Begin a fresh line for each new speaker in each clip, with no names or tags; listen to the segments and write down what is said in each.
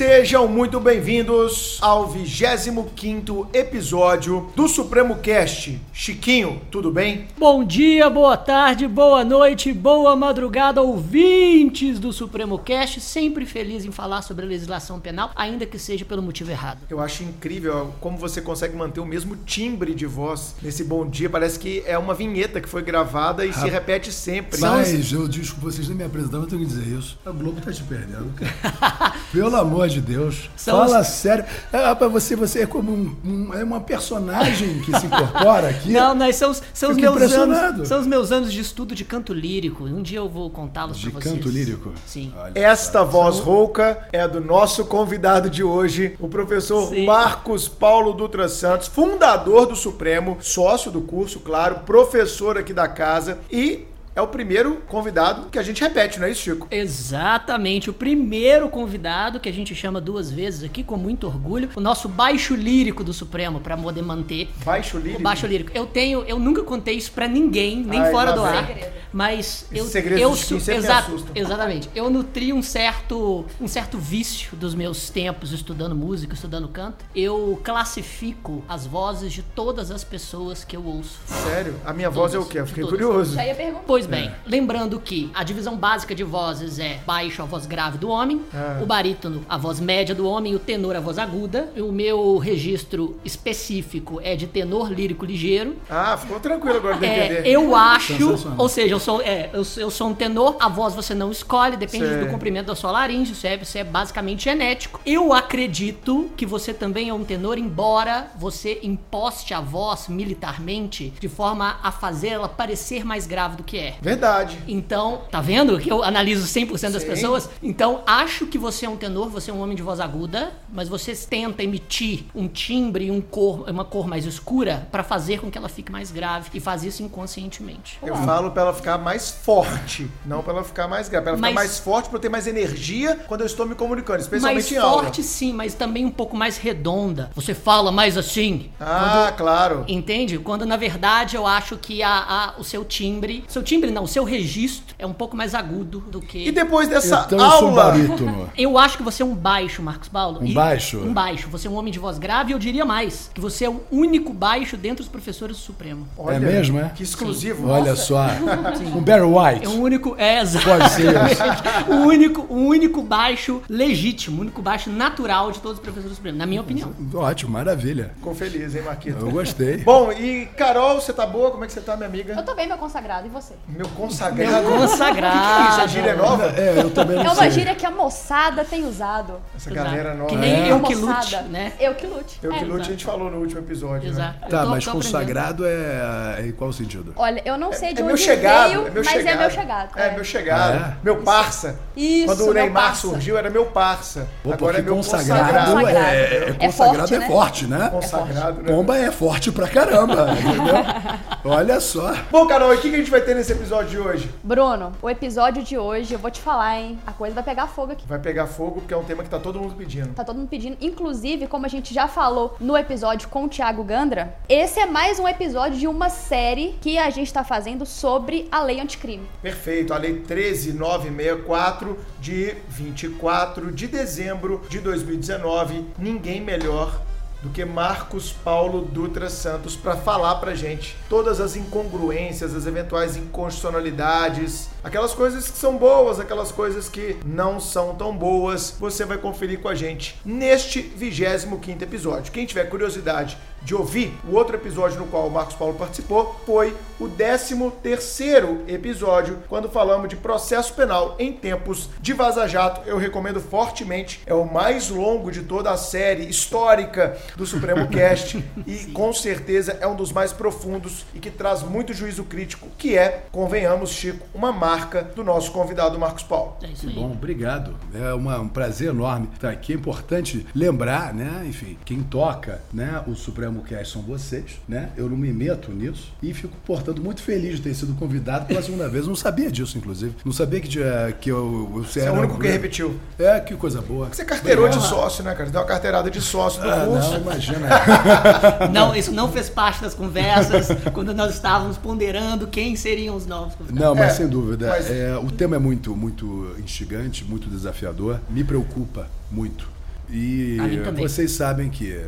Sejam muito bem-vindos ao 25 episódio do Supremo Cast. Chiquinho, tudo bem?
Bom dia, boa tarde, boa noite, boa madrugada, ouvintes do Supremo Cast. Sempre feliz em falar sobre a legislação penal, ainda que seja pelo motivo errado.
Eu acho incrível como você consegue manter o mesmo timbre de voz nesse bom dia. Parece que é uma vinheta que foi gravada e se repete sempre.
Mas eu desculpa, vocês nem me apresentaram, eu tenho que dizer isso. A Globo tá te perdendo, cara. Pelo amor de Deus.
São
Fala
os-
sério. É, você, você é como um, um- é uma personagem que se incorpora aqui.
Não, mas são, os- são os meus anos. São os meus anos de estudo de canto lírico. Um dia eu vou contá-los
De
pra vocês.
canto lírico?
Sim.
Olha
Esta voz rouca é do nosso convidado de hoje, o professor
Sim.
Marcos Paulo Dutra Santos, fundador do Supremo, sócio do curso, claro, professor aqui da casa e é o primeiro convidado que a gente repete, não é isso, Chico?
Exatamente, o primeiro convidado que a gente chama duas vezes aqui com muito orgulho, o nosso baixo lírico do Supremo para poder manter
Baixo
o
lírico.
baixo lírico. Eu tenho, eu nunca contei isso pra ninguém, nem
Ai,
fora do ar,
Segredo.
mas eu
segredos
eu exato,
assustam.
exatamente. Eu nutri um certo um certo vício dos meus tempos estudando música, estudando canto. Eu classifico as vozes de todas as pessoas que eu ouço.
Sério? A minha voz é o quê? Eu fiquei curioso.
Já ia perguntar.
Pois bem, lembrando que a divisão básica de vozes é baixo, a voz grave do homem,
Ah.
o barítono, a voz média do homem, e o tenor, a voz aguda. O meu registro específico é de tenor lírico ligeiro.
Ah, ficou tranquilo agora de
É,
entender.
eu acho, ou seja, eu sou, é, eu, sou- eu sou um tenor, a voz você não escolhe, depende do comprimento da sua laringe, isso é, isso é basicamente genético. Eu acredito que você também é um tenor, embora você imposte a voz militarmente de forma a fazer ela parecer mais grave do que é.
Verdade.
Então, tá vendo que eu analiso 100% das
Sim.
pessoas? Então, acho que você é um tenor, você é um homem de voz aguda, mas você tenta emitir um timbre e um cor, uma cor mais escura pra fazer com que ela fique mais grave e faz isso inconscientemente.
Eu falo pra ela ficar mais forte, não pra ela ficar mais grave. Pra ela ficar
Mas-
mais forte, pra eu ter mais energia quando eu estou me comunicando, especialmente
mais
em aula.
forte sim, mas também um pouco mais redonda. Você fala mais assim.
Ah, claro.
Entende? Quando na verdade eu acho que a, a- o seu timbre. Seu timbre não, o seu registro é um pouco mais agudo do que.
E depois dessa
Então eu sou
aula.
barítono.
Eu acho que você é um baixo, Marcos Paulo.
Um
E-
baixo?
Um baixo. Você é um homem de voz grave e eu diria mais. Que você é o único baixo dentre os professores do Supremo.
Olha,
É mesmo, é?
Que exclusivo.
Olha só. Um Barry White.
É o único. É,
Pode ser.
exatamente. o único, o único baixo legítimo, o único baixo natural de todos os professores do Supremo, na minha opinião.
Ótimo, maravilha.
Ficou feliz, hein, Marquito?
Eu gostei.
Bom, e Carol, você tá boa? Como é que você tá, minha amiga?
Eu tô bem, meu consagrado, e você?
Meu consagrado.
Meu consagrado.
O que, que é isso? A gíria nova?
É, eu também não
É uma
sei.
gíria que a moçada tem usado.
Essa
Exato.
galera nova.
Que nem
É.
eu que lute,
Moçada.
né?
Eu que lute.
Eu que
É.
lute, a gente falou no último episódio, né?
Exato.
Tá,
Eu tô-
mas
tô
consagrado é, é em qual sentido?
Olha, eu não sei de
É
onde
meu chegado,
veio,
é meu
mas
chegado.
é meu chegado.
É, meu chegado.
É?
Meu parça.
Isso,
Quando o Neymar
parça.
surgiu, era meu parça.
Pô,
Agora é meu
consagrado,
consagrado.
é, é,
É
consagrado
forte,
é
né?
forte, né?
Consagrado, né?
Pomba é forte pra caramba, entendeu? Olha só.
Bom, Carol, o que que a gente vai ter nesse episódio de hoje?
Bruno, o episódio de hoje, eu vou te falar, hein? A coisa vai pegar fogo aqui.
Vai pegar fogo, porque é um tema que tá todo mundo pedindo.
Tá todo mundo pedindo. Inclusive, como a gente já falou no episódio com o Thiago Gandra, esse é mais um episódio de uma série que a gente tá fazendo sobre a lei anticrime.
Perfeito, a Lei 13964 de 24 de dezembro de 2019. Ninguém melhor do que Marcos Paulo Dutra Santos para falar pra gente todas as incongruências, as eventuais inconstitucionalidades, aquelas coisas que são boas, aquelas coisas que não são tão boas. Você vai conferir com a gente neste 25º episódio. Quem tiver curiosidade de ouvir o outro episódio no qual o Marcos Paulo participou, foi o 13º episódio, quando falamos de processo penal em tempos de Vaza Jato. Eu recomendo fortemente, é o mais longo de toda a série histórica do Supremo Cast e com certeza é um dos mais profundos e que traz muito juízo crítico, que é, convenhamos, Chico, uma marca do nosso convidado Marcos Paulo.
É isso
Que
aí.
bom, obrigado. É uma- um prazer enorme estar aqui. É importante lembrar, né? Enfim, quem toca, né? O Supremo Cast são vocês, né? Eu não me meto nisso e fico, portanto, muito feliz de ter sido convidado pela segunda vez. Eu não sabia disso, inclusive. Não sabia que, tinha- que eu, você
Você é o único que repetiu.
É, que coisa boa.
Você carteirou de
Obrigado.
sócio, né, cara? Você deu uma carteirada de sócio do
Ah,
curso.
não, imagina.
Não, isso não fez parte das conversas quando nós estávamos ponderando quem seriam os novos convidados.
Não, mas
É,
sem dúvida.
Mas-
é, o tema é muito, muito instigante, muito desafiador. Me preocupa muito. E vocês sabem que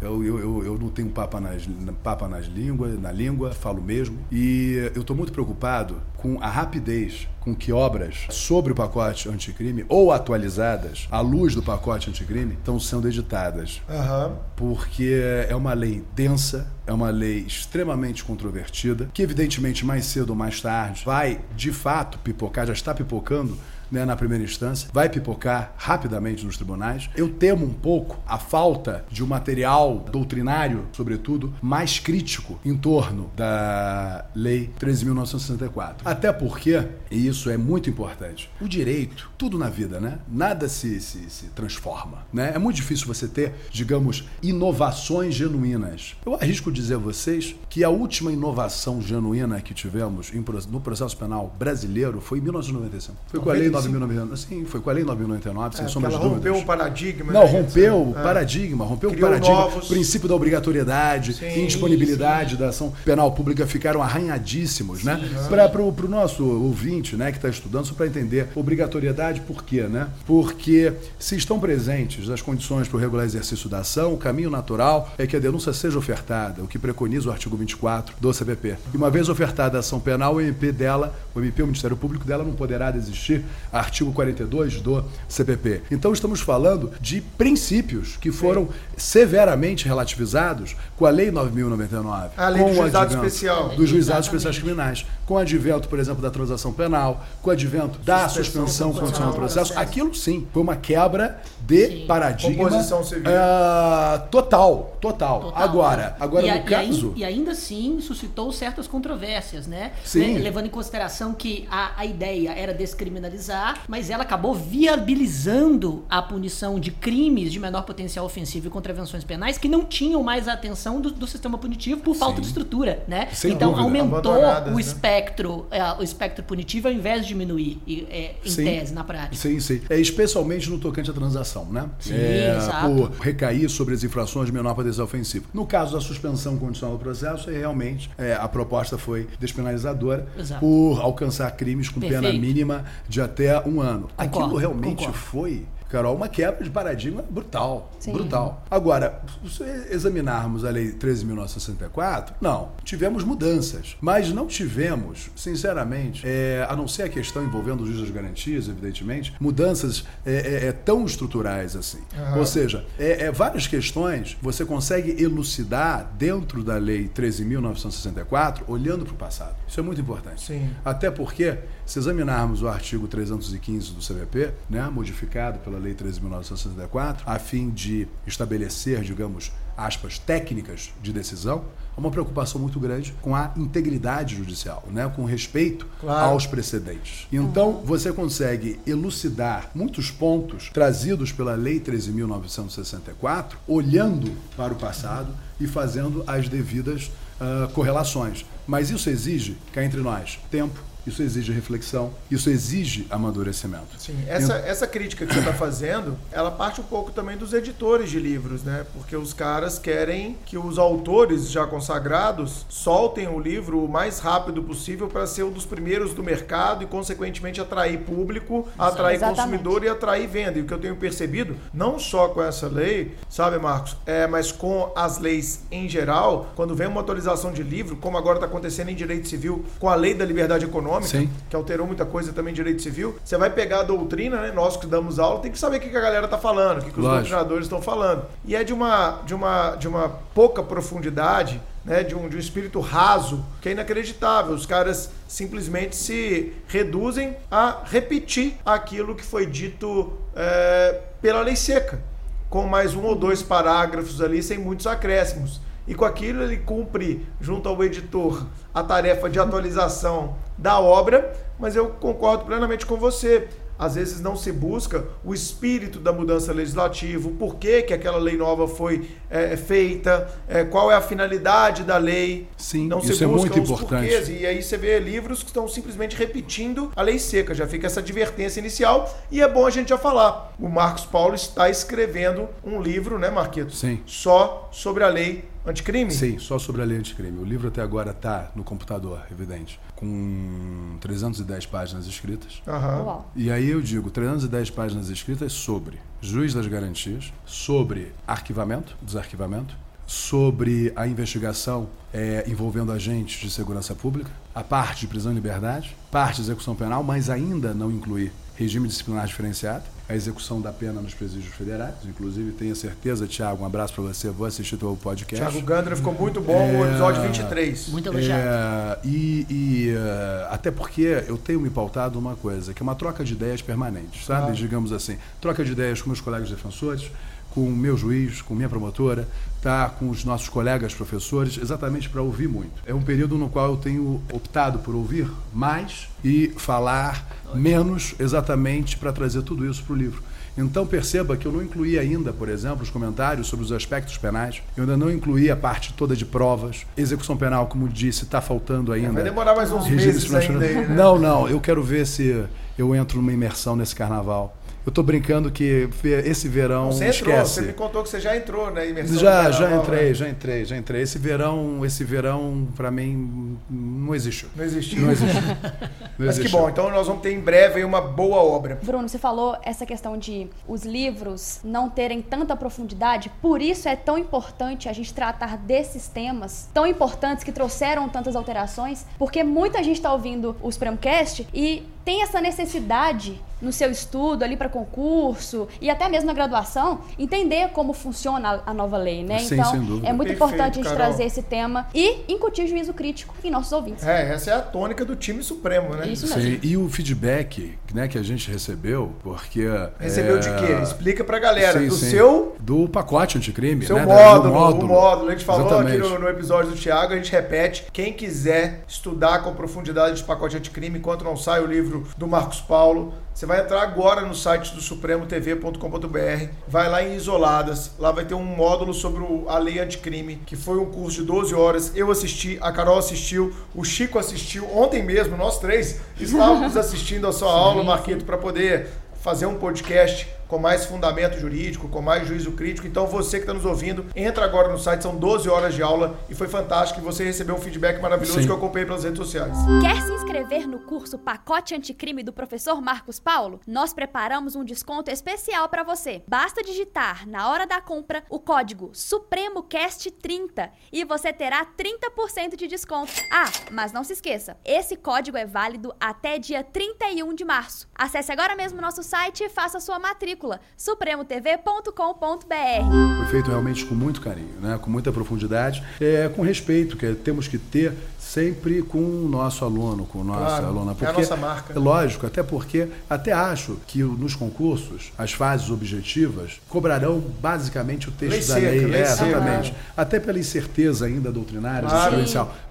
eu, eu, eu, eu não tenho papa, nas, papa nas línguas, na língua, falo mesmo. E eu estou muito preocupado com a rapidez com que obras sobre o pacote anticrime ou atualizadas à luz do pacote anticrime estão sendo editadas.
Aham.
Porque é uma lei densa, é uma lei extremamente controvertida, que evidentemente mais cedo ou mais tarde vai de fato pipocar, já está pipocando né, na primeira instância, vai pipocar rapidamente nos tribunais. Eu temo um pouco a falta de um material doutrinário, sobretudo, mais crítico em torno da Lei 13.964. Até porque, e isso é muito importante, o direito, tudo na vida, né? Nada se, se, se transforma, né? É muito difícil você ter, digamos, inovações genuínas. Eu arrisco dizer a vocês que a última inovação genuína que tivemos no processo penal brasileiro foi em 1995. Foi com a Lei 9.999. Sim, foi com a Lei 9.999, sem
É,
sombra
porque
de
ela rompeu
dúvidas.
um paradigma.
Não,
né,
rompeu o?
É.
paradigma, rompeu o paradigma.
novos-
O princípio da obrigatoriedade
Sim,
indisponibilidade da ação penal pública ficaram arranhadíssimos, né? Para o nosso ouvinte, né, que está estudando, só para entender, obrigatoriedade por quê, né? Porque se estão presentes as condições para o regular exercício da ação, o caminho natural é que a denúncia seja ofertada, o que preconiza o artigo 24 do CPP. E uma vez ofertada a ação penal, o MP dela, o MP, o Ministério Público dela não poderá desistir, artigo 42 do CPP. Então estamos falando de princípios que foram severamente relativizados com a Lei 9099,
A lei do
com o
juizado
advento
especial.
dos juizados especiais criminais, com o advento, por exemplo, da transação penal, com o advento da
Suspensão
suspensão condicional do
condicional,
processo, aquilo sim foi uma quebra de
Sim.
paradigma
Composição civil.
é, total, total,
Total.
Agora, agora
e,
no
a- e
caso,
E, ainda assim suscitou certas controvérsias, né?
Sim.
Né, Levando em consideração que a, a ideia era descriminalizar, mas ela acabou viabilizando a punição de crimes de menor potencial ofensivo e contravenções penais que não tinham mais a atenção do, do sistema punitivo por falta de estrutura, né?
Sem
então
dúvida.
aumentou o
né?
espectro, é, o espectro punitivo ao invés de diminuir, e, é, em
Sim.
tese, na prática.
Sim, sim. É, especialmente no tocante à transação, né?
Sim,
é,
exato.
Por recair sobre as infrações de menor potencial ofensivo. No caso da suspensão condicional do processo, é, realmente é, a proposta foi despenalizadora
Exato.
por alcançar crimes com pena
Perfeito.
mínima de até um ano. Aquilo
Concordo,
realmente
concordo.
foi. Carol, uma quebra de paradigma brutal.
Sim.
Brutal. Agora, se examinarmos a Lei 13.964, não. Tivemos mudanças. Mas não tivemos, sinceramente, é, a não ser a questão envolvendo o juiz das garantias, evidentemente, mudanças é, é, é, tão estruturais assim.
Aham.
Ou seja, é, é, várias questões você consegue elucidar dentro da Lei 13.964 olhando para o passado. Isso é muito importante.
Sim.
Até porque, se examinarmos o artigo 315 do CVP, né, modificado pela Lei 13.964, a fim de estabelecer, digamos, aspas, técnicas de decisão, há uma preocupação muito grande com a integridade judicial, né, com respeito
Claro.
aos precedentes. Então, você consegue elucidar muitos pontos trazidos pela Lei 13.964, olhando para o passado e fazendo as devidas ah, correlações. Mas isso exige, cá entre nós, tempo, isso exige reflexão, isso exige amadurecimento.
Sim, essa, essa crítica que você está fazendo, ela parte um pouco também dos editores de livros, né? Porque os caras querem que os autores já consagrados soltem o livro o mais rápido possível para ser um dos primeiros do mercado e, consequentemente, atrair público, atrair
Exatamente.
consumidor e atrair venda. E o que eu tenho percebido, não só com essa lei, sabe, Marcos, é, mas com as leis em geral, quando vem uma atualização de livro, como agora está acontecendo em direito civil, com a lei da liberdade econômica,
Sim.
que alterou muita coisa também em direito civil, você vai pegar a doutrina, né? Nós que damos aula, tem que saber o que que a galera tá falando, o que, que os
Lógico.
doutrinadores estão falando. E é de uma, de uma, de uma pouca profundidade, né? De um, de um espírito raso, que é inacreditável. Os caras simplesmente se reduzem a repetir aquilo que foi dito é, pela lei seca, com mais um ou dois parágrafos ali, sem muitos acréscimos. E com aquilo ele cumpre, junto ao editor, a tarefa de atualização da obra, mas eu concordo plenamente com você. Às vezes não se busca o espírito da mudança legislativa, o porquê que aquela lei nova foi é, feita, é, qual é a finalidade da lei.
Sim,
não
isso
se
é
busca
muito
os
importante.
porquês. E aí você vê livros que estão simplesmente repetindo a lei seca. Já fica essa advertência inicial e é bom a gente já falar. O Marcos Paulo está escrevendo um livro, né, Marquito?
Sim.
Só sobre a lei anticrime?
Sim, só sobre a lei anticrime. O livro até agora está no computador, evidente, com 310 páginas escritas.
Aham.
Uau.
E aí eu digo 310 páginas escritas sobre juiz das garantias, sobre arquivamento, desarquivamento, sobre a investigação eh, envolvendo agentes de segurança pública, a parte de prisão e liberdade, parte de execução penal, mas ainda não incluir regime disciplinar diferenciado, a execução da pena nos presídios federais. Inclusive, tenha certeza, Tiago, um abraço para você, vou assistir teu podcast.
Thiago Gandra ficou muito bom o
É.
episódio 23.
Muito elogiado.
É, e e, é, até porque eu tenho me pautado uma coisa, que é uma troca de ideias permanente, sabe?
Ah.
Digamos assim, troca de ideias com meus colegas defensores, com o meu juiz, com minha promotora, tá? com os nossos colegas professores, exatamente para ouvir muito. É um período no qual eu tenho optado por ouvir mais e falar menos, exatamente para trazer tudo isso para o livro. Então perceba que eu não incluí ainda, por exemplo, os comentários sobre os aspectos penais. Eu ainda não incluí a parte toda de provas. Execução penal, como disse, está faltando ainda.
Vai demorar mais uns
Regime
meses ainda aí, né?
Não, não. Eu quero ver se eu entro numa imersão nesse carnaval. Eu tô brincando que esse verão
Você entrou,
esquece.
você me contou que você já entrou na imersão.
Já,
do
já entrei,
né?
já entrei, já entrei. Esse verão, esse verão para mim não existiu.
Não existiu.
Não existiu.
Mas que bom, então nós vamos ter em breve aí uma boa obra.
Bruno, você falou essa questão de os livros não terem tanta profundidade, por isso é tão importante a gente tratar desses temas tão importantes que trouxeram tantas alterações, porque muita gente está ouvindo o Supremocast e tem essa necessidade no seu estudo ali para concurso e até mesmo na graduação entender como funciona a nova lei, né?
Sim,
então
sem dúvida.
é muito
Perfeito,
importante a gente
Carol.
trazer esse tema e incutir juízo crítico em nossos ouvintes.
É, essa é a tônica do time supremo, né?
Isso
Sim,
mesmo.
e o feedback né, que a gente recebeu, porque.
Recebeu
é,
de quê? Explica pra galera.
sim,
do
sim.
seu
Do pacote anticrime,
Seu
né?
módulo,
do módulo,
o módulo. A gente falou
Exatamente.
aqui no, no episódio do Thiago, a gente repete. Quem quiser estudar com profundidade de pacote anticrime, enquanto não sai o livro do Marcos Paulo, você vai entrar agora no site do supremotv.com.br, vai lá em Isoladas, lá vai ter um módulo sobre a lei anticrime, que foi um curso de 12 horas. Eu assisti, a Carol assistiu, o Chico assistiu. Ontem mesmo, nós três estávamos assistindo a sua aula, Marquito, para poder fazer um podcast com mais fundamento jurídico, com mais juízo crítico. Então você que está nos ouvindo, entra agora no site, são 12 horas de aula e foi fantástico e você recebeu um feedback maravilhoso
Sim.
que eu acompanhei pelas redes sociais.
Quer se inscrever no curso Pacote Anticrime do professor Marcos Paulo? Nós preparamos um desconto especial para você. Basta digitar na hora da compra o código SupremoCast30 e você terá 30% de desconto. Ah, mas não se esqueça, esse código é válido até dia 31 de março. Acesse agora mesmo nosso site e faça sua matrícula supremotv.com.br.
Foi feito realmente com muito carinho, né? com muita profundidade, é, com respeito que temos que ter sempre com o nosso aluno, com a nossa
Claro,
aluna.
é a nossa marca.
É lógico, até porque até acho que nos concursos, as fases objetivas cobrarão basicamente o texto
Lei
da
seca,
lei.
lei
é,
seca,
exatamente. Até pela incerteza ainda doutrinária,
Claro.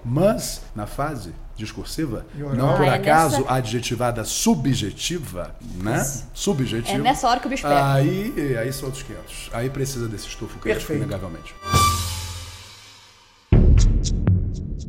Mas, na fase discursiva,
E
não por
Ah, é
acaso
nessa-
adjetivada subjetiva, né? Subjetiva.
É nessa hora que o bicho pega.
Aí, aí são outros 500. Aí precisa desse estofo crítico,
Perfeito.
inegavelmente.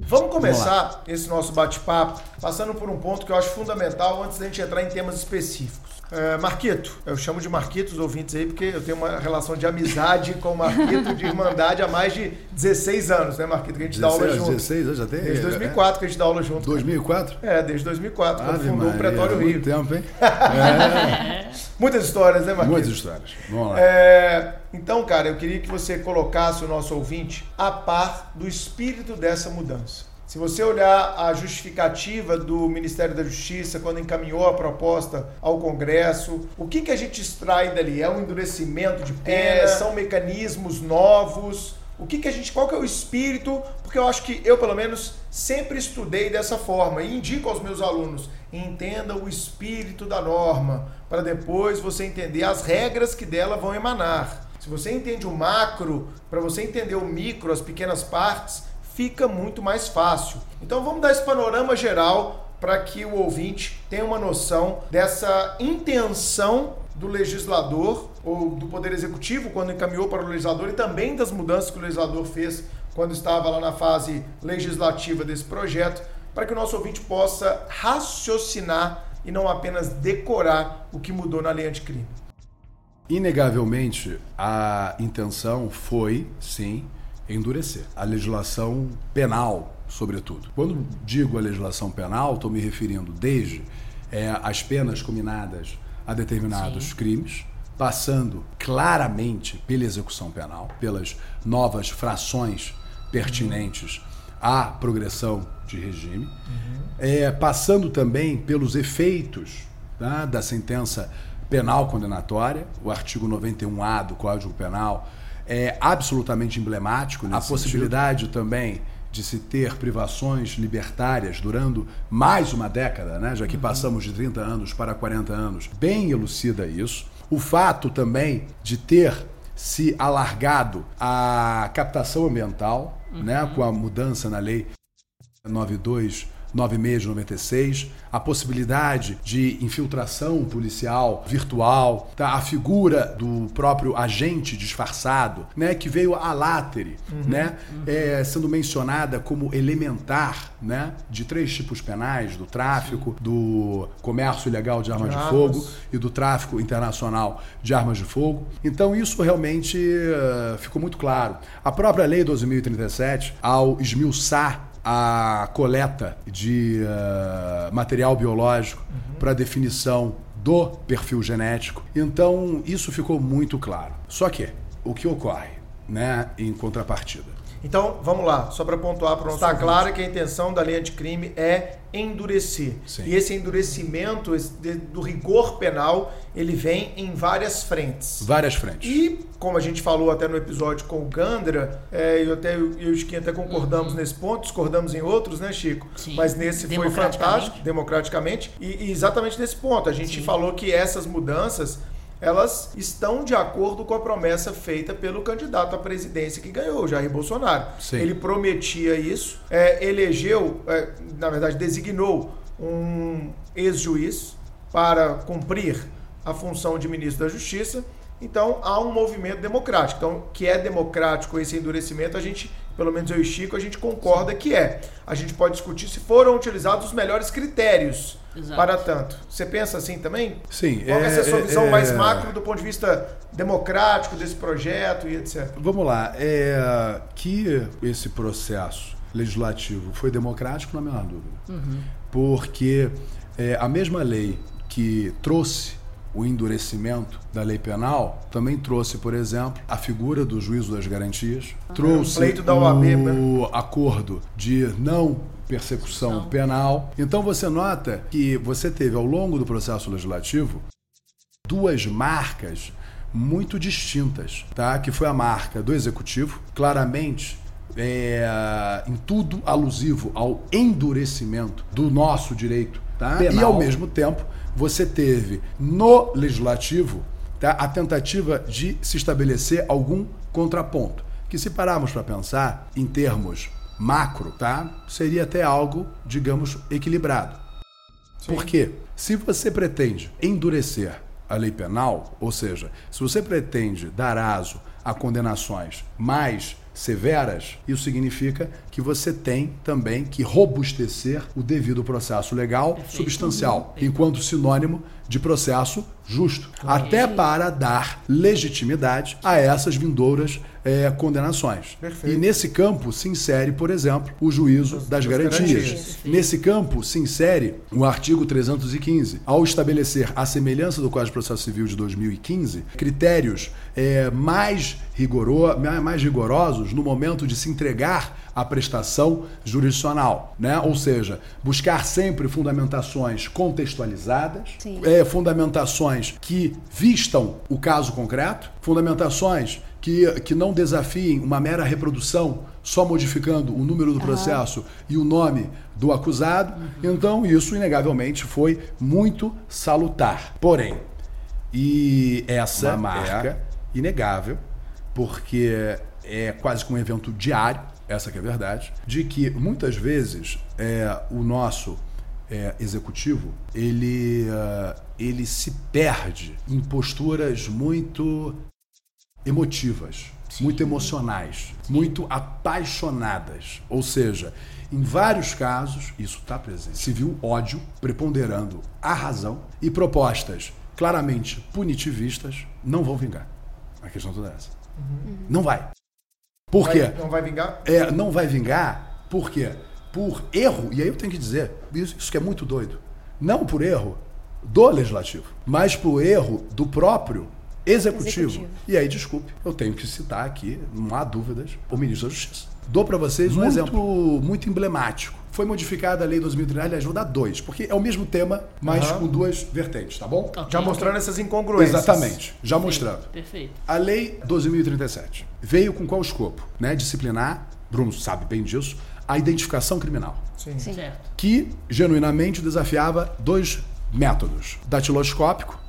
Vamos começar esse nosso bate-papo passando por um ponto que eu acho fundamental antes da gente entrar em temas específicos. É, Marquito, eu chamo de Marquito os ouvintes aí porque eu tenho uma relação de amizade com o Marquito, de irmandade há mais de 16 anos, né, Marquito? Que a gente dá aula
16,
junto.
16 anos já tem?
Desde
é,
2004 que a gente dá aula junto.
2004?
É, desde 2004, quando
Ave
fundou o
Maria,
Pretório Rio.
muito tempo, hein? É,
Muitas histórias, né, Marquito?
muitas histórias. Vamos lá.
É, então, cara, eu queria que você colocasse o nosso ouvinte a par do espírito dessa mudança. Se você olhar a justificativa do Ministério da Justiça quando encaminhou a proposta ao Congresso, o que, que a gente extrai dali? É um endurecimento de pena? São mecanismos novos? O que, que a gente. Qual que é o espírito? Porque eu acho que eu, pelo menos, sempre estudei dessa forma e indico aos meus alunos: entenda o espírito da norma, para depois você entender as regras que dela vão emanar. Se você entende o macro, para você entender o micro, as pequenas partes, fica muito mais fácil. Então vamos dar esse panorama geral para que o ouvinte tenha uma noção dessa intenção do legislador ou do Poder Executivo quando encaminhou para o legislador e também das mudanças que o legislador fez quando estava lá na fase legislativa desse projeto, para que o nosso ouvinte possa raciocinar e não apenas decorar o que mudou na lei anticrime.
Inegavelmente, a intenção foi, sim, endurecer a legislação penal, sobretudo. Quando digo a legislação penal, estou me referindo desde é, as penas combinadas a determinados Sim. crimes, passando claramente pela execução penal, pelas novas frações pertinentes à progressão de regime, uhum. é, passando também pelos efeitos tá, da sentença penal condenatória, o artigo 91A do Código Penal é absolutamente emblemático. a possibilidade sentido. também de se ter privações libertárias durando mais uma década, né? já que uhum. passamos de 30 anos para 40 anos, bem elucida isso. O fato também de ter se alargado a captação ambiental, né? uhum. né, com a mudança na lei 92 96 de 96, a possibilidade de infiltração policial virtual, tá? a figura do próprio agente disfarçado, né? que veio a látere, uhum, né? Uhum. É, sendo mencionada como elementar né? de três tipos penais, do tráfico, Sim. do comércio ilegal de armas de, de fogo e do tráfico internacional de armas de fogo. Então isso realmente uh, ficou muito claro. A própria Lei 12.037, ao esmiuçar a coleta de uh, material biológico uhum. para definição do perfil genético. Então, isso ficou muito claro. Só que, o que ocorre, né, em contrapartida?
Então, vamos lá, só para pontuar para Está claro que a intenção da lei anticrime é endurecer. Sim. E esse endurecimento esse, de, do rigor penal, ele vem em várias frentes.
Várias frentes.
E, como a gente falou até no episódio com o Gandra, é, eu, até, eu e o Chiquinho até concordamos uhum. nesse ponto, discordamos em outros, né, Chico? Sim. Mas nesse foi fantástico, democraticamente. E, e exatamente nesse ponto, a gente Sim. falou que essas mudanças elas estão de acordo com a promessa feita pelo candidato à presidência que ganhou, Jair Bolsonaro. Sim. Ele prometia isso, é, elegeu, é, na verdade, designou um ex-juiz para cumprir a função de ministro da Justiça. Então há um movimento democrático. Então, que é democrático esse endurecimento, a gente, pelo menos eu e Chico, a gente concorda que é. A gente pode discutir se foram utilizados os melhores critérios Exato. para tanto. Você pensa assim também?
Sim.
Qual é, é a sua visão é, mais macro do ponto de vista democrático desse projeto e etc?
Vamos lá. É, que esse processo legislativo foi democrático, não há menor dúvida. Uhum. Porque é, a mesma lei que trouxe o endurecimento da lei penal também trouxe, por exemplo, a figura do juízo das garantias, ah, trouxe
o, OAB, né?
o acordo de não persecução penal. Então você nota que você teve ao longo do processo legislativo duas marcas muito distintas, tá? Que foi a marca do executivo, claramente é, em tudo alusivo ao endurecimento do nosso direito, tá? Penal. E ao mesmo tempo você teve no legislativo tá? a tentativa de se estabelecer algum contraponto. Que se pararmos para pensar em termos macro, tá? Seria até algo, digamos, equilibrado. Sim. Por quê? Se você pretende endurecer a lei penal, ou seja, se você pretende dar aso a condenações mais severas, isso significa que você tem também que robustecer o devido processo legal Perfeito. substancial, enquanto sinônimo de processo justo, até para dar legitimidade a essas vindouras é, condenações. Perfeito. E nesse campo se insere, por exemplo, o juízo das, das garantias. garantias. Nesse campo se insere o artigo 315, ao estabelecer a semelhança do Código de Processo Civil de 2015, critérios é, mais, rigoro, mais rigorosos no momento de se entregar a prestação jurisdicional, né? Ou seja, buscar sempre fundamentações contextualizadas, é, fundamentações que vistam o caso concreto, fundamentações que, que não desafiem uma mera reprodução, só modificando o número do processo uhum. e o nome do acusado. Uhum. Então, isso, inegavelmente, foi muito salutar. Porém, e essa uma marca é inegável, porque é quase que um evento diário, essa que é a verdade, de que muitas vezes é, o nosso é, executivo ele, uh, ele se perde em posturas muito emotivas, Sim. muito emocionais, Sim. muito apaixonadas. Ou seja, em vários casos, isso está presente. Se viu ódio preponderando a razão e propostas claramente punitivistas não vão vingar. A questão toda é essa. Uhum. Não vai. Por
Vai-
quê?
Não vai vingar?
É, não vai vingar, por quê? Por erro, e aí eu tenho que dizer, isso, isso que é muito doido. Não por erro do legislativo, mas por erro do próprio executivo.
Executivo.
E aí, desculpe, eu tenho que citar aqui, não há dúvidas, o ministro da Justiça. Dou para vocês um exemplo muito emblemático. Foi modificada a lei 2030, aliás, vou dar dois, porque é o mesmo tema, mas
Aham.
com duas vertentes, tá bom?
Ok,
Já mostrando essas incongruências.
Exatamente, já mostrando.
Perfeito.
A Lei 12.037 veio com qual escopo? Né? Disciplinar, Bruno sabe bem disso, a identificação criminal,
Sim.
Sim.
Certo.
que genuinamente desafiava dois métodos, datiloscópico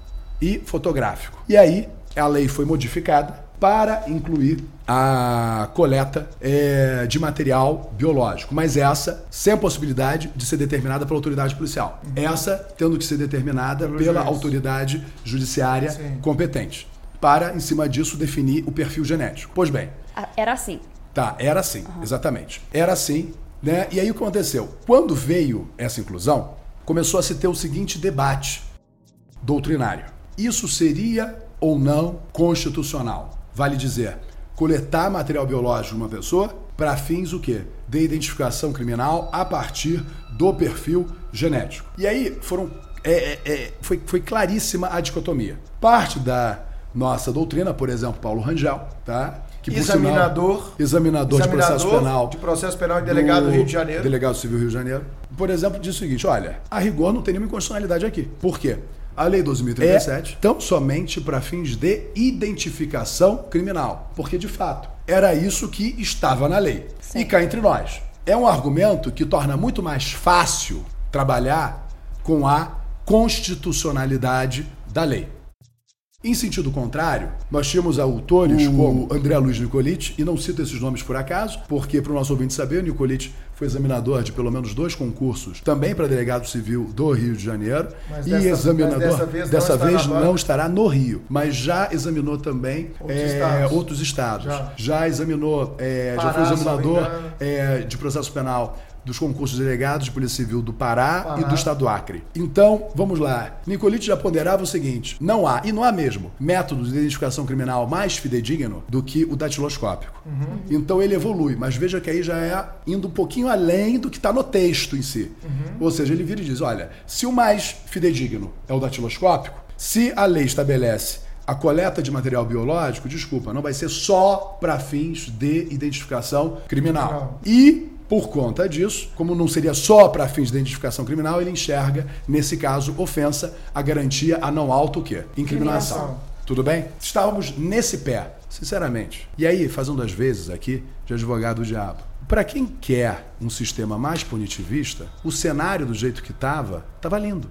e fotográfico. E aí a lei foi modificada para incluir a coleta eh, de material biológico, mas essa sem a possibilidade de ser determinada pela autoridade policial. Essa tendo que ser determinada
Pelo
pela
juiz.
autoridade judiciária
Sim.
competente, para em cima disso definir o perfil genético. Pois bem,
Ah, Era assim.
Tá, era assim, exatamente. Era assim, né? E aí o que aconteceu? Quando veio essa inclusão, começou a se ter o seguinte debate doutrinário. Isso seria ou não constitucional? Vale dizer, coletar material biológico de uma pessoa para fins o quê? De identificação criminal a partir do perfil genético. E aí foram é, é, é, foi, foi claríssima a dicotomia. Parte da nossa doutrina, por exemplo, Paulo Rangel, tá? Que, por sinal,
Examinador.
examinador, de processo
Examinador
penal.
de processo penal e delegado do Rio de Janeiro.
Delegado Civil Rio de Janeiro. Por exemplo, diz o seguinte: olha, a rigor não tem nenhuma inconstitucionalidade aqui. Por quê? A Lei 2037 é tão somente para fins de identificação criminal. Porque, de fato, era isso que estava na lei.
Sim.
E cá entre nós. É um argumento que torna muito mais fácil trabalhar com a constitucionalidade da lei. Em sentido contrário, nós tínhamos autores como André Luiz Nicolite, e não cito esses nomes por acaso, porque para o nosso ouvinte saber, o Nicolite foi examinador de pelo menos dois concursos, também para delegado civil do Rio de Janeiro,
Mas
e
dessa-
examinador
dessa vez não
dessa
está
vez
banca.
não estará no Rio, mas já examinou também
Outros
é,
estados.
outros estados.
Já.
Já, examinou, é, já
Pará,
foi
não me
examinador é, de processo penal dos concursos de delegados de Polícia Civil do Pará,
Pará.
e do Estado do Acre. Então, vamos lá. Nicolite já ponderava o seguinte: não há, e não há mesmo, método de identificação criminal mais fidedigno do que o datiloscópico.
Uhum.
Então ele evolui, mas veja que aí já é indo um pouquinho além do que está no texto em si.
Uhum.
Ou seja, ele vira e diz: olha, se o mais fidedigno é o datiloscópico, se a lei estabelece a coleta de material biológico, desculpa, não vai ser só para fins de identificação criminal.
Criminal.
E, por conta disso, como não seria só para fins de identificação criminal, ele enxerga, nesse caso, ofensa à garantia a não auto o quê? Incriminação.
Incriminação.
Tudo bem? Estávamos nesse pé, sinceramente. E aí, fazendo as vezes aqui de advogado do diabo. Para quem quer um sistema mais punitivista, o cenário do jeito que estava, estava lindo.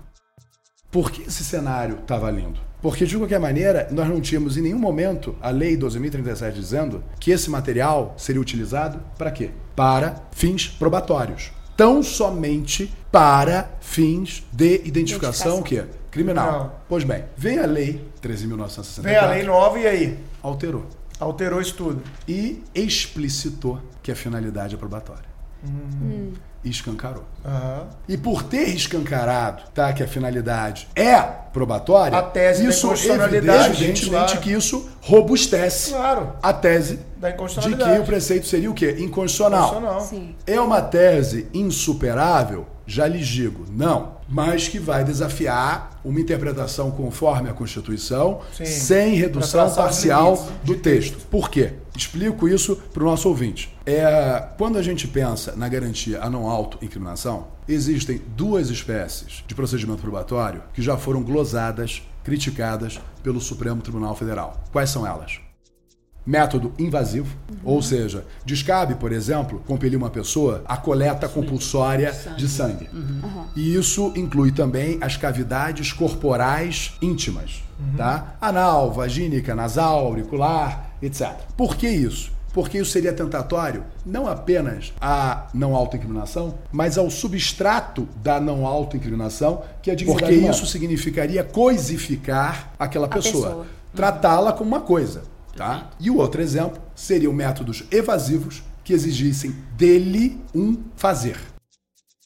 Por que esse cenário estava lindo? Porque, de qualquer maneira, nós não tínhamos em nenhum momento a Lei 12.037 dizendo que esse material seria utilizado para quê? Para fins probatórios. Tão somente para fins de identificação,
Identificação.
o quê? Criminal.
Criminal.
Pois bem, vem a Lei 13.964.
Vem a lei nova e aí?
Alterou.
Alterou isso tudo.
E explicitou que a finalidade é probatória.
Hum.
E escancarou.
Aham.
E por ter escancarado, tá, que a finalidade é probatória,
A tese da
isso
inconstitucionalidade,
evidentemente
claro.
que isso robustece
Claro.
a tese
Da
de
inconstitucionalidade.
que o preceito seria o quê? Inconstitucional.
Constitucional.
Sim.
É uma tese insuperável? Já lhes digo, não. Mas que vai desafiar uma interpretação conforme a Constituição,
Sim.
sem redução parcial do texto. Por quê? Explico isso para o nosso ouvinte. É, quando a gente pensa na garantia a não auto-incriminação, existem duas espécies de procedimento probatório que já foram glosadas, criticadas pelo Supremo Tribunal Federal. Quais são elas? método invasivo, ou seja, descabe, por exemplo, compelir uma pessoa à coleta compulsória de sangue. E isso inclui também as cavidades corporais íntimas, tá? Anal, vagínica, nasal, auricular, etc. Por que isso? Porque isso seria tentatório não apenas à não autoincriminação, mas ao substrato da não autoincriminação, que é a dignidade Porque
humana.
isso significaria coisificar aquela pessoa,
pessoa.
tratá-la como uma coisa. Tá? E o outro exemplo seriam métodos evasivos que exigissem dele um fazer.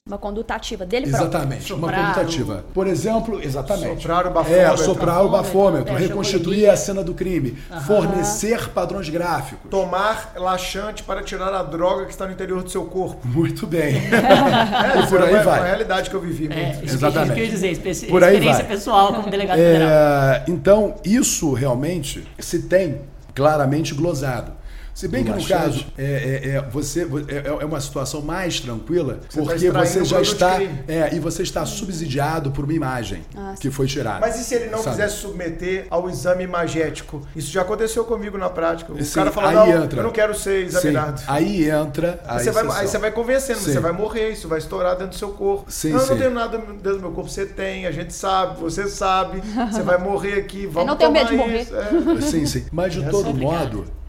Uma conduta ativa dele
Exatamente, uma conduta
o-
ativa. Por exemplo, exatamente.
Soprar o bafômetro.
É, soprar o bafômetro,
É,
reconstituir a cena do crime, fornecer padrões gráficos.
Tomar laxante para tirar a droga que está no interior do seu corpo.
Muito bem.
É,
E por
isso
aí
é
vai.
uma realidade que eu vivi
É,
muito.
isso
Exatamente.
que eu ia dizer, experi-
Por aí
experiência
vai.
pessoal como delegado federal.
É, então, isso realmente se tem claramente glosado. Se bem que no caso é, é- é- você é, é uma situação mais tranquila,
Você tá
porque
extraindo
você já está é, e você está subsidiado por uma imagem
Ah,
que foi tirada.
Mas e se ele não
sabe?
quisesse submeter ao exame imagético? Isso já aconteceu comigo na prática. O
Sim,
cara fala, não,
entra.
eu não quero ser examinado.
Sim, aí entra a
Aí você, vai, aí você vai convencendo,
Sim.
você vai morrer, isso vai estourar dentro do seu corpo.
Sim,
não, eu
sim.
não tenho nada dentro do meu corpo. Você tem, a gente sabe, você sabe, você vai morrer aqui, vamos
não tenho
tomar
medo de morrer.
isso. É.
Sim, sim. Mas de todo
é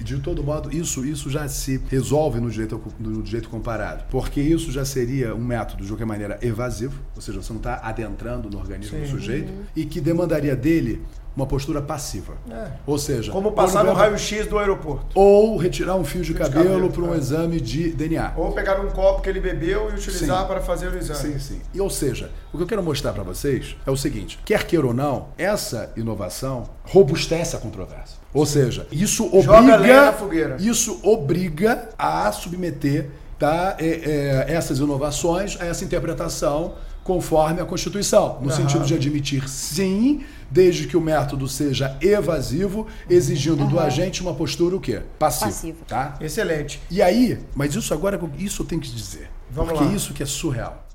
modo, de todo modo, isso, isso já se resolve no direito, no direito comparado. Porque isso já seria um método, de qualquer maneira, evasivo, ou seja, você não está adentrando no organismo do
Sim.
sujeito, e que demandaria dele uma postura passiva.
É.
Ou seja,
Como passar no raio-x do aeroporto.
Ou retirar um fio de
Fio de
cabelo,
cabelo,
para um
é.
exame de DNA.
Ou pegar um copo que ele bebeu e utilizar
Sim.
para fazer o exame.
Sim, sim. E, ou seja, o que eu quero mostrar para vocês é o seguinte: quer queira ou não, essa inovação robustece a controvérsia. Ou seja, isso obriga, isso obriga a submeter tá, é, é, essas inovações a essa interpretação conforme a Constituição, no
Aham.
sentido de admitir sim, desde que o método seja evasivo, exigindo do agente uma postura o quê? Passiva.
Passiva.
Tá?
Excelente.
E aí, mas isso agora, isso eu tenho que dizer.
Vamos
porque
lá.
isso que é surreal.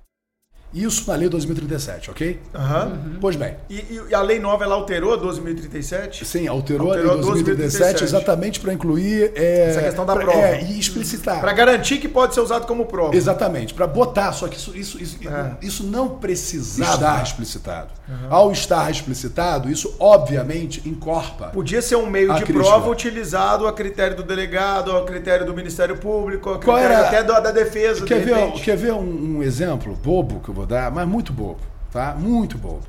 Isso na lei 2037, ok?
Aham.
Pois bem,
E, e a lei nova ela alterou a 2037?
sim, alterou,
Alterou
a lei 2017
2037.
exatamente para incluir... é,
Essa questão da
pra-
prova.
É, e explicitar.
Para garantir que pode ser usado como prova.
Exatamente, para botar, só que isso, isso, isso,
É.
isso não precisava estar explicitado. Ao estar explicitado, isso obviamente encorpa.
Podia ser um meio de
crítica.
prova utilizado a critério do delegado, a critério do Ministério Público, a
Qual
critério
era-
até da, da defesa.
Quer
de
ver, quer ver um, um exemplo bobo que eu vou mas muito bobo, tá? Muito bobo.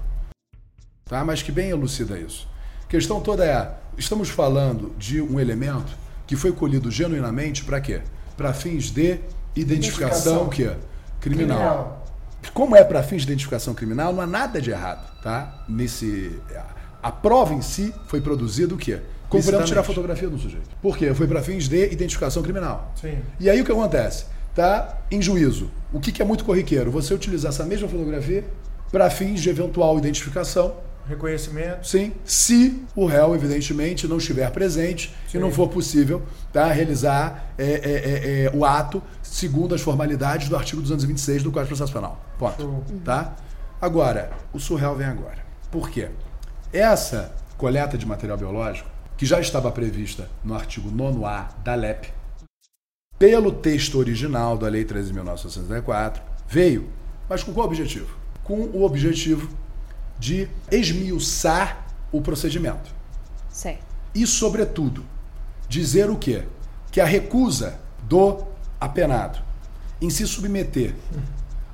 Tá? Mas que bem elucida isso. A questão toda é, estamos falando de um elemento que foi colhido genuinamente para quê? Para fins de identificação,
Identificação.
o quê? Criminal.
Criminal.
Como é para fins de identificação criminal, não há nada de errado, tá? Nesse a prova em si foi produzida o quê? Como podemos tirar fotografia do sujeito. Por quê? Foi para fins de identificação criminal.
Sim.
E aí o que acontece? Tá em juízo. O que, que é muito corriqueiro? Você utilizar essa mesma fotografia para fins de eventual identificação,
Reconhecimento.
sim, se o réu, evidentemente, não estiver presente e não for possível tá, realizar é, é, é, é, o ato segundo as formalidades do artigo 226 do Código de Processo Penal. Ponto.
Show.
Tá? Agora, o surreal vem agora. Por quê? Essa coleta de material biológico, que já estava prevista no artigo 9A da LEP, pelo texto original da Lei 13.964, veio, mas com qual objetivo? Com o objetivo de esmiuçar o procedimento.
Certo.
E, sobretudo, dizer o quê? Que a recusa do apenado em se submeter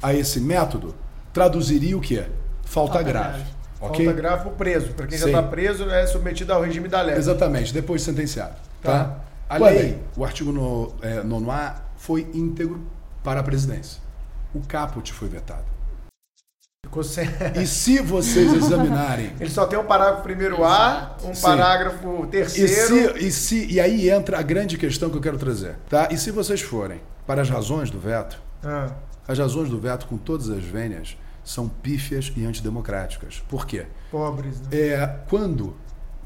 a esse método traduziria o quê? Falta,
Falta
grave.
grave.
Ok?
Falta grave pro preso. Para quem já
Sim.
está preso, é submetido ao regime da lei.
Exatamente, depois de sentenciado. Tá?
Tá.
A
Qual é?
lei, o artigo no, é, 9A, foi íntegro para a presidência. O caput foi vetado. E se vocês examinarem
Ele só tem um parágrafo primeiro A, um
Sim.
parágrafo
E,
terceiro.
se, e, se, e aí entra a grande questão que eu quero trazer. Tá? E se vocês forem para as razões do veto,
Ah,
as razões do veto, com todas as vênias, são pífias e antidemocráticas. Por quê?
pobres, né?
É, quando,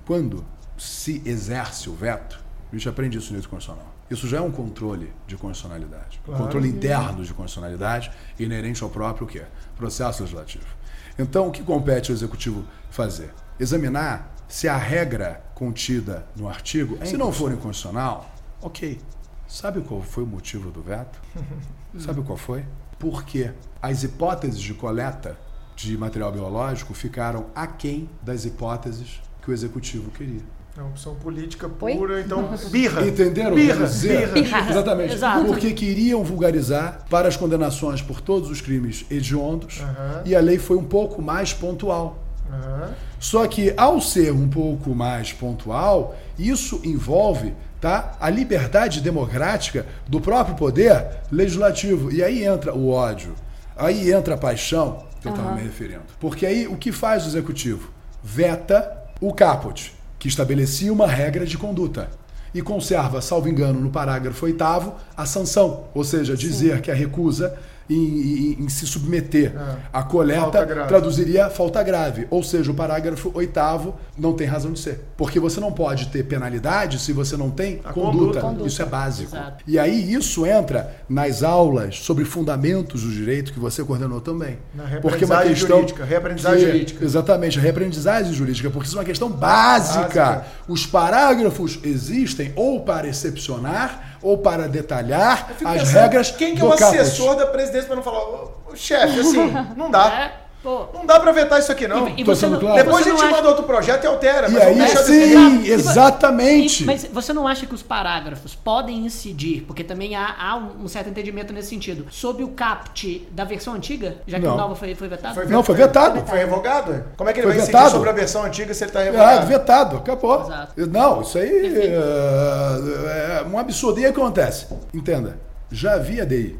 quando se exerce o veto, a gente aprende isso no direito constitucional. Isso já é um controle de constitucionalidade.
Claro.
Controle interno de constitucionalidade inerente ao próprio quê? processo legislativo. Então, o que compete ao executivo fazer? Examinar se a regra contida no artigo, se não for inconstitucional, ok. Sabe qual foi o motivo do veto? Sabe qual foi? Porque as hipóteses de coleta de material biológico ficaram aquém das hipóteses que o executivo queria.
É uma opção política
Oi?
pura, então birra.
Entenderam?
Birra,
dizer?
birra.
Exatamente.
Exato.
Porque queriam vulgarizar para as condenações por todos os crimes hediondos
Aham.
e a lei foi um pouco mais pontual. Só que ao ser um pouco mais pontual, isso envolve tá, a liberdade democrática do próprio poder legislativo. E aí entra o ódio Aí entra a paixão que eu estava me referindo. Porque aí o que faz o executivo? Veta o caput, que estabelecia uma regra de conduta. E conserva, salvo engano, no parágrafo 8 a sanção, ou seja, dizer que a recusa em, em- em se submeter
Ah,
à coleta traduziria falta grave. Ou seja, o parágrafo 8 não tem razão de ser. Porque você não pode ter penalidade se você não tem
A
conduta.
conduta.
Isso é básico.
Exato.
E aí isso entra nas aulas sobre fundamentos do direito que você coordenou também.
Na
Porque é uma questão
jurídica, reaprendizagem
que-
jurídica.
Exatamente, a reaprendizagem jurídica, porque isso é uma questão básica.
Básica.
Os parágrafos existem ou para excepcionar ou para detalhar as
pensando,
regras
Quem que é o assessor da presidência para não falar, chefe, assim, não dá.
É, pô.
Não dá para vetar isso aqui, não.
E, e você não,
claro?
Depois
você
a gente
acha-
manda outro projeto e altera,
E aí sim, exatamente.
E- Mas você não acha que os parágrafos podem incidir, porque também há, há um certo entendimento nesse sentido, sobre o caput da versão antiga, já que
Não.
o novo foi, foi vetado?
Foi
Não, foi vetado.
Foi revogado? é? Como é que ele
Foi
vai incidir
vetado.
sobre a versão antiga se ele está
Ah,
revogado?
vetado, acabou.
Exato.
Não, isso aí é, é um absurdo. E aí o que acontece? Entenda, já havia DI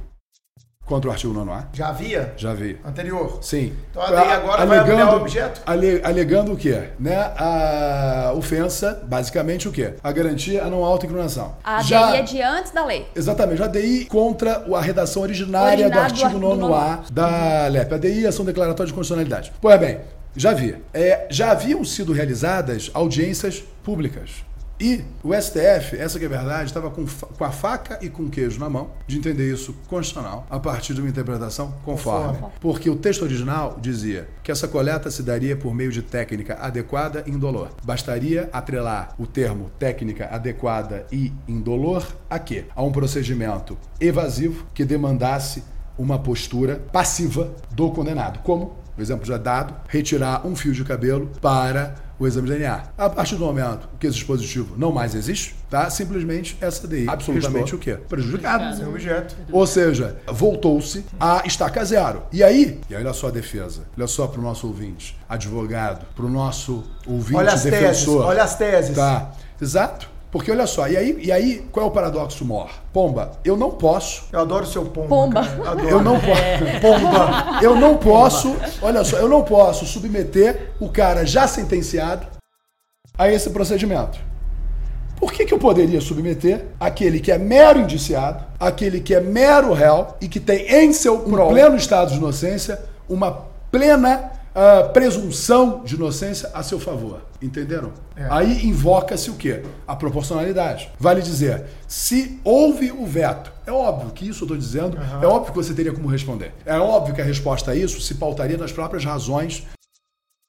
contra o artigo 9A?
Já havia?
Já havia.
Anterior?
Sim.
Então a lei agora vai ampliar o objeto?
ale- alegando o quê? Né? A ofensa, basicamente o quê? A garantia a não autoincriminação.
A
Já-
ADI é de antes da lei.
Exatamente, a DI contra a redação originária do
Originário do
artigo
artigo
9A da LEP. A DI, ação declaratória de constitucionalidade. Pois bem, já havia. É, já haviam sido realizadas audiências públicas. E o STF, essa que é a verdade, estava com, com a faca e com o queijo na mão de entender isso constitucional a partir de uma interpretação conforme. Porque o texto original dizia que essa coleta se daria por meio de técnica adequada e indolor. Bastaria atrelar o termo técnica adequada e indolor a quê? A um procedimento evasivo que demandasse uma postura passiva do condenado. Como, o exemplo já dado, retirar um fio de cabelo para o exame de DNA. A partir do momento que esse dispositivo não mais existe, tá? Simplesmente essa DI absolutamente o quê? Prejudicado.
Sem objeto.
Ou seja, voltou-se a estaca zero. E aí, e olha só a defesa, olha só para o nosso ouvinte, advogado, para o nosso ouvinte
Olha as teses,
defensor.
olha as teses.
Tá, exato. Porque olha só, e aí, e aí qual é o paradoxo maior? Pomba, eu não posso
Eu adoro o seu pomba.
Pomba.
cara. Eu adoro.
eu não posso. Pomba. Eu não posso. Olha só, eu não posso submeter o cara já sentenciado a esse procedimento. Por que, que eu poderia submeter aquele que é mero indiciado, aquele que é mero réu e que tem em seu
Prol.
pleno estado de inocência uma plena ah, presunção de inocência a seu favor? Entenderam?
É.
Aí invoca-se o quê? A proporcionalidade. Vale dizer, se houve o veto, é óbvio que isso eu estou dizendo, é óbvio que você teria como responder. É óbvio que a resposta a isso se pautaria nas próprias razões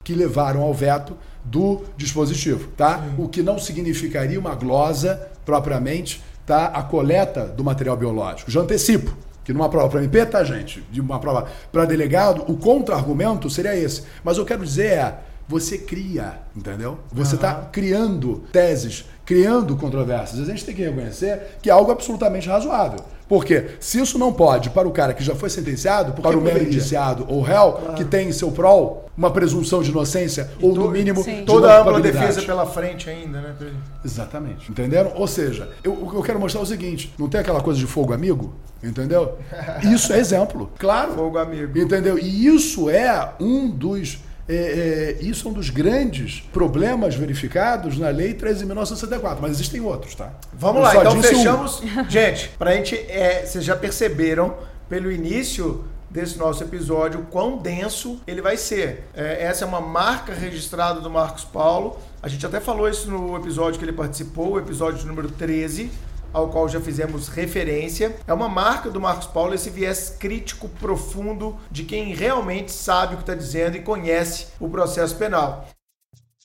que levaram ao veto do dispositivo, tá? O que não significaria uma glosa propriamente, tá? A coleta do material biológico. Já antecipo que numa prova para MP, tá, gente? De uma prova para delegado, o contra-argumento seria esse. Mas eu quero dizer é, você cria, entendeu? Você está criando teses, criando controvérsias. A gente tem que reconhecer que é algo absolutamente razoável. Porque se isso não pode para o cara que já foi sentenciado, para o mero indiciado ou réu, que tem em seu prol uma presunção de inocência ou no
to-
mínimo
Sim.
Toda a ampla defesa pela frente ainda, né? Pedro?
Exatamente. Entenderam? Ou seja, eu, o que eu quero mostrar é o seguinte: não tem aquela coisa de fogo amigo? Entendeu? Isso é exemplo. Claro.
Fogo amigo.
Entendeu? E isso é um dos. É, é, isso é um dos grandes problemas verificados na Lei 13.964, mas existem outros, tá?
Vamos
Eu
lá, então
disse um.
fechamos. Gente, pra gente. É, vocês já perceberam pelo início desse nosso episódio quão denso ele vai ser. É, essa é uma marca registrada do Marcos Paulo. A gente até falou isso no episódio que ele participou, o episódio número 13. Ao qual já fizemos referência. É uma marca do Marcos Paulo, esse viés crítico profundo de quem realmente sabe o que está dizendo e conhece o processo penal.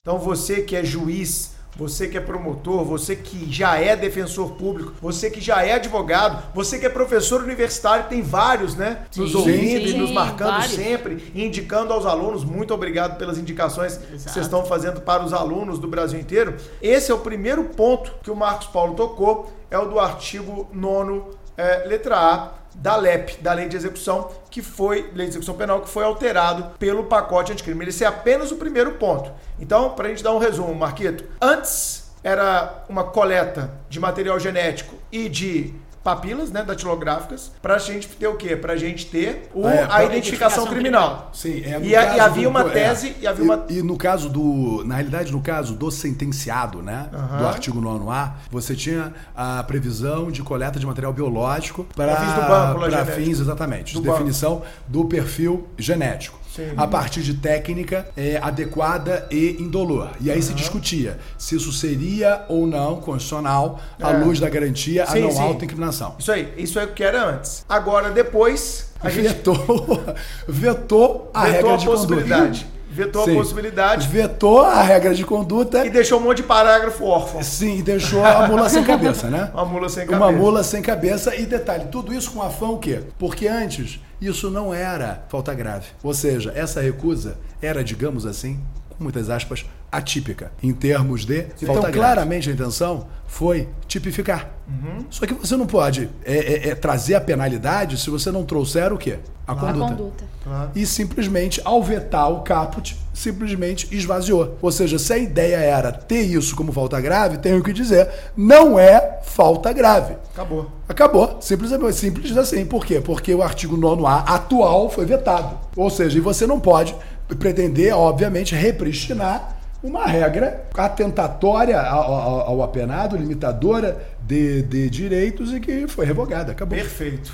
Então você que é juiz, você que é promotor, você que já é defensor público, você que já é advogado, você que é professor universitário, tem vários, né? Nos
Sim,
ouvindo
sim,
e nos marcando
vários.
sempre, indicando aos alunos. Muito obrigado pelas indicações que
Exato.
vocês estão fazendo para os alunos do Brasil inteiro. Esse é o primeiro ponto que o Marcos Paulo tocou, é o do artigo 9 é, letra A da LEP, da Lei de Execução, que foi, Lei de Execução Penal, que foi alterado pelo pacote anticrime. Esse é apenas o primeiro ponto. Então, para a gente dar um resumo, Marquito, antes era uma coleta de material genético e de papilas, né, datilográficas, pra gente ter o quê? Pra gente ter o-
É,
a identificação
identificação
criminal.
Sim, é,
E, a- e havia
do-
uma
é.
tese, e havia uma...
E, e no caso do. Na realidade, no caso do sentenciado, né?
Aham.
Do artigo 9A, você tinha a previsão de coleta de material biológico para
fins do banco
para
genético.
fins, exatamente,
Do
de
banco.
definição do perfil genético.
Sim.
A partir de técnica é, adequada e indolor. E aí se discutia se isso seria ou não constitucional à
É.
luz da garantia
Sim,
a não
sim.
autoincriminação.
Isso aí, isso é o que era antes. Agora, depois, a gente
Vetou, vetou a
vetou
regra
a
de
possibilidade.
conduta.
Vetou
Sim.
a possibilidade
Vetou a regra de conduta
e deixou um monte de parágrafo órfão.
Sim, deixou a mula sem cabeça, né?
Uma mula sem
Uma
cabeça.
mula sem cabeça. E detalhe, tudo isso com afão o quê? Porque antes isso não era falta grave. Ou seja, essa recusa era, digamos assim, com muitas aspas, atípica em termos de. então,
grave.
claramente a intenção foi tipificar.
Uhum.
Só que você não pode é, é, é, trazer a penalidade se você não trouxer o quê? A
A
conduta.
conduta.
Claro.
E simplesmente, ao vetar o caput, simplesmente esvaziou. Ou seja, se a ideia era ter isso como falta grave, tenho que dizer, não é falta grave.
Acabou.
Acabou. Simples, simples assim. Por quê? Porque o artigo 9A atual foi vetado. Ou seja, e você não pode pretender, obviamente, repristinar uma regra atentatória ao, ao- ao apenado, limitadora de, de direitos e que foi revogada. Acabou.
Perfeito.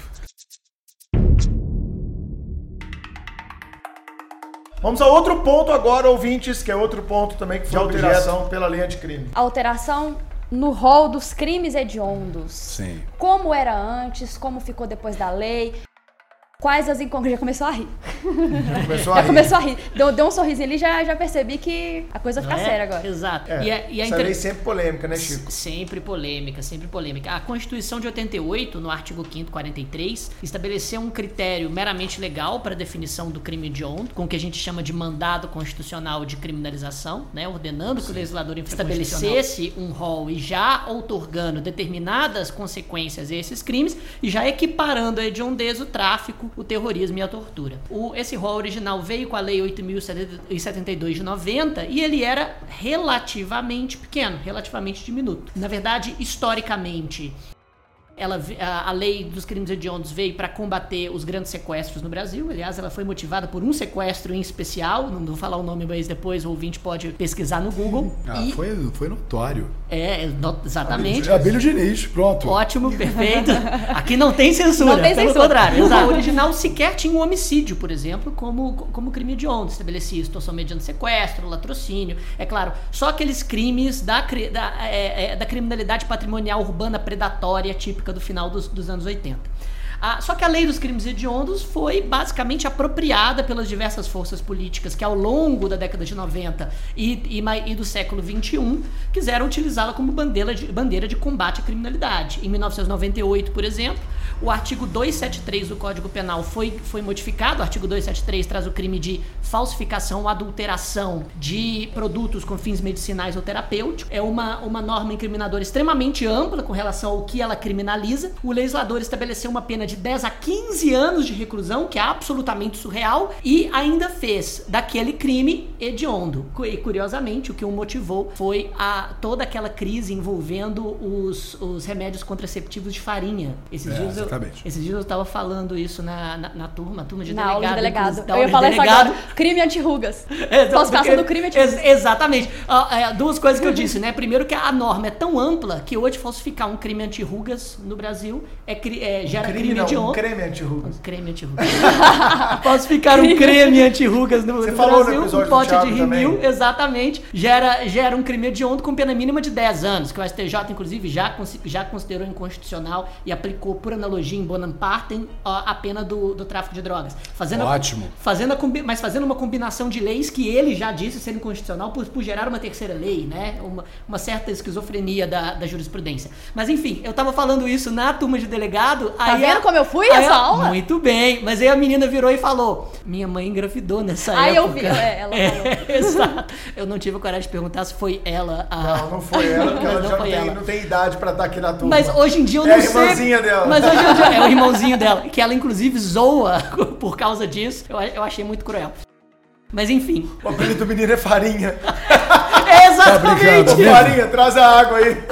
Vamos a outro ponto agora, ouvintes, que é outro ponto também que foi
De
alteração pela linha de crime.
Alteração no rol dos crimes hediondos.
Sim.
Como era antes, como ficou depois da lei. Quais as incongruências? Já começou a rir.
Começou a
Já
rir.
começou a rir. Deu, deu um sorrisinho ali já já percebi que a coisa fica
é?
séria agora.
Exato.
É,
e é, e é
essa
inter-
sempre polêmica, né, Chico?
Sempre polêmica, sempre polêmica. A Constituição de 88, no artigo 5º 43, estabeleceu um critério meramente legal para a definição do crime hediondo, com o que a gente chama de mandado constitucional de criminalização, né, ordenando que o legislador estabelecesse um rol e já outorgando determinadas consequências a esses crimes e já equiparando a hediondez, o tráfico, o terrorismo e a tortura. O, esse rol original veio com a Lei 8.072 de 90 e ele era relativamente pequeno, relativamente diminuto. Na verdade, historicamente, ela, a, a lei dos crimes hediondos veio para combater os grandes sequestros no Brasil. Aliás, ela foi motivada por um sequestro em especial. Não vou falar o nome, mas depois o ouvinte pode pesquisar no Google.
Ah,
e
foi, foi notório.
é no- exatamente.
Abílio Diniz, pronto.
Ótimo, perfeito. Aqui não tem censura,
Não tem
pelo
censura.
contrário. Exato. O original sequer tinha um homicídio, por exemplo, como, como crime hediondo. Estabelecia extorsão mediante sequestro, latrocínio. É claro, só aqueles crimes da, da, é, é, da criminalidade patrimonial urbana predatória típica do final dos, dos anos 80. Só que a lei dos crimes hediondos foi basicamente apropriada pelas diversas forças políticas que ao longo da década de 90 e, e, e do século 21 quiseram utilizá-la como bandeira de, bandeira de combate à criminalidade. Em 1998, por exemplo, o artigo 273 do Código Penal foi, foi modificado. O artigo 273 traz o crime de falsificação ou adulteração de produtos com fins medicinais ou terapêuticos. É uma, uma norma incriminadora extremamente ampla com relação ao que ela criminaliza. O legislador estabeleceu uma pena de 10 a 15 anos de reclusão, que é absolutamente surreal, e ainda fez daquele crime hediondo. E curiosamente, o que o motivou foi a toda aquela crise envolvendo os, os remédios contraceptivos de farinha. Esses
É,
dias eu,
exatamente.
esses dias eu tava falando isso na, na, na turma, turma de
Na
delegado.
aula de delegado. Eu ia
aula de
falar isso agora. Crime anti-rugas. Falsificação
porque-
do crime
ex-
anti-rugas.
Exatamente. Ah, é, duas coisas que eu disse, né? Primeiro que a norma é tão ampla que hoje falsificar um crime anti-rugas no Brasil é, é, gera crime,
Crime não,
de
um
honra.
creme anti-rugas.
Um creme anti-rugas. falsificar um creme anti-rugas no,
Você
no
falou no
Brasil,
episódio
um pote de rimil,
também.
exatamente, gera, gera um crime hediondo com pena mínima de 10 anos, que o STJ, inclusive, já, já considerou inconstitucional e aplicou, por analogia, em Bonham Partem, a, a pena do, do tráfico de drogas. Fazendo a-
Ótimo.
fazendo a mas fazendo uma combinação de leis que ele já disse ser inconstitucional por, por gerar uma terceira lei, né? Uma, uma certa esquizofrenia da, da jurisprudência. Mas enfim, eu tava falando isso na turma de delegado.
Tá
aí
vendo
a-
como eu fui
aí
essa
a-
aula?
Muito bem, mas aí a menina virou e falou: Minha mãe engravidou nessa
Aí eu
época.
vi, é, ela
É, exato. Eu não tive a coragem de perguntar se foi ela a.
Não, não foi ela, porque ela
não
já tem,
ela.
não tem idade pra estar aqui na turma.
Mas hoje em dia eu
É
não
a
sei.
irmãzinha dela.
Mas hoje em dia é o irmãozinho dela. Que ela, inclusive, zoa por causa disso. Eu, eu achei muito cruel. Mas enfim.
O apelido do menino é Farinha.
É exatamente.
Ô, Farinha, traz a água aí.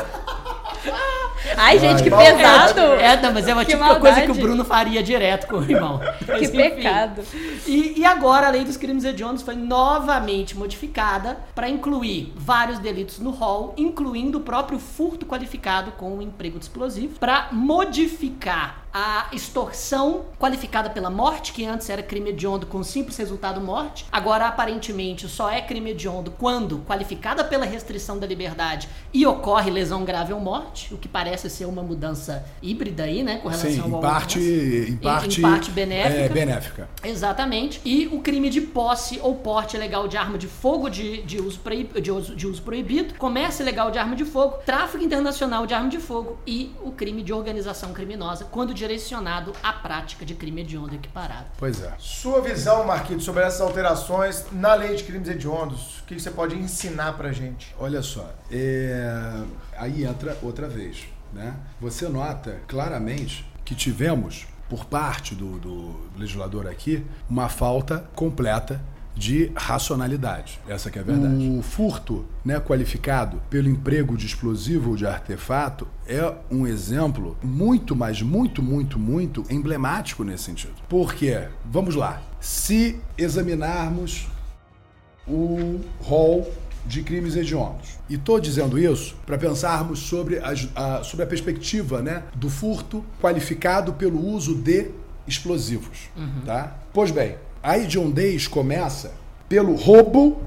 Ai, gente, que pesado.
É, não, mas é uma
Que
típica coisa que o. Bruno faria direto com o irmão. Mas,
Que
enfim.
pecado.
E, e agora a lei dos crimes hediondos foi novamente modificada para incluir vários delitos no rol, incluindo o próprio furto qualificado com o emprego de explosivo, para modificar a extorsão qualificada pela morte, que antes era crime hediondo com simples resultado morte, agora aparentemente só é crime hediondo quando qualificada pela restrição da liberdade e ocorre lesão grave ou morte, o que parece ser uma mudança híbrida aí, né, com relação
Sim,
ao
em parte, em parte,
em parte benéfica.
É, benéfica.
Exatamente. E o crime de posse ou porte ilegal de arma de fogo de, de, uso, proib- de, uso, de uso proibido, comércio ilegal de arma de fogo, tráfico internacional de arma de fogo e o crime de organização criminosa, quando direcionado à prática de crime hediondo equiparado.
Pois é.
Sua visão, Marquito, sobre essas alterações na lei de crimes hediondos, o que você pode ensinar pra gente?
Olha só, é, aí entra outra vez, né? Você nota claramente que tivemos, por parte do, do legislador aqui, uma falta completa de racionalidade. Essa que é a verdade. O furto né, qualificado pelo emprego de explosivo ou de artefato é um exemplo muito, mas muito, muito, muito emblemático nesse sentido. Porque, vamos lá, se examinarmos o rol de crimes hediondos. E estou dizendo isso para pensarmos sobre, as- a, sobre a perspectiva né, do furto qualificado pelo uso de explosivos. Tá? Pois bem, a hediondez começa pelo roubo,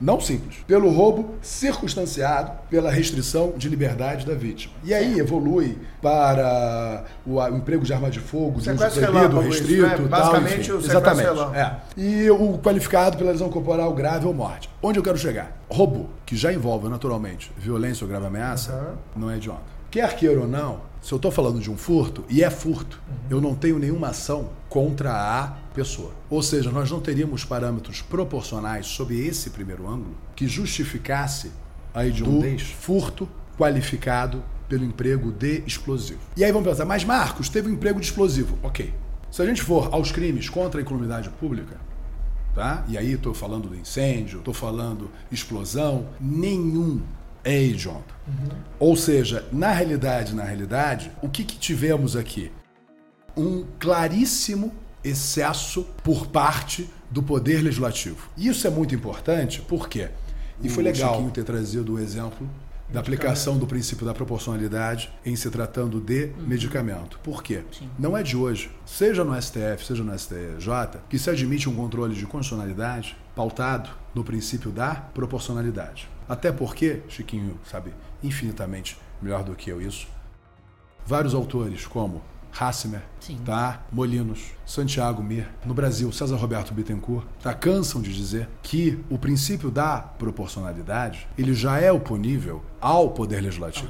não simples, pelo roubo circunstanciado pela restrição de liberdade da vítima. E aí evolui para o, emprego de arma de fogo, de uso proibido,
relâmpago, isso,
restrito,
né?
tal,
Basicamente,
enfim.
o sequestro
Exatamente. É. E o qualificado pela lesão corporal grave ou morte. Onde eu quero chegar? Roubo, que já envolve naturalmente violência ou grave ameaça,
Aham.
não é hediondo. Quer queira ou não, se eu estou falando de um furto, e é furto, eu não tenho nenhuma ação contra a pessoa. Ou seja, nós não teríamos parâmetros proporcionais sob esse primeiro ângulo que justificasse a hediondez furto qualificado pelo emprego de explosivo. E aí vamos pensar, mas Marcos, teve um emprego de explosivo. Ok. Se a gente for aos crimes contra a incolumidade pública, tá? E aí estou falando do incêndio, estou falando explosão, nenhum é hediondo. Ou seja, na realidade, na realidade, o que, que tivemos aqui? Um claríssimo excesso por parte do poder legislativo. E isso é muito importante, por quê? E foi
O
legal
Chiquinho
ter trazido o exemplo da aplicação do princípio da proporcionalidade em se tratando de medicamento. Por quê? Não é de hoje, seja no STF, seja no STJ, que se admite um controle de constitucionalidade pautado no princípio da proporcionalidade. Até porque, Chiquinho sabe infinitamente melhor do que eu isso, vários autores como Hassimer,
Sim.
tá? Molinos, Santiago Mir, no Brasil, César Roberto Bittencourt, tá? cansam de dizer que o princípio da proporcionalidade ele já é oponível ao poder legislativo.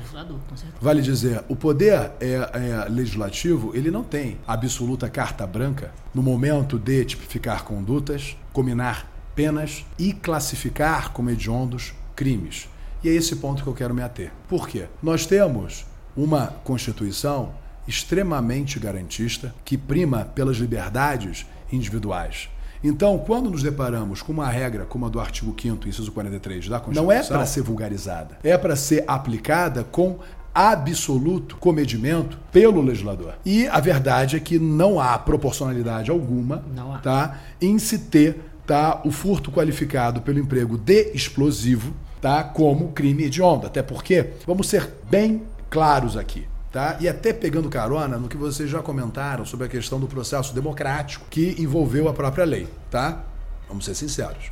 Vale dizer, o poder é, é, legislativo ele não tem absoluta carta branca no momento de tipificar condutas, combinar penas e classificar como hediondos crimes. E é esse ponto que eu quero me ater. Por quê? Nós temos uma Constituição extremamente garantista que prima pelas liberdades individuais. Então, quando nos deparamos com uma regra como a do artigo 5º, inciso 43 da Constituição, não é para ser vulgarizada, é para ser aplicada com absoluto comedimento pelo legislador. E a verdade é que não há proporcionalidade alguma
há.
tá, em se ter tá, o furto qualificado pelo emprego de explosivo tá, como crime hediondo. Até porque, vamos ser bem claros aqui. Tá? E até pegando carona no que vocês já comentaram sobre a questão do processo democrático que envolveu a própria lei, tá? Vamos ser sinceros,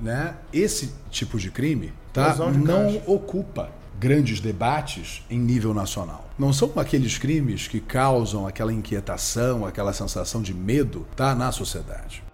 né? Esse tipo de crime, tá?
De
Não
caixa.
ocupa grandes debates em nível nacional. Não são aqueles crimes que causam aquela inquietação, aquela sensação de medo, tá, na sociedade.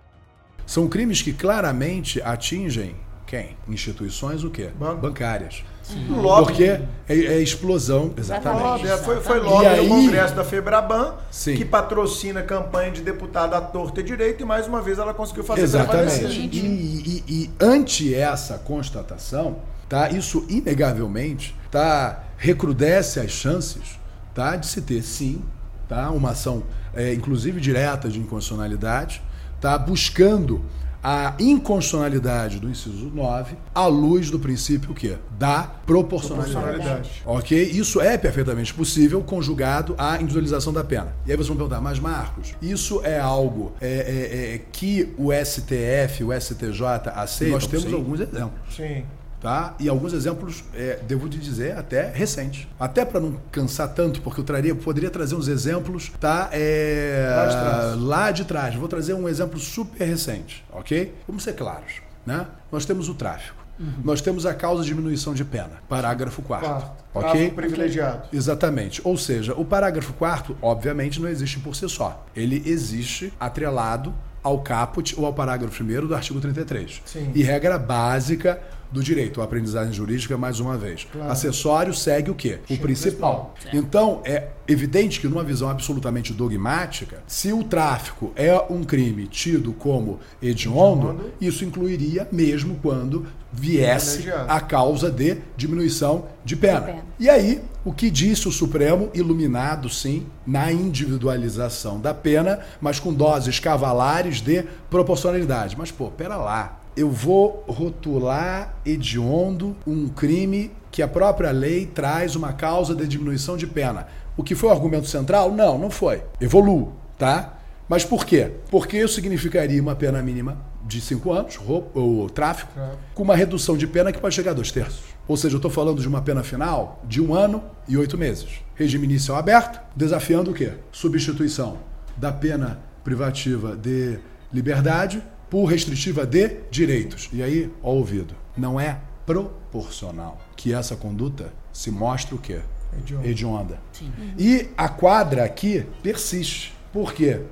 São crimes que claramente atingem quem? Instituições o quê?
Banco.
Bancárias.
Lobby.
Porque é, é explosão,
Lobby,
exatamente.
é, foi, foi lobby
aí-
no Congresso da Febraban,
Sim.
que patrocina a campanha de deputado à torta e direito, e mais uma vez ela conseguiu fazer
Exatamente. E, e- e ante essa constatação, tá, isso inegavelmente tá, recrudesce as chances tá, de se ter, sim, tá, uma ação, é, inclusive direta de inconstitucionalidade, tá, buscando a inconstitucionalidade do inciso 9 à luz do princípio o quê? Da proporcionalidade.
Proporcionalidade.
Ok? Isso é perfeitamente possível conjugado à individualização da pena. E aí vocês vão perguntar, mas Marcos, isso é algo é, é, é, que o STF, o STJ aceita? Nós temos
Sim.
alguns exemplos
Sim.
Tá? E alguns exemplos, é, devo te dizer, até recentes. Até para não cansar tanto, porque eu traria, poderia trazer uns exemplos, tá? É,
Lá de trás.
lá de trás. Vou trazer um exemplo super recente, ok? Vamos ser claros, né? Nós temos o tráfico. Nós temos a causa de diminuição de pena, parágrafo 4
Quarto.
ok?
Privilegiado.
Exatamente. Ou seja, o parágrafo 4 obviamente, não existe por si só. Ele existe atrelado ao caput ou ao parágrafo 1 do artigo 33.
Sim.
E regra básica do direito, a aprendizagem jurídica, mais uma vez.
Claro.
Acessório segue o quê? O principal. Então, é evidente que numa visão absolutamente dogmática, se o tráfico é um crime tido como hediondo, isso incluiria mesmo quando viesse a causa de diminuição de pena.
De pena.
E aí, o que disse o Supremo, iluminado sim na individualização da pena, mas com doses cavalares de proporcionalidade. Mas, pô, pera lá. Eu vou rotular hediondo um crime que a própria lei traz uma causa de diminuição de pena. O que foi o argumento central? Não, não foi. Evoluo, tá? Mas por quê? Porque isso significaria uma pena mínima de 5 anos, roubo, ou tráfico,
Tráfico.
com uma redução de pena que pode chegar a dois terços. Ou seja, eu estou falando de uma pena final de um ano e oito meses. Regime inicial aberto, desafiando o quê? Substituição da pena privativa de liberdade por restritiva de direitos. E aí, ó o ouvido, não é proporcional que essa conduta se mostre o quê?
Hedionda.
Hedionda.
Sim.
E a quadra aqui persiste. Por quê?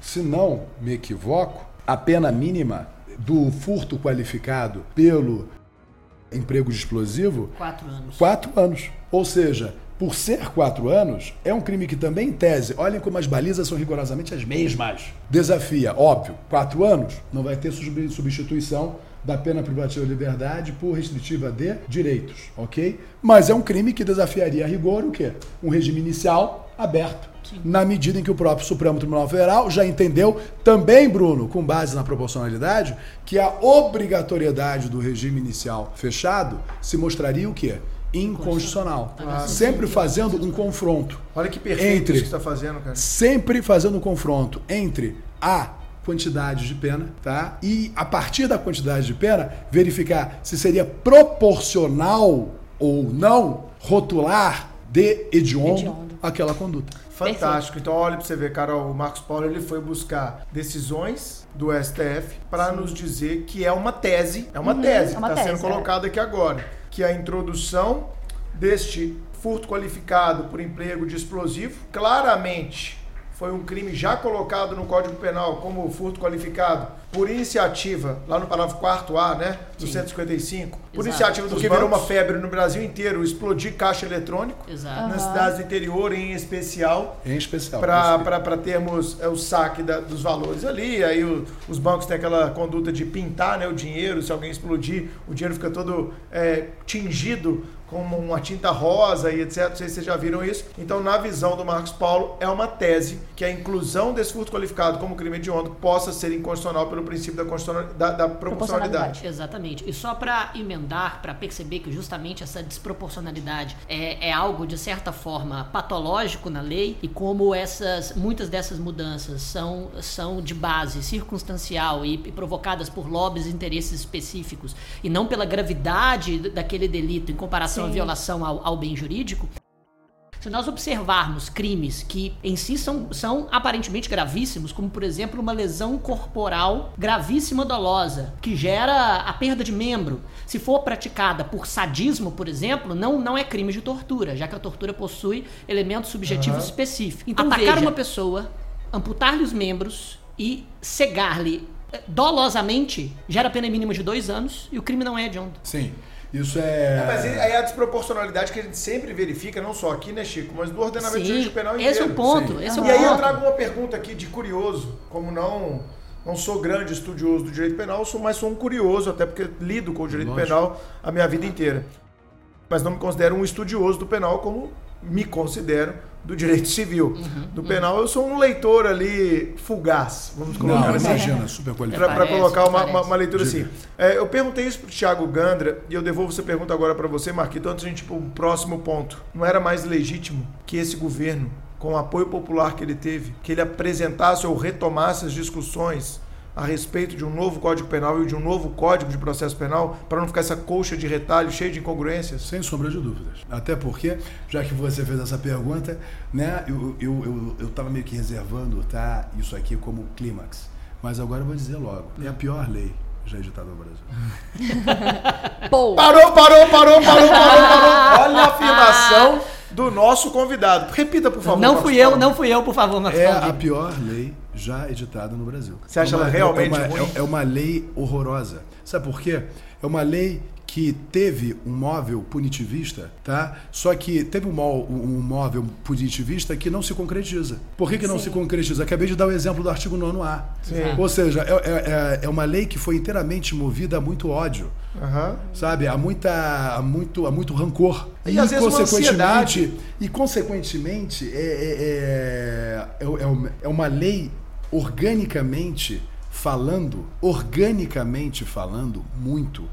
Se não me equivoco, a pena mínima do furto qualificado pelo emprego de explosivo,
Quatro anos.
quatro anos. Ou seja, por ser quatro anos, é um crime que também, em tese, olhem como as balizas são rigorosamente as mesmas. Desafia, óbvio, quatro anos, não vai ter sub- substituição da pena privativa de liberdade por restritiva de direitos, ok? Mas é um crime que desafiaria a rigor o quê? Um regime inicial aberto. Na medida em que o próprio Supremo Tribunal Federal já entendeu, também, Bruno, com base na proporcionalidade, que a obrigatoriedade do regime inicial fechado se mostraria o quê? Inconstitucional.
Claro.
Sempre fazendo um confronto.
Olha que perfeito
Entre-
isso que você está fazendo, cara.
Sempre fazendo um confronto entre a quantidade de pena, tá? E a partir da quantidade de pena, verificar se seria proporcional ou não rotular de hediondo,
Hediondo.
aquela conduta.
Fantástico. Então, olha pra você ver, cara, o Marcos Paulo ele foi buscar decisões do STF para nos dizer que é uma tese, é uma
Uhum,
tese
é uma
que está
tese,
sendo
é.
colocada aqui agora, que a introdução deste furto qualificado por emprego de explosivo claramente foi um crime já colocado no Código Penal como furto qualificado por iniciativa, lá no parágrafo 4 A, né, do
Sim.
155, por
Exato.
iniciativa do
Dos
que virou uma
bancos.
febre no Brasil inteiro, explodir caixa eletrônico
Exato.
nas cidades do interior em especial
Em especial.
para termos é, o saque da- dos valores ali. Aí o- os bancos têm aquela conduta de pintar né, o dinheiro, se alguém explodir, o dinheiro fica todo é, tingido como uma tinta rosa e etc. Não sei se vocês já viram isso. Então, na visão do Marcos Paulo, é uma tese que a inclusão desse furto qualificado como crime hediondo possa ser inconstitucional pelo princípio da, da, da proporcionalidade.
Exatamente. E só para emendar, para perceber que justamente essa desproporcionalidade é, é algo de certa forma patológico na lei e como essas muitas dessas mudanças são, são de base circunstancial e, e provocadas por lobbies e interesses específicos e não pela gravidade daquele delito em comparação
Sim.
violação ao, ao bem jurídico. Se nós observarmos crimes que em si são, são aparentemente gravíssimos, como por exemplo uma lesão corporal gravíssima dolosa, que gera a perda de membro, se for praticada por sadismo, por exemplo, não, não é crime de tortura, já que a tortura possui elementos subjetivos
Aham.
específicos.
Então,
Atacar
veja.
uma pessoa, amputar-lhe os membros e cegar-lhe eh, dolosamente gera pena mínima de dois anos e o crime não é hediondo.
Sim. Isso é.
É, mas aí é a desproporcionalidade que a gente sempre verifica, não só aqui, né, Chico, mas do ordenamento
Sim,
jurídico penal inteiro.
esse é o ponto,
Sim.
esse é o
E aí eu trago uma pergunta aqui de curioso, como não não sou grande estudioso do direito penal, sou mas sou um curioso, até porque lido com o direito
Lógico.
penal a minha vida inteira. Mas não me considero um estudioso do penal como me considero, do direito civil. Do penal, eu sou um leitor ali fugaz, vamos colocar
Não,
assim.
imagina, super qualificado.
Para colocar uma, uma- uma leitura
Diga.
assim. É, eu perguntei isso pro Thiago Gandra e eu devolvo essa pergunta agora para você, Marquito, antes de a gente ir pro próximo ponto. Não era mais legítimo que esse governo, com o apoio popular que ele teve, que ele apresentasse ou retomasse as discussões a respeito de um novo Código Penal e de um novo Código de Processo Penal, para não ficar essa colcha de retalho cheia de incongruências?
Sem sombra de dúvidas. Até porque, já que você fez essa pergunta, né, eu, eu, eu, eu tava meio que reservando tá, isso aqui como clímax. Mas agora eu vou dizer logo. É a pior lei já editada no Brasil.
Parou, parou, parou, parou, parou, parou. Olha a afirmação do nosso convidado. Repita, por favor.
Não fui eu, não fui eu, por favor, Marcos
É a pior lei já editada no Brasil.
Você acha
É uma-
ela realmente
é uma,
ruim?
é- é uma lei horrorosa. Sabe por quê? É uma lei que teve um móvel punitivista, tá? Só que teve um, mó- um móvel punitivista que não se concretiza. Por que, que não se concretiza? Acabei de dar o exemplo do artigo 9A.
Sim.
Ou seja, é, é- é- é uma lei que foi inteiramente movida a muito ódio.
Aham.
Sabe, há, muita, há, muito, há muito rancor.
E, às vezes, uma
consequentemente, e consequentemente é, é, é, é, é é uma lei organicamente falando, organicamente falando, muito,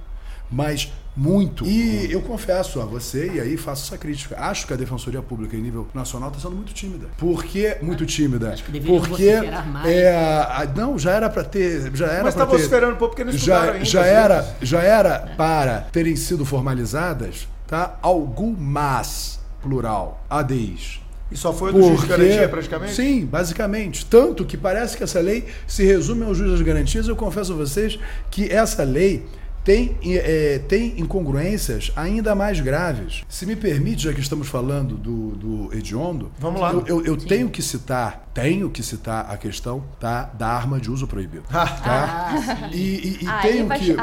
mas muito. E eu confesso a você, e aí faço essa crítica, acho que a Defensoria Pública em nível nacional está sendo muito tímida. Por que muito tímida?
Acho que
Porque
mais.
é, a- não, já era para ter, já era
Mas
ter-
vociferando um pouco porque não
já,
ainda.
já
às
era, já era para terem sido formalizadas, tá? Algumas, plural, ADIs.
E só foi o do juiz de garantia, praticamente?
Sim, basicamente. Tanto que parece que essa lei se resume ao juiz das garantias. Eu confesso a vocês que essa lei tem, eh, tem incongruências ainda mais graves. Se me permite, já que estamos falando do, do hediondo,
Vamos lá.
eu, eu- eu tenho que citar, tenho que citar a questão tá, da arma de uso proibido.
Ah,
Tá? E, e- e
Aí
tenho
vai-
que,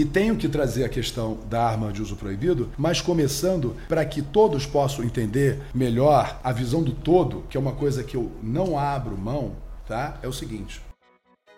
e tenho que trazer a questão da arma de uso proibido, mas começando para que todos possam entender melhor a visão do todo, que é uma coisa que eu não abro mão, tá? É o seguinte.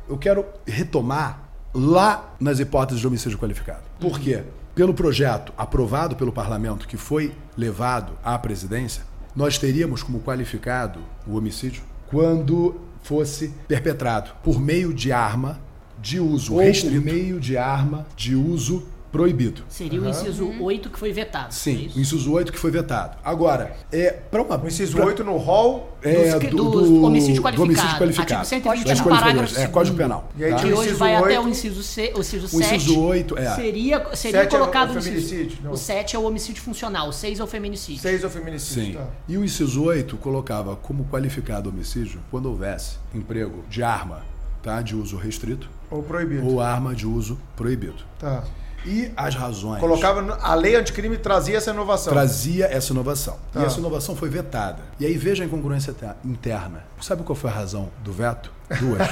Eu quero retomar lá nas hipóteses de homicídio qualificado. Por quê? Pelo projeto aprovado pelo parlamento que foi levado à presidência, nós teríamos como qualificado o homicídio quando fosse perpetrado por meio de arma de uso
Ou
restrito,
por
meio de arma de uso proibido.
Seria o inciso 8 que foi vetado. é
Sim,
isso?
o inciso 8 que foi vetado. Agora, é para uma
O inciso
pra-
8 no hall.
é,
dos-
do,
dos
do-
homicídio
do
qualificado.
homicídio qualificado.
Artigo 121,
Das
parágrafo
qualificadas, É. Código Penal.
E aí
tá?
Que
o
hoje
inciso
vai até
8.
o inciso, C, o inciso
O
7.
inciso 8, é.
Seria, seria
Sete é o-
colocado
o
o
feminicídio, não.
O 7 é o homicídio funcional, o 6 é o feminicídio.
6 é o feminicídio.
Sim.
Tá.
E o inciso 8 colocava como qualificado homicídio quando houvesse emprego de arma tá, de uso restrito
Ou proibido.
ou arma de uso proibido.
Tá.
E as razões.
Colocava. A lei anticrime trazia essa inovação.
Trazia essa inovação.
Tá.
E essa inovação foi vetada. E aí veja a incongruência te- interna. Sabe qual foi a razão do veto? Duas.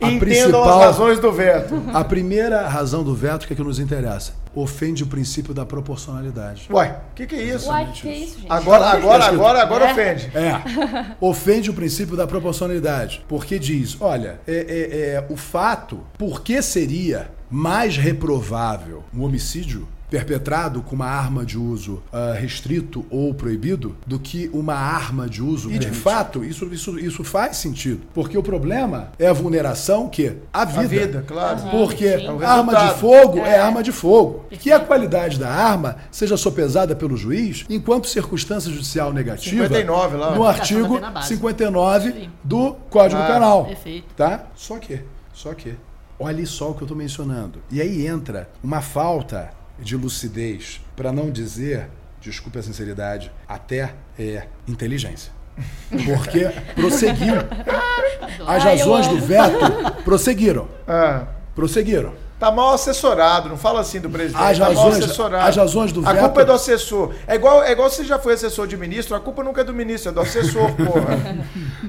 A
Entendam as razões do veto.
A primeira razão do veto que é que nos interessa. Ofende o princípio da proporcionalidade.
Uai, o que, que é isso?
Uai, que isso, gente?
Agora, agora, agora, agora
É.
ofende.
É. Ofende o princípio da proporcionalidade. Porque diz, olha, é, é- é, o fato, por que seria mais reprovável um homicídio perpetrado com uma arma de uso ah, restrito ou proibido do que uma arma de uso e de fato isso, isso, isso faz sentido porque o problema é a vulneração que a vida,
A vida, claro.
porque
sim. É
arma
resultado.
de fogo é. arma de fogo. Que a qualidade da arma seja sopesada pelo juiz enquanto circunstância judicial negativa
59 lá.
no artigo
pena base.
59
Sim.
do Código
Ah,
Penal.
perfeito.
Tá? Só que, só que, olhe só o que eu estou mencionando. E aí entra uma falta de lucidez, para não dizer, desculpe a sinceridade, até é, inteligência. Porque prosseguiu. As razões do veto prosseguiram.
Ah,
Prosseguiram.
tá mal assessorado, não fala assim do presidente.
As
tá mal
razões-
assessorado.
as razões do
A
veto-
culpa é do assessor. É igual, é igual você já foi assessor de ministro, a culpa nunca é do ministro, é do assessor, porra.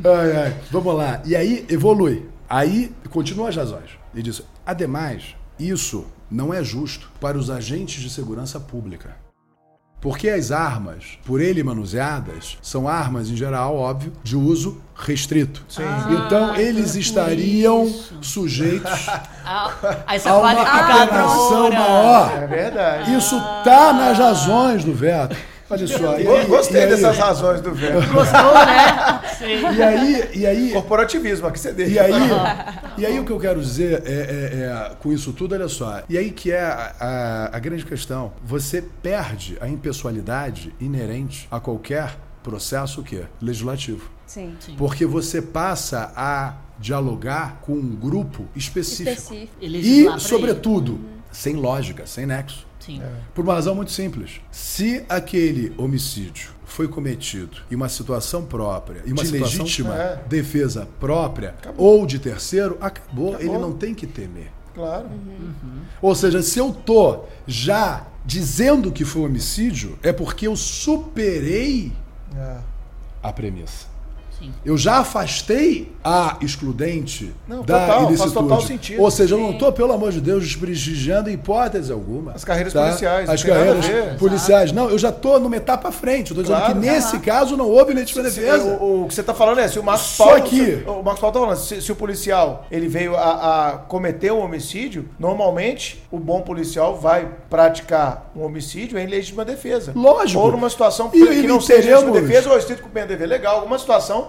Ai, ai. Vamos lá. E aí evolui. Aí continua as razões. E diz: ademais, isso não é justo para os agentes de segurança pública. Porque as armas, por ele manuseadas, são armas, em geral, óbvio, de uso restrito.
Sim.
então,
Ah,
eles estariam
isso.
sujeitos
A, a essa
a uma apenação maior.
É verdade.
Isso tá nas razões do veto. Olha só. e
Gostei
e aí-
dessas razões do velho.
Gostou, né? Sim.
E aí, e aí,
Corporativismo, aqui você deixa.
E aí, e aí o que eu quero dizer é, é- é, com isso tudo, olha só. E aí que é a, a- a grande questão. Você perde a impessoalidade inerente a qualquer processo o quê? legislativo.
Sim.
Porque você passa a dialogar com um grupo específico.
Específico.
E
E, sobretudo, sem lógica, sem nexo.
Sim.
Por uma razão muito simples. Se aquele homicídio foi cometido em uma situação própria, em uma
De
situação
legítima, é.
defesa própria ou de terceiro, acabou.
Acabou.
Ele não tem que temer.
Claro.
Ou seja, se eu tô já dizendo que foi homicídio, é porque eu superei
É.
a premissa.
Sim.
Eu já afastei a excludente
Não,
da
total, faz
ilicitude.
total sentido.
Ou seja, eu não estou, pelo amor de Deus, desprestigiando hipótese alguma.
As carreiras policiais, não
As carreiras policiais. Não, eu já estou numa etapa à frente. Eu estou dizendo
Claro.
que nesse caso não houve legítima
Se-
defesa.
O, o que você está falando é, se o Marcos
Só
Paulo.
que-
se- o Marcos Paulo tá falando, se, se o policial ele veio a, a cometer um homicídio, normalmente o bom policial vai praticar um homicídio em legítima defesa.
Lógico.
Ou numa situação
E-
que
e
não seja legítima
teremos-
defesa ou estrito com pena dever legal, alguma situação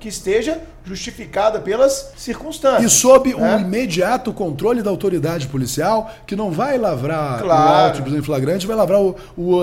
que esteja justificada pelas circunstâncias.
E sob
né?
o imediato controle da autoridade policial, que não vai lavrar
Claro.
o auto de prisão em flagrante, vai lavrar o, o,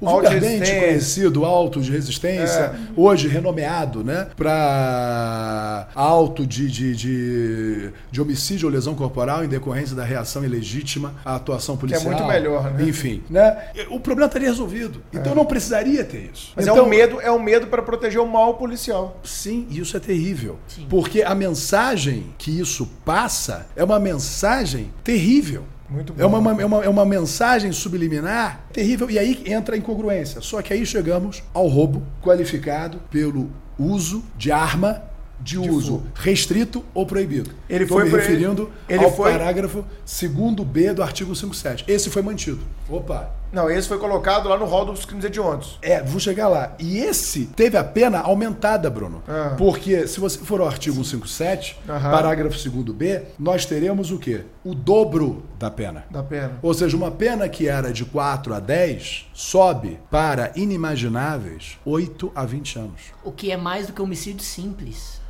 o vulgarmente conhecido auto de resistência,
É.
hoje renomeado né, para auto de, de, de, de homicídio ou lesão corporal em decorrência da reação ilegítima à atuação policial.
é muito melhor, né?
Enfim, né? o problema estaria resolvido. Então eu não precisaria ter isso.
Mas
então,
é um medo, é um medo para proteger o mal policial.
Sim, e isso é terrível.
Sim.
Porque a mensagem que isso passa é uma mensagem terrível.
Muito bom.
É uma, uma- é, uma, é uma mensagem subliminar terrível. E aí entra a incongruência. Só que aí chegamos ao roubo qualificado pelo uso de arma de, uso
fogo.
restrito ou proibido.
Ele
Estou
foi
me referindo
ele
ao
foi-
parágrafo 2 B do artigo 57. Esse foi mantido. Opa!
Não, esse foi colocado lá no rol dos crimes hediondos.
É, vou chegar lá. E esse teve a pena aumentada, Bruno.
Ah.
Porque se você for ao artigo 157,
Aham.
parágrafo 2 B, nós teremos o quê? O dobro da pena.
Da pena.
Ou seja, uma pena que era de 4 a 10 sobe para inimagináveis 8 a 20 anos.
O que é mais do que homicídio simples.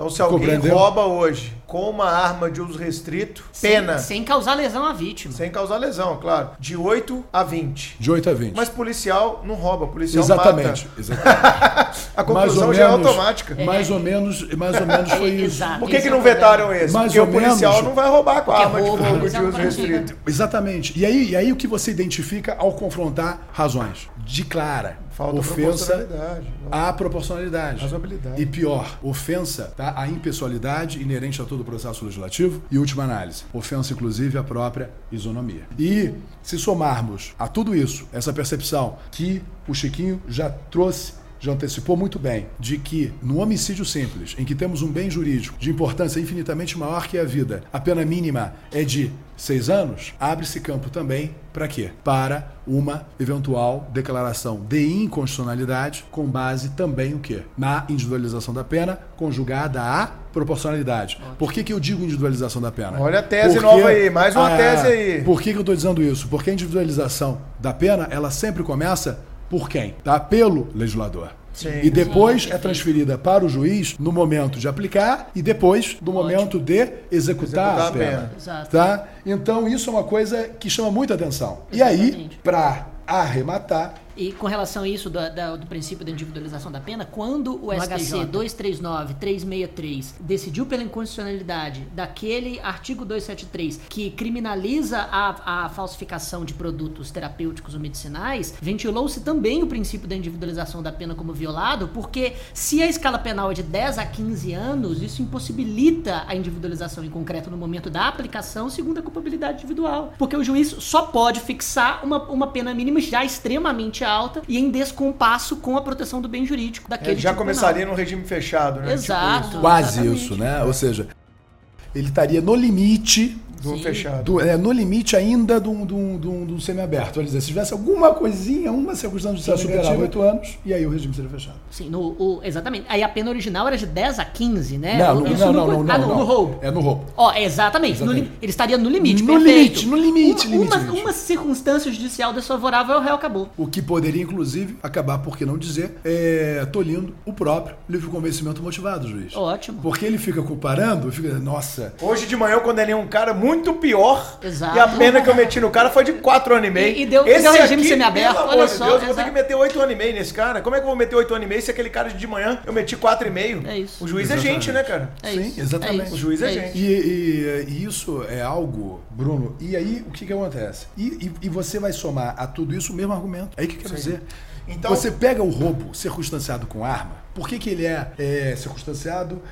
Então, se alguém
Compreendeu?
rouba hoje com uma arma de uso restrito, pena.
Sem, sem causar lesão à vítima.
Sem causar lesão, claro. De 8 a 20.
De 8 a 20.
Mas policial não rouba, policial
exatamente.
mata.
exatamente.
A conclusão já é automática.
Mais ou menos, mais ou menos foi isso.
exato.
Por que, que não vetaram esse?
Mais
Porque
ou
o policial
menos.
não vai roubar com a arma de
roubo,
fogo de uso restrito.
Exatamente. E aí, e aí o que você identifica ao confrontar razões? De clara.
Falta
ofensa
proporcionalidade.
à proporcionalidade.
Razoabilidade.
E pior, ofensa tá, à impessoalidade inerente a todo o processo legislativo. E última análise, ofensa inclusive à própria isonomia. E se somarmos a tudo isso, essa percepção que o Chiquinho já trouxe já antecipou muito bem de que no homicídio simples, em que temos um bem jurídico de importância infinitamente maior que a vida, a pena mínima é de seis anos, abre-se campo também para quê? Para uma eventual declaração de inconstitucionalidade com base também o quê? Na individualização da pena conjugada à proporcionalidade. Por que, que eu digo individualização da pena?
Olha a tese
Porque-
nova aí, mais uma
Ah,
tese aí.
Por que, que eu estou dizendo isso? Porque a individualização da pena, ela sempre começa por quem? Tá? Pelo legislador.
Sim.
E depois é transferida para o juiz no momento de aplicar e depois no momento de executar,
Executar
a
a
pena.
pena.
Exato.
Tá? Então isso é uma coisa que chama muita atenção. E aí,
Exatamente.
para arrematar,
E com relação a isso da- do princípio da individualização da pena, quando o STC 239-363 decidiu pela inconstitucionalidade daquele artigo 273 que criminaliza a, a falsificação de produtos terapêuticos ou medicinais, ventilou-se também o princípio da individualização da pena como violado, porque se a escala penal é de 10 a 15 anos, isso impossibilita a individualização em concreto no momento da aplicação, segundo a culpabilidade individual. Porque o juiz só pode fixar uma, uma pena mínima já extremamente alta e em descompasso com a proteção do bem jurídico daquele
Ele já
tipo
começaria
penal.
no regime fechado, né?
Exato.
Tipo isso.
quase
exatamente.
isso, né? Ou seja, ele estaria no limite
Do
Sim.
fechado.
Do- é, no limite ainda de um, de um, de um, de um semiaberto. Quer dizer, se tivesse alguma coisinha, uma circunstância judicial
Sim, negativa.
8 anos, e aí o regime seria fechado.
Sim, no, o- exatamente. Aí a pena original era de 10 a 15, né?
não, no-
Isso
não,
no
não,
co-
não, não,
ah, no,
não.
no roubo.
É no roubo.
Ó, exatamente. no
Exatamente.
lim- ele estaria no limite,
No
perfeito.
limite, no limite,
uma,
limite,
uma,
limite.
uma circunstância judicial desfavorável, o réu acabou.
O que poderia, inclusive, acabar, por que não dizer, é, tolhindo o próprio livre convencimento motivado, juiz.
Ótimo.
Porque ele fica comparando, fica, nossa,
Hoje de manhã eu condenei um cara muito pior.
Exato.
E a pena que eu meti no cara foi de 4 anos e meio.
E- e deu- deu regime semiaberto,
pelo
olha
de
só,
Deus, eu vou ter que meter 8 anos e meio nesse cara. Como é que eu vou meter 8 anos e meio se aquele cara de manhã eu meti 4 e meio?
É isso.
O juiz é
Exatamente.
gente, né, cara?
É
Sim,
isso,
exatamente.
é isso,
O juiz é
isso.
gente.
E, e- e isso é algo, Bruno, e aí o que, que acontece? E, e- e você vai somar a tudo isso o mesmo argumento. Aí o que quer dizer?
Então-
você pega o roubo circunstanciado com arma, por que, que ele é, é, circunstanciado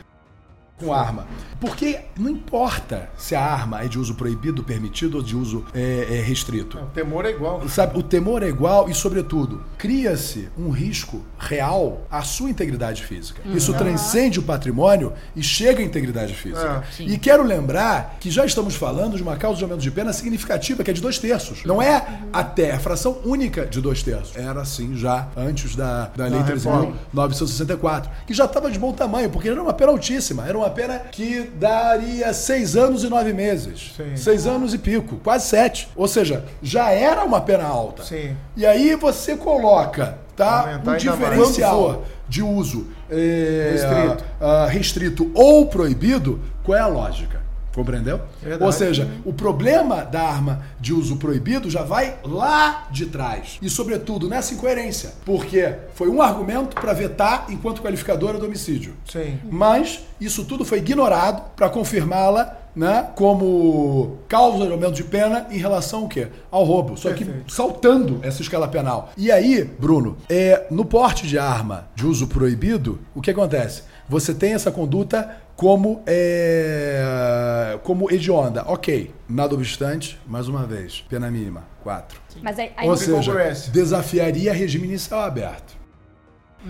com arma? Porque não importa se a arma é de uso proibido, permitido ou de uso é, é, restrito.
O temor é igual.
Sabe, o temor é igual e, sobretudo, cria-se um risco real à sua integridade física. Isso transcende o patrimônio e chega à integridade física.
Ah,
sim.
e quero lembrar que já estamos falando de uma causa de aumento de pena significativa, que é de dois terços. Não é até a fração única de dois terços. Era assim já antes da, da Lei
reforma.
13.964, que já estava de bom tamanho, porque era uma pena altíssima. Era uma pena que daria seis anos e nove meses.
Sim.
Seis anos e pico, quase sete. Ou seja, já era uma pena alta.
Sim.
E aí você coloca, tá? Um diferencial de uso é,
Restrito.
ah, restrito ou proibido, qual é a lógica? Compreendeu?
Verdade.
Ou seja, o problema da arma de uso proibido já vai lá de trás. E, sobretudo, nessa incoerência. Porque foi um argumento para vetar enquanto qualificadora do homicídio.
Sim.
Mas isso tudo foi ignorado para confirmá-la né, como causa de aumento de pena em relação ao quê? Ao roubo. Só que
Perfeito.
saltando essa escala penal. E aí, Bruno, é, no porte de arma de uso proibido, o que acontece? Você tem essa conduta como, é, como hedionda. Ok. Nada obstante, mais uma vez, pena mínima, 4.
Mas aí, aí
Ou seja, desafiaria regime inicial aberto.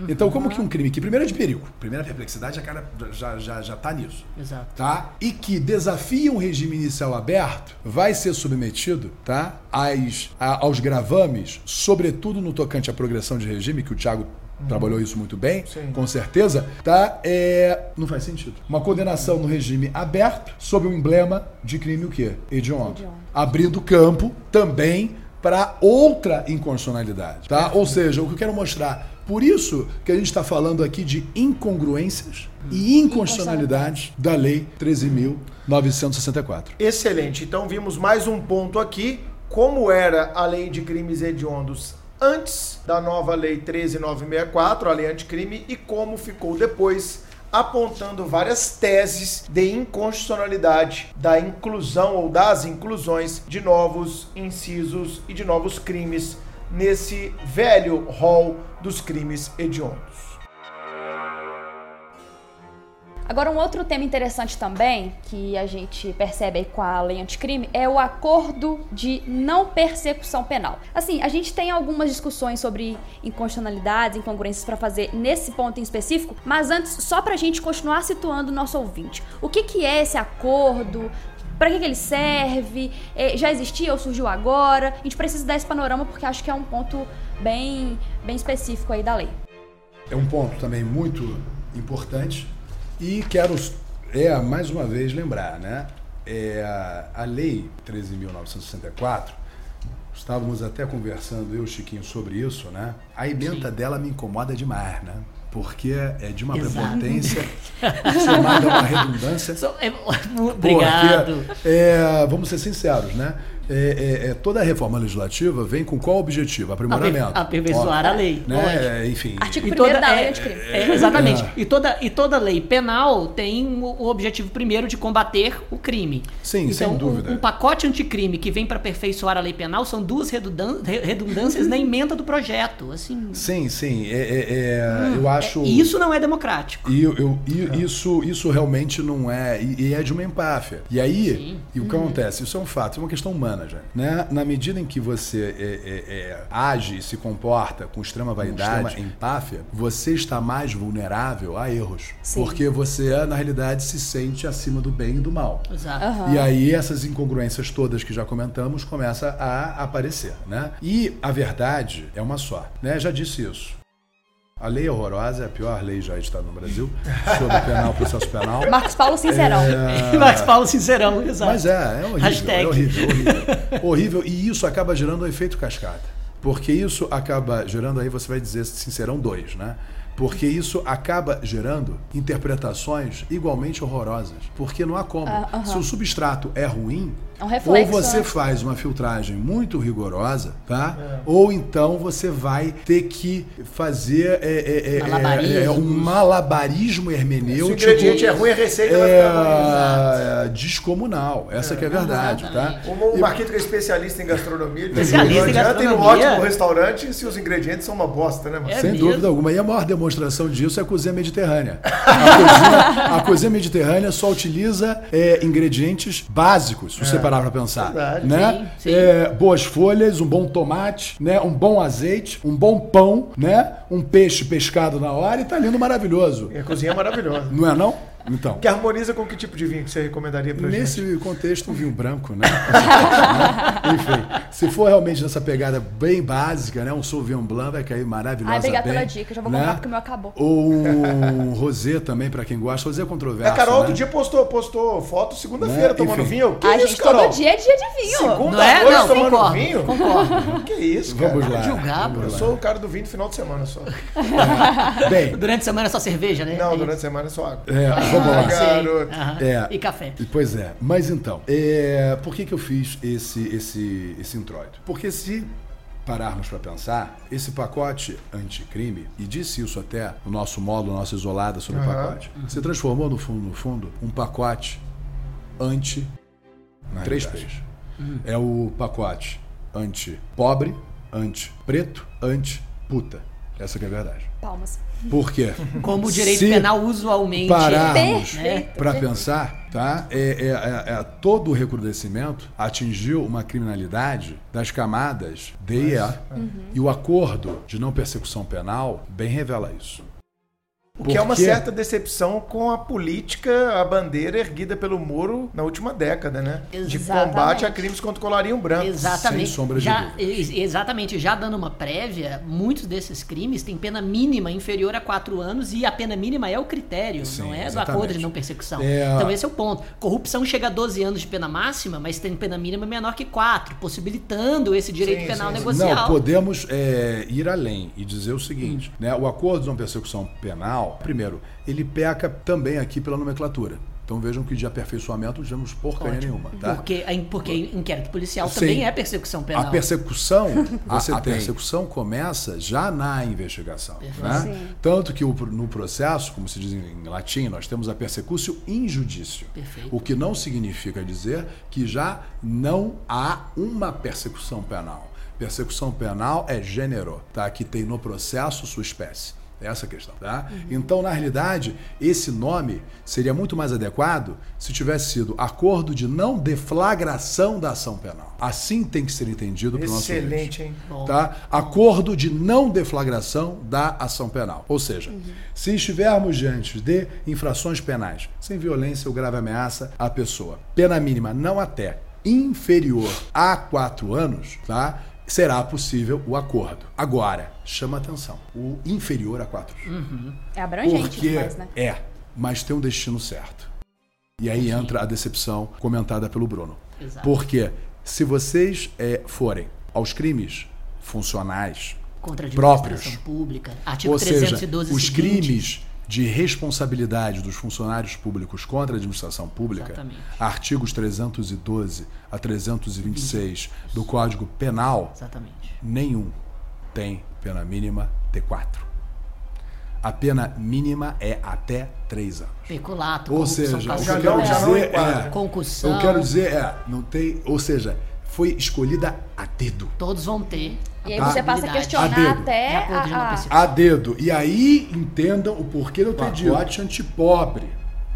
Então, como que um crime que primeiro é de perigo, primeira perplexidade, a cara já, já, já tá nisso.
Exato.
Tá? E que desafia um regime inicial aberto, vai ser submetido, tá? Às, a- aos gravames, sobretudo no tocante à progressão de regime, que o Thiago trabalhou isso muito bem,
Sim.
com certeza, tá? É, não faz sentido. Uma condenação no regime aberto, sob o emblema de crime o quê? Hediondo.
Hediondo.
Abrindo campo também para outra inconstitucionalidade, tá? Ou seja, o que eu quero mostrar, por isso que a gente está falando aqui de incongruências e inconstitucionalidades da Lei 13.964.
Excelente. Então vimos mais um ponto aqui. Como era a lei de crimes hediondos antes da nova lei 13964, a lei anticrime, e como ficou depois, apontando várias teses de inconstitucionalidade da inclusão ou das inclusões de novos incisos e de novos crimes nesse velho rol dos crimes hediondos.
Agora, um outro tema interessante também, que a gente percebe aí com a lei anticrime, é o acordo de não persecução penal. Assim, a gente tem algumas discussões sobre inconstitucionalidades, incongruências para fazer nesse ponto em específico, mas antes, só pra gente continuar situando o nosso ouvinte. O que, que é esse acordo? Para que, que ele serve? Eh, Já existia ou surgiu agora? A gente precisa dar esse panorama porque acho que é um ponto bem, bem específico aí da lei.
É um ponto também muito importante e quero, é, mais uma vez, lembrar, né? É, a, a Lei 13.964, estávamos até conversando, eu e o Chiquinho, sobre isso, né? A emenda dela me incomoda demais, né? Porque é de uma
Exato.
prepotência chamada uma redundância.
So- é- Obrigado.
Porque, é, vamos ser sinceros, né? É, é, é, toda a reforma legislativa vem com qual objetivo? Aprimoramento.
Aper- aperfeiçoar a lei,
Né? Enfim.
Artigo
E
primeiro
toda,
da lei
é,
anticrime.
é, exatamente.
É.
E, toda, e toda lei penal tem o, objetivo primeiro de combater o crime.
Sim,
então,
sem
um-
dúvida.
Um, pacote anticrime que vem para aperfeiçoar a lei penal são duas redundâncias na emenda do projeto. Assim,
Sim, sim. É, é- é, eu acho.
e isso não é democrático.
E eu, eu- e isso, isso realmente não é. E, e é de uma empáfia. E aí,
Sim.
e o que acontece? Isso é um fato, é uma questão humana. Bacana, gente. Né? Na medida em que você é, é, é, age e se comporta com extrema vaidade, extrema empáfia, você está mais vulnerável a erros.
Sim.
Porque você, na realidade, se sente acima do bem e do mal.
Exato.
Aham.
E aí essas incongruências todas que já comentamos começam a aparecer, né? E a verdade é uma só, né? Já disse isso. A lei é horrorosa, é a pior lei já editada no Brasil, sobre penal, processo penal.
Marcos Paulo Sincerão.
Max Paulo Sincerão, exato.
Mas é, é horrível,
Hashtag.
é horrível, horrível. horrível. E isso acaba gerando um efeito cascata. Porque isso acaba gerando, aí você vai dizer Sincerão 2, né? Porque isso acaba gerando interpretações igualmente horrorosas. Porque não há como.
Ah, aham.
Se o substrato é ruim,
É um reflexo,
ou você
né?
faz uma filtragem muito rigorosa, tá? Ou então você vai ter que fazer é, é, é, é, é, um malabarismo
Se o
hermenêutico.
ingrediente é ruim, a receita vai ficar ruim.
É, descomunal. Essa que é a verdade, tá?
Exatamente.
O o Marquito que é especialista em gastronomia,
Especialista em
adianta ir num
gastronomia.
ótimo restaurante se os ingredientes são uma bosta, né?
É
Sem
mesmo?
dúvida alguma. E a maior demonstração disso é a cozinha mediterrânea. A cozinha, a cozinha mediterrânea só utiliza é, ingredientes básicos, você parar pra pensar.
verdade.
Né?
Sim, sim.
É, boas folhas, um bom tomate, né? um bom azeite, um bom pão, né? um peixe pescado na hora e tá lindo maravilhoso.
E a cozinha é maravilhosa.
Não é não? Então.
Que harmoniza com que tipo de vinho que você recomendaria pra gente?
Nesse contexto, um vinho branco, né? Né? Enfim, se for realmente nessa pegada bem básica, né? Um Sauvignon Blanc vai cair maravilhosa
Ai, obrigada
bem,
pela dica, já vou
né?
comprar porque o meu acabou.
Ou um rosé também, pra quem gosta. Rosé é controverso,
A Carol
né?
outro dia postou, postou foto segunda-feira
Né?
tomando
Enfim.
vinho. Que
Ai,
isso,
gente,
Carol?
todo dia é dia de vinho.
Segunda
Não é? Não,
tomando
concordo,
vinho?
concordo.
Que isso, cara?
Vamos lá.
Julgar,
Eu sou o cara do vinho no final de semana só.
Bem,
Durante a semana é só cerveja, né?
Não,
É
durante a semana é só água.
é, vamos
Ah,
lá.
garoto.
É.
E café.
Pois é, mas então, é, por que, que eu fiz esse, esse, esse introito? Porque se pararmos para pensar, esse pacote anticrime, e disse isso até no nosso módulo, nossa isolada sobre o
Aham.
pacote, se transformou no fundo, no fundo, um pacote anti três P's. É o pacote anti-pobre, anti-preto, anti-puta. Essa que é a verdade.
Palmas.
Por quê?
Como o direito
Se
penal usualmente
pararmos
é.
para pensar, tá? É, é- é- é todo o recrudescimento atingiu uma criminalidade das camadas D e E. E o acordo de não persecução penal bem revela isso.
O que é uma certa decepção com a política, a bandeira erguida pelo Moro na última década, né? De
Exatamente.
combate a crimes contra o colarinho branco.
Exatamente.
Sem sombra de
já, exatamente. Já dando uma prévia, muitos desses crimes têm pena mínima inferior a quatro anos e a pena mínima é o critério,
Sim,
não é do
exatamente.
acordo de não persecução.
É.
Então esse é o ponto. Corrupção chega a 12 anos de pena máxima, mas tem pena mínima menor que quatro, possibilitando esse direito
Sim,
penal
sim,
negocial.
Não, podemos é, ir além e dizer o seguinte, né? O acordo de não persecução penal, primeiro, ele peca também aqui pela nomenclatura. Então vejam que de aperfeiçoamento não temos porcaria
Ótimo.
nenhuma, tá?
Porque, a- porque inquérito policial
Sim.
também é persecução penal.
A persecução,
Você
a, a
tem.
persecução começa já na investigação. Né? Tanto que o- no processo, como se diz em latim, nós temos a persecutio in judicio.
Perfeito.
O que não significa dizer que já não há uma persecução penal. Persecução penal é gênero, tá? que tem no processo sua espécie. Essa a questão, tá? Então, na realidade, esse nome seria muito mais adequado se tivesse sido acordo de não deflagração da ação penal. Assim tem que ser entendido para o nosso
Excelente, hein?
Bom.
tá? Acordo de não deflagração da ação penal. Ou seja, se estivermos diante de infrações penais sem violência ou grave ameaça à pessoa, pena mínima não até inferior a quatro anos, tá? Será possível o acordo. Agora, chama atenção, o inferior a quatro anos.
É abrangente
Porque
demais, né?
é, mas tem um destino certo. E aí entra a decepção comentada pelo Bruno.
Exato.
Porque se vocês eh, forem aos crimes funcionais,
Contra a
próprios.
pública. Artigo
ou seja,
312
os
seguinte.
crimes de responsabilidade dos funcionários públicos contra a administração pública,
Exatamente.
artigos 312 a 326 do Código Penal,
Exatamente.
nenhum tem pena mínima T4. A pena mínima é até três anos.
Peculato,
Ou seja, o que é. Eu quero dizer é, não tem. Ou seja, foi escolhida a dedo.
Todos vão ter.
E aí você passa a
A
questionar
dedo.
até a, a.
A dedo. E aí entendam o porquê do pacote antipobre.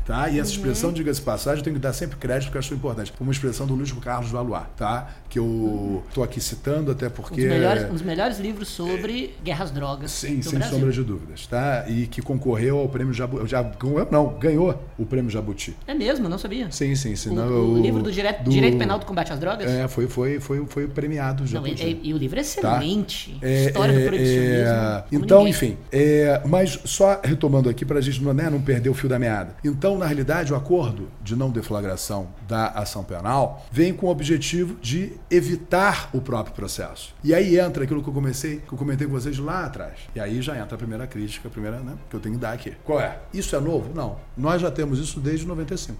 Tá? E essa expressão, diga-se de passagem, eu tenho que dar sempre crédito porque eu acho importante. Foi uma expressão do Luiz Carlos Valois, tá? Que eu estou aqui citando até
Um
porque.
dos melhores, um dos melhores livros sobre guerras drogas
Sim,
do
sem
Brasil.
sombra de dúvidas, tá? E que concorreu ao prêmio Jabuti. Já, não, ganhou o prêmio Jabuti.
É mesmo, eu não sabia.
Sim, sim,
O,
senão
o
eu-
livro do direito, direito Penal do Combate às Drogas?
É, foi, foi, foi, foi premiado o
Não, e, e- e o livro é excelente.
É,
História do
é,
proibicionismo.
é,
como
então,
ninguém.
enfim, é, mas só retomando aqui para a gente não, né, não perder o fio da meada. Então, na realidade, o acordo de não deflagração da ação penal vem com o objetivo de evitar o próprio processo. E aí entra aquilo que eu comecei, que eu comentei com vocês lá atrás. E aí já entra a primeira crítica, a primeira, né, que eu tenho que dar aqui. Qual é? Isso é novo? Não. Nós já temos isso desde 95.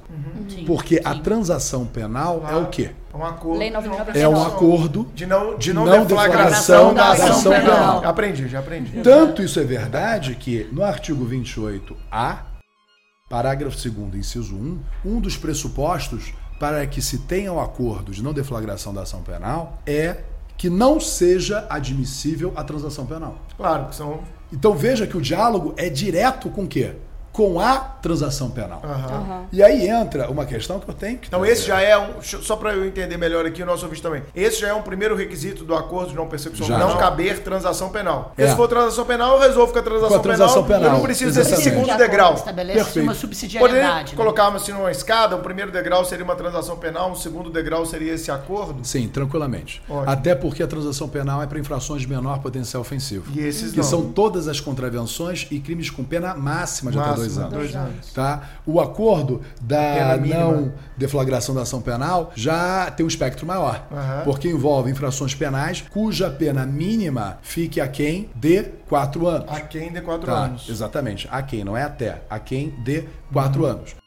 Sim,
Porque a
sim.
transação penal é o quê?
É um acordo.
Lei
de não
9.999.
É um
deflagração.
acordo
De não, de
de
não,
não
deflagração
deflagração
da
da
ação
ação
penal.
penal.
Aprendi, já aprendi.
Tanto isso é verdade que no artigo 28A, parágrafo 2 inciso 1, um dos pressupostos para que se tenha o acordo de não deflagração da ação penal é que não seja admissível a transação penal.
Claro, que são.
Então veja que o diálogo é direto com o quê? Com a transação penal.
Aham.
E aí entra uma questão que eu tenho que
Então
trazer.
esse já é um. Só para eu entender melhor aqui o nosso ouvinte também. Esse já é um primeiro requisito do acordo de não persecução
Já.
não caber transação penal.
É.
se for transação penal, eu resolvo com a transação,
Com a transação
penal, Eu
penal,
não preciso desse segundo
Já
degrau.
Estabelece
Perfeito.
uma
Poderia
subsidiariedade. né?
colocar assim numa escada, o primeiro degrau seria uma transação penal, o segundo degrau seria esse acordo.
Sim, tranquilamente.
Ótimo.
Até porque a transação penal é para infrações de menor potencial ofensivo.
E esses
que
não.
são todas as contravenções e crimes com pena máxima de até dois
Máxima,
anos.
dois anos.
Tá? O acordo da não deflagração da ação penal já tem um espectro maior,
Aham.
porque envolve infrações penais cuja pena mínima fique aquém de quatro anos.
A quem de quatro
Tá,
anos.
Exatamente. A quem, não é até. A quem de quatro anos.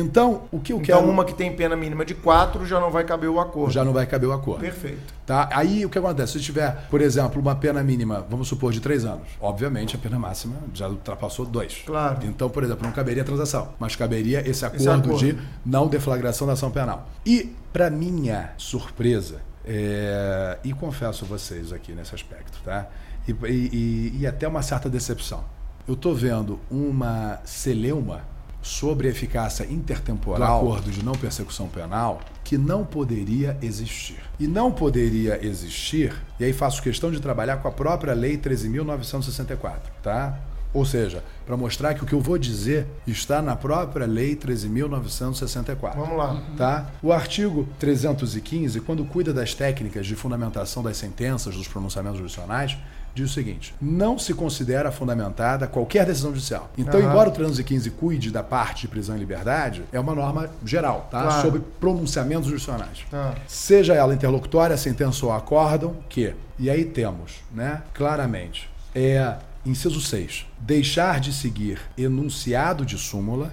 Então, o que eu
Então,
quero.
uma que tem pena mínima de quatro já não vai caber o acordo.
Já não vai caber o acordo.
Perfeito.
Tá? Aí o que acontece? Se tiver, por exemplo, uma pena mínima, vamos supor, de três anos, obviamente a pena máxima já ultrapassou dois.
Claro.
Então, por exemplo, não caberia transação, mas caberia esse acordo,
acordo.
de não deflagração da ação penal. E, para minha surpresa, é, e confesso a vocês aqui nesse aspecto, tá? E, e- e até uma certa decepção. Eu estou vendo uma celeuma sobre a eficácia intertemporal do acordo de não persecução penal que não poderia existir. E não poderia existir, e aí faço questão de trabalhar com a própria Lei 13.964, tá? Ou seja, para mostrar que o que eu vou dizer está na própria Lei 13.964
Vamos lá.
tá? O artigo 315, quando cuida das técnicas de fundamentação das sentenças dos pronunciamentos judiciais, diz o seguinte: não se considera fundamentada qualquer decisão judicial. Então,
Aham.
embora o 315 cuide da parte de prisão e liberdade, é uma norma geral, tá?
Claro.
Sobre pronunciamentos judiciais.
Tá.
Seja ela interlocutória, sentença ou acórdão, que. E aí temos, né, claramente, é inciso 6, deixar de seguir enunciado de súmula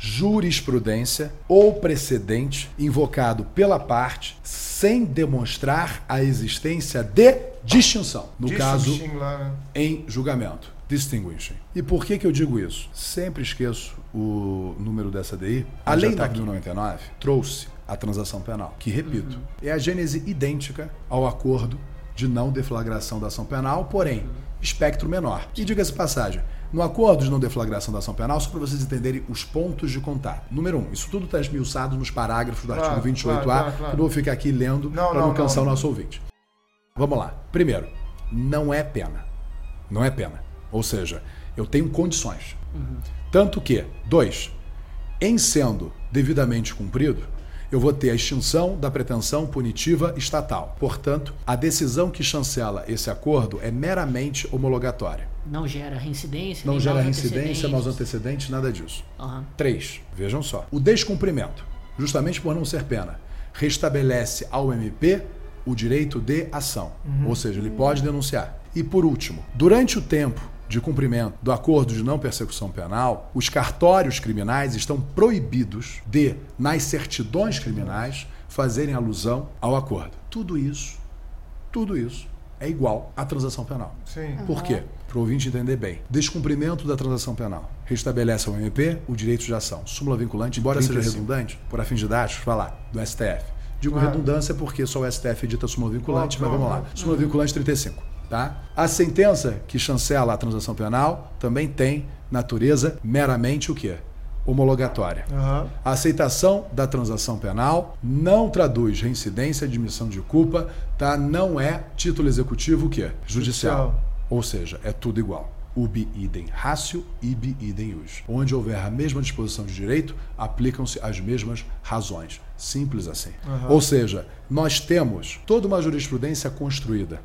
jurisprudência ou precedente invocado pela parte sem demonstrar a existência de distinção. No caso,
né?
em julgamento. Distinguishing. E por que, que eu digo isso? Sempre esqueço o número dessa DI. A Lei 9.099 trouxe a transação penal, que, repito, é a gênese idêntica ao acordo de não deflagração da ação penal, porém, espectro menor. E diga-se passagem, no acordo de não deflagração da ação penal, só para vocês entenderem os pontos de contato. Número um, isso tudo está esmiuçado nos parágrafos do
Claro,
artigo 28A,
claro, claro,
eu não vou ficar aqui lendo para
não,
não cansar o nosso ouvinte. Vamos lá. Primeiro, não é pena. Não é pena. Ou seja, eu tenho condições. Tanto que, dois, em sendo devidamente cumprido, eu vou ter a extinção da pretensão punitiva estatal. Portanto, a decisão que chancela esse acordo é meramente homologatória.
Não gera reincidência.
Não gera reincidência, maus
antecedentes.
nada disso.
Aham.
3. Vejam só. O descumprimento, justamente por não ser pena, restabelece ao MP o direito de ação. Ou seja, ele pode denunciar. E por último, durante o tempo de cumprimento do acordo de não persecução penal, os cartórios criminais estão proibidos de, nas certidões criminais, fazerem alusão ao acordo. Tudo isso, tudo isso é igual à transação penal.
Sim.
Por quê? Para o ouvinte entender bem. Descumprimento da transação penal. Restabelece ao MP o direito de ação. Súmula vinculante, embora seja
35.
redundante, por afim didáticos, falar do STF. Digo
Claro.
redundância porque só o STF edita súmula vinculante,
Claro,
mas vamos
claro.
lá. Súmula vinculante 35. Tá? A sentença que chancela a transação penal também tem natureza meramente o quê? homologatória.
Aham.
A aceitação da transação penal não traduz reincidência, admissão de culpa, tá? Não é título executivo o quê? Judicial.
Judicial.
Ou seja, é tudo igual. Ubi idem ratio, ibi idem jus. Onde houver a mesma disposição de direito, aplicam-se as mesmas razões. Simples assim. Ou seja, nós temos toda uma jurisprudência construída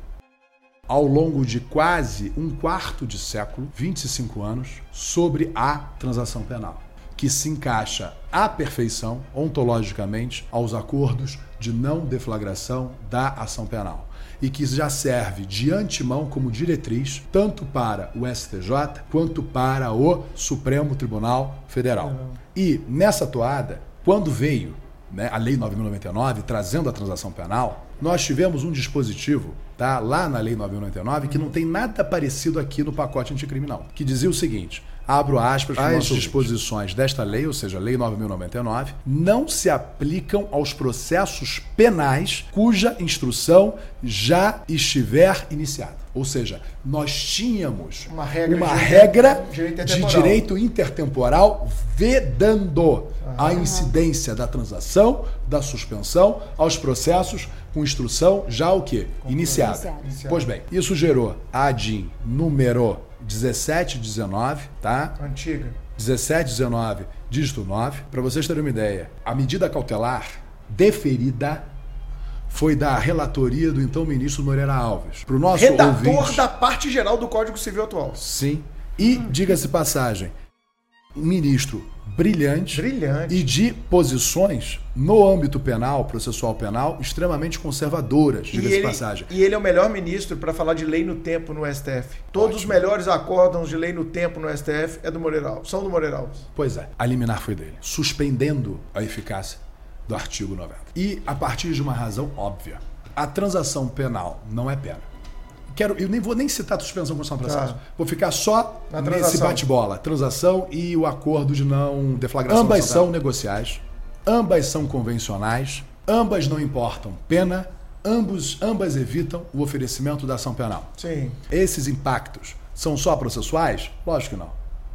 ao longo de quase um quarto de século, 25 anos, sobre a transação penal, que se encaixa à perfeição, ontologicamente, aos acordos de não deflagração da ação penal e que já serve de antemão como diretriz tanto para o STJ quanto para o Supremo Tribunal Federal. E nessa toada, quando veio né, a Lei 9.099 trazendo a transação penal, nós tivemos um dispositivo tá, lá na Lei 9.099 que não tem nada parecido aqui no pacote anticriminal, que dizia o seguinte. Abro aspas, as disposições desta lei, ou seja, Lei 9.099, não se aplicam aos processos penais cuja instrução já estiver iniciada. Ou seja, nós tínhamos
Uma regra
uma
de-
regra
direito
de
intertemporal.
direito intertemporal vedando a incidência da transação, da suspensão aos processos com instrução já o quê? Iniciada.
Iniciada.
Pois bem, isso gerou a ADIM número 1719, tá?
Antiga.
1719, dígito 9. Para vocês terem uma ideia, a medida cautelar deferida foi da relatoria do então ministro Moreira Alves. Para o nosso
Redator
ouvinte,
da parte geral do Código Civil atual.
Sim. E, diga-se passagem, um ministro brilhante,
Brilhante.
e de posições no âmbito penal, processual penal, extremamente conservadoras, diga-se
ele,
passagem.
e ele é o melhor ministro para falar de lei no tempo no STF. Todos os melhores acórdãos de lei no tempo no STF é do Moreira Alves. São do Moreira Alves.
Pois é, a liminar foi dele, suspendendo a eficácia do artigo 90. E a partir de uma razão óbvia. A transação penal não é pena. Quero, eu nem vou nem citar a suspensão constitucional processo.
Tá.
Vou ficar só nesse bate-bola. Transação e o acordo de não deflagração. Ambas são negociais, ambas são convencionais, ambas não importam pena, ambos, ambas evitam o oferecimento da ação penal.
Sim.
Esses impactos são só processuais? Lógico que não.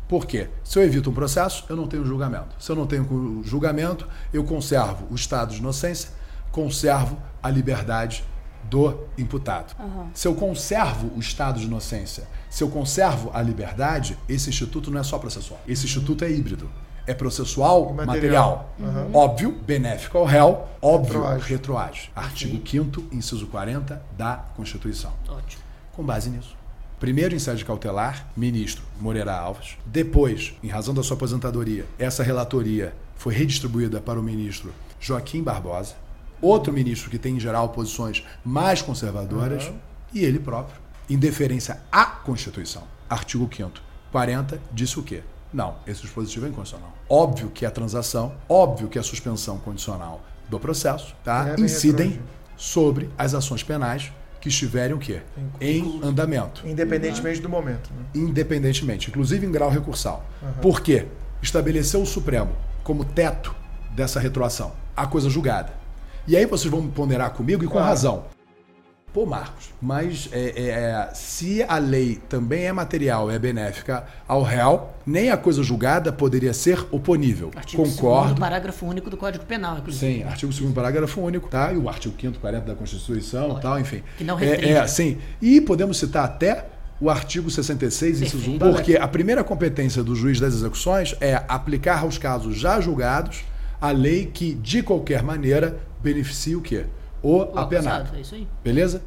Por quê? Se eu evito um processo, eu não tenho julgamento. Se eu não tenho julgamento, eu conservo o estado de inocência, conservo a liberdade do imputado. Se eu conservo o estado de inocência, se eu conservo a liberdade, esse instituto não é só processual. Esse instituto é híbrido. É processual, material.
material.
Óbvio, benéfico ao réu, óbvio,
Retroage.
retroage. Artigo 5 inciso 40 da Constituição.
Ótimo.
Com base nisso. Primeiro, em sede cautelar, ministro Moreira Alves. Depois, em razão da sua aposentadoria, essa relatoria foi redistribuída para o ministro Joaquim Barbosa, outro ministro que tem, em geral, posições mais conservadoras, e ele próprio, em deferência à Constituição. Artigo 5 40 disse o quê? Não, esse dispositivo é inconstitucional. Óbvio que a transação, óbvio que a suspensão condicional do processo, tá?
É
incidem sobre as ações penais que estiverem o quê? Em andamento,
Independentemente do momento. né?
independentemente, inclusive em grau recursal. Por quê? Estabeleceu o Supremo como teto dessa retroação, a coisa julgada. E aí vocês vão ponderar comigo e com
Claro.
razão. Pô, Marcos, mas é, é, é, se a lei também é material, é benéfica ao réu, nem a coisa julgada poderia ser oponível.
Artigo
Concordo.
2º, parágrafo único do Código Penal, inclusive.
Sim, artigo 2 parágrafo único, tá? E o artigo 5 40 da Constituição, tal, enfim.
Que não
é,
restringe.
é, sim. E podemos citar até o artigo 66, inciso 1,
Perfeito.
porque a primeira competência do juiz das execuções é aplicar aos casos já julgados a lei que, de qualquer maneira, beneficia o quê? O,
O
apenado.
acusado, É isso aí.
Beleza?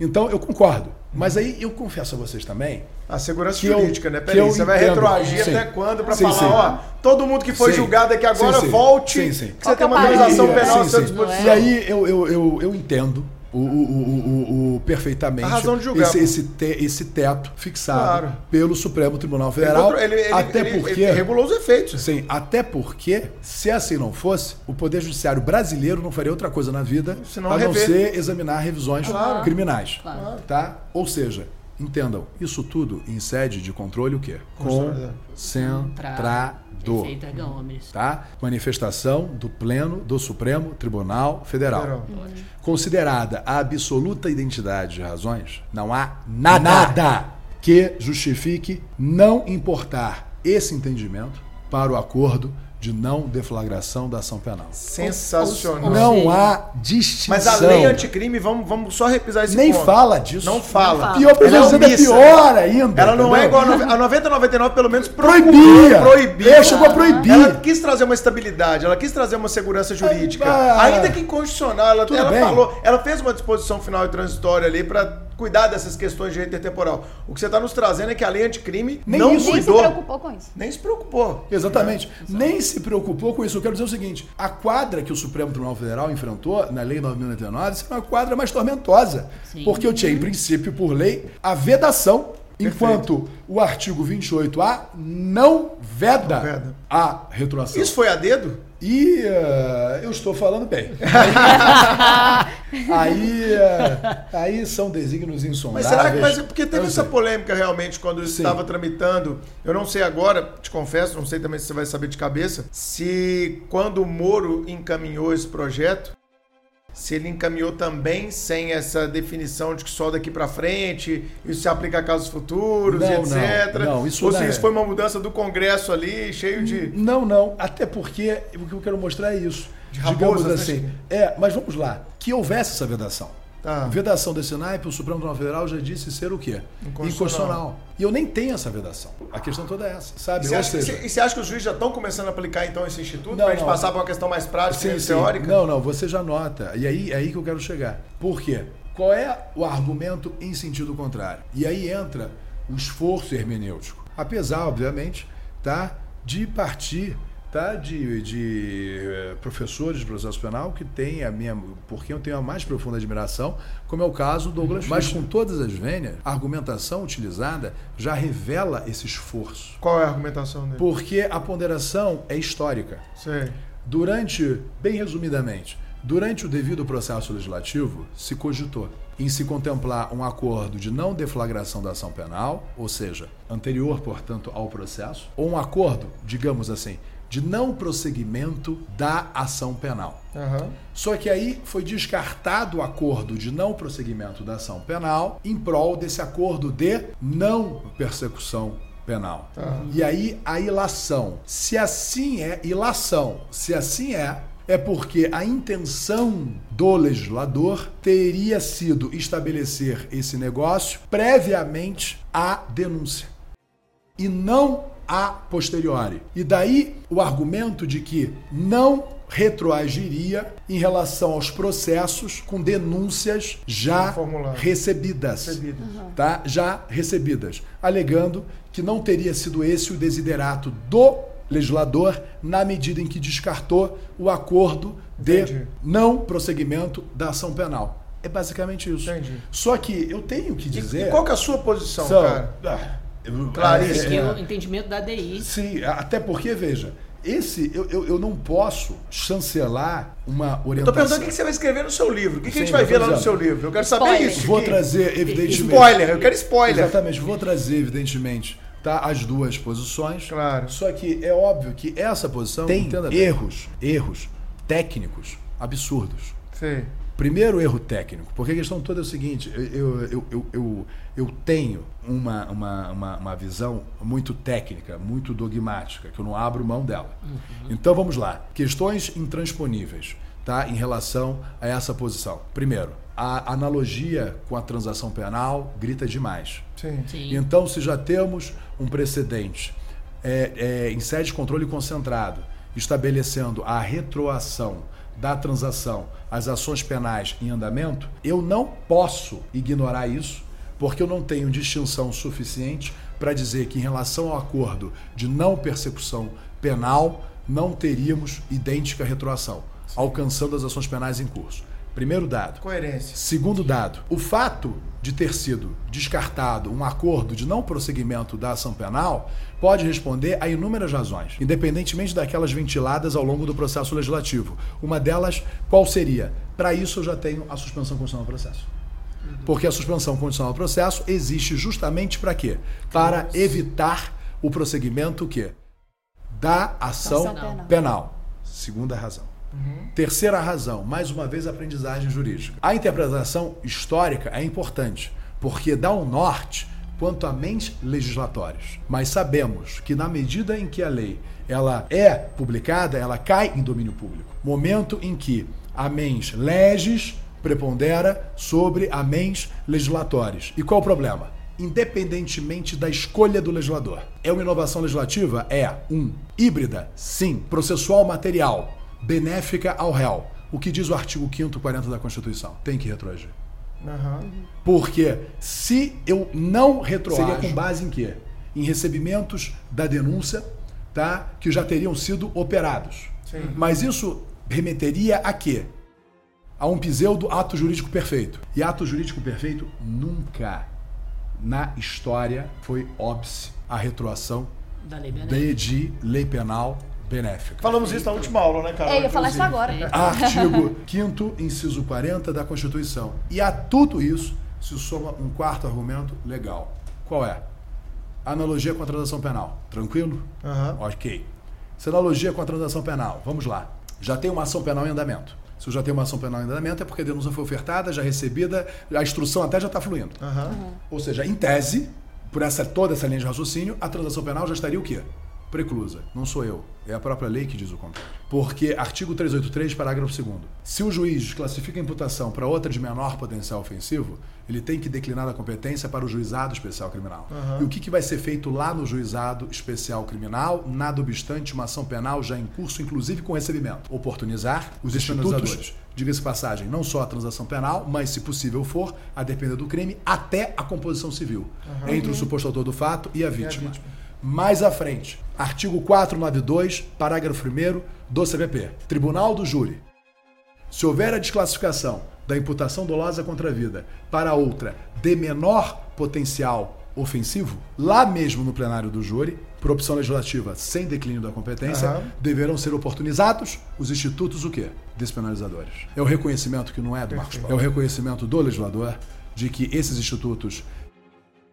Então, eu concordo. Mas aí eu confesso a vocês também
A segurança
Que eu-
jurídica, né? Peraí, você vai
entendo.
retroagir
Sim.
até quando pra
Sim,
falar,
sim.
ó, todo mundo que foi
Sim.
julgado aqui agora
Sim, sim.
volte,
Sim, sim.
que você
é
tem
o
uma
Aí,
penal à sua disposição.
E aí eu, eu, eu, eu entendo o, o, o, o, o- perfeitamente
A razão de julgar,
esse, esse, te- esse teto fixado
Claro.
pelo Supremo Tribunal Federal.
ele, ele,
até
ele-
porque.
ele regulou os efeitos.
Sim, até porque, se assim não fosse, o Poder Judiciário brasileiro não faria outra coisa na vida
Senão
a não
rever.
ser examinar revisões
Claro.
criminais.
Claro.
Tá? Ou seja, entendam, isso tudo em sede de controle o quê? Concentrado. Tá? Manifestação do Pleno do Supremo Tribunal Federal.
Federal.
Considerada a absoluta identidade de razões, não há nada, que justifique não importar esse entendimento para o acordo de não deflagração da ação penal.
Sensacional.
Não há distinção.
Mas a lei anticrime, vamos, vamos só repisar esse
nem
ponto.
fala disso.
Não fala.
Pior, por
Ela é
é pior ainda.
Ela não é igual a nove- a 90 99 pelo menos procurou
Proibia.
proibir.
É, chegou a proibir.
Ela quis trazer uma estabilidade, ela quis trazer uma segurança jurídica. Ainda que inconstitucional, ela, ela falou, ela fez uma disposição final e transitória ali para cuidar dessas questões de direito intertemporal. O que você está nos trazendo é que a lei anticrime
Nem
não
isso.
Nem se
cuidou,
preocupou com isso.
nem se preocupou.
Exatamente. Nem se preocupou com isso. Eu quero dizer o seguinte: a quadra que o Supremo Tribunal Federal enfrentou na Lei 9.099 isso é uma quadra mais tormentosa.
Sim.
Porque eu tinha, em princípio, por lei, a vedação, enquanto o artigo 28A não veda,
Não veda.
a retroação.
Isso foi a dedo?
E eh, eu estou falando bem. aí, eh, aí são desígnios
Mas
insondáveis.
será que. Mas, porque teve essa
sei.
polêmica realmente quando
Sim.
estava tramitando. Eu não sei agora, te confesso, não sei também se você vai saber de cabeça, se quando o Moro encaminhou esse projeto, se ele encaminhou também sem essa definição de que só daqui pra frente, isso se aplica a casos futuros,
Não,
etc.
não, não, isso
Ou se
é.
isso foi uma mudança do Congresso ali, cheio de.
Não, não. Até porque o que eu quero mostrar é isso.
De
Digamos
raposas, né,
assim.
Chico?
É, mas vamos lá. Que houvesse essa vedação.
Tá.
Vedação desse naipe, o Supremo Tribunal Federal já disse ser o quê?
Inconstitucional.
E eu nem tenho essa vedação. A questão toda é essa,
E
sabe?
você,
Ou
acha,
seja,
e você acha que os juízes já estão começando a aplicar então esse instituto?
Não,
pra gente
não.
passar para uma questão mais prática
Sim,
e
sim.
teórica?
Não, não, você já nota. E aí é aí que eu quero chegar. Por quê? Qual é o argumento em sentido contrário? E aí entra o esforço hermenêutico. Apesar, obviamente, tá, de partir tá, de, de eh, professores de processo penal que têm a minha. por quem eu tenho a mais profunda admiração, como é o caso do Douglas. Mas com todas as vênias, a argumentação utilizada já revela esse esforço.
Qual é a argumentação dele?
Porque a ponderação é histórica.
Sei.
Durante, bem resumidamente, durante o devido processo legislativo, se cogitou em se contemplar um acordo de não deflagração da ação penal, ou seja, anterior, portanto, ao processo, ou um acordo, digamos assim, de não prosseguimento da ação penal.
Aham.
Só que aí foi descartado o acordo de não prosseguimento da ação penal em prol desse acordo de não persecução penal.
Tá.
E aí a ilação. Se assim é, ilação, se assim é, é porque a intenção do legislador teria sido estabelecer esse negócio previamente à denúncia e não a posteriori. E daí o argumento de que não retroagiria em relação aos processos com denúncias já
Formulado.
recebidas,
Recebidas.
tá? Já recebidas, alegando que não teria sido esse o desiderato do legislador na medida em que descartou o acordo de
Entendi.
não prosseguimento da ação penal. É basicamente isso.
Entendi.
Só que eu tenho que
E,
dizer
e qual que é a sua posição,
são-
cara?
Ah,
Claríssimo.
Porque
é,
o entendimento da DI.
Sim, até porque, veja, esse eu, eu, eu não posso chancelar uma
Eu tô
orientação.
perguntando o que que você vai escrever no seu livro. O que, que a gente
Sim,
vai ver lá no seu livro? Eu quero saber
Spoiler.
isso.
Vou
Chiquinho.
trazer, evidentemente.
Spoiler, eu quero spoiler.
Exatamente, vou trazer, evidentemente, tá, as duas posições.
Claro.
Só que é óbvio que essa posição tem erros, erros técnicos absurdos.
Sei.
Primeiro erro técnico, porque a questão toda é o seguinte: eu, eu, eu, eu, eu, tenho uma, uma, uma, uma visão muito técnica, muito dogmática, que eu não abro mão dela. Então vamos lá. Questões intransponíveis tá, em relação a essa posição. Primeiro, a analogia com a transação penal grita demais.
Sim.
Sim.
Então, se já temos um precedente é, é, em sede de controle concentrado, estabelecendo a retroação da transação às ações penais em andamento, eu não posso ignorar isso, porque eu não tenho distinção suficiente para dizer que, em relação ao acordo de não persecução penal, não teríamos idêntica retroação, alcançando as ações penais em curso. Primeiro dado.
Coerência.
Segundo dado, o fato de ter sido descartado um acordo de não prosseguimento da ação penal pode responder a inúmeras razões, independentemente daquelas ventiladas ao longo do processo legislativo. Uma delas, qual seria? Para isso eu já tenho a suspensão condicional do processo. Porque a suspensão condicional do processo existe justamente para quê? Para evitar o prosseguimento o quê? da ação
Ação penal.
penal. Segunda razão. Terceira razão, mais uma vez, aprendizagem jurídica. A interpretação histórica é importante, porque dá um norte quanto a mentes legislatórias. Mas sabemos que, na medida em que a lei ela é publicada, ela cai em domínio público. Momento em que a mens legis prepondera sobre a mens legislatórios. E qual o problema? Independentemente da escolha do legislador. É uma inovação legislativa? É. Um. Híbrida? Sim. Processual material? Benéfica ao réu. O que diz o artigo 5 40 da Constituição? Tem que retroagir.
Aham.
Porque se eu não retroajo... Seria com base em quê? Em recebimentos da denúncia, tá? Que já teriam sido operados.
Sim.
Mas isso remeteria a quê? A um pseudo ato jurídico perfeito. E ato jurídico perfeito nunca na história foi óbice a retroação
Da lei
de lei penal benéfica.
Falamos isso na última aula, né, cara?
É, eu ia falar isso agora.
Artigo 5 inciso 40 da Constituição. E a tudo isso se soma um quarto argumento legal. Qual é? Analogia com a transação penal. Tranquilo?
Aham.
Ok. Se analogia com a transação penal, vamos lá. Já tem uma ação penal em andamento. Se eu já tenho uma ação penal em andamento, é porque a denúncia foi ofertada, já recebida, a instrução até já está fluindo.
Aham.
Ou seja, em tese, por essa toda essa linha de raciocínio, a transação penal já estaria o quê? Preclusa. Não sou eu. É a própria lei que diz o contrário. Porque, artigo 383, parágrafo 2 se o juiz classifica a imputação para outra de menor potencial ofensivo, ele tem que declinar a competência para o juizado especial criminal. E o que, que vai ser feito lá no juizado especial criminal, nada obstante uma ação penal já em curso, inclusive com recebimento? Oportunizar os institutos, diga-se passagem, não só a transação penal, mas, se possível for, a depender do crime, até a composição civil, entre o suposto autor do fato e a vítima.
vítima.
Mais à frente, artigo 492, parágrafo 1 do CPP. Tribunal do Júri. Se houver a desclassificação da imputação dolosa contra a vida para outra de menor potencial ofensivo, lá mesmo no plenário do júri, por opção legislativa sem declínio da competência,
Aham.
deverão ser oportunizados os institutos o quê? Despenalizadores. É o reconhecimento que não é do Marcos Paulo. É o reconhecimento do legislador de que esses institutos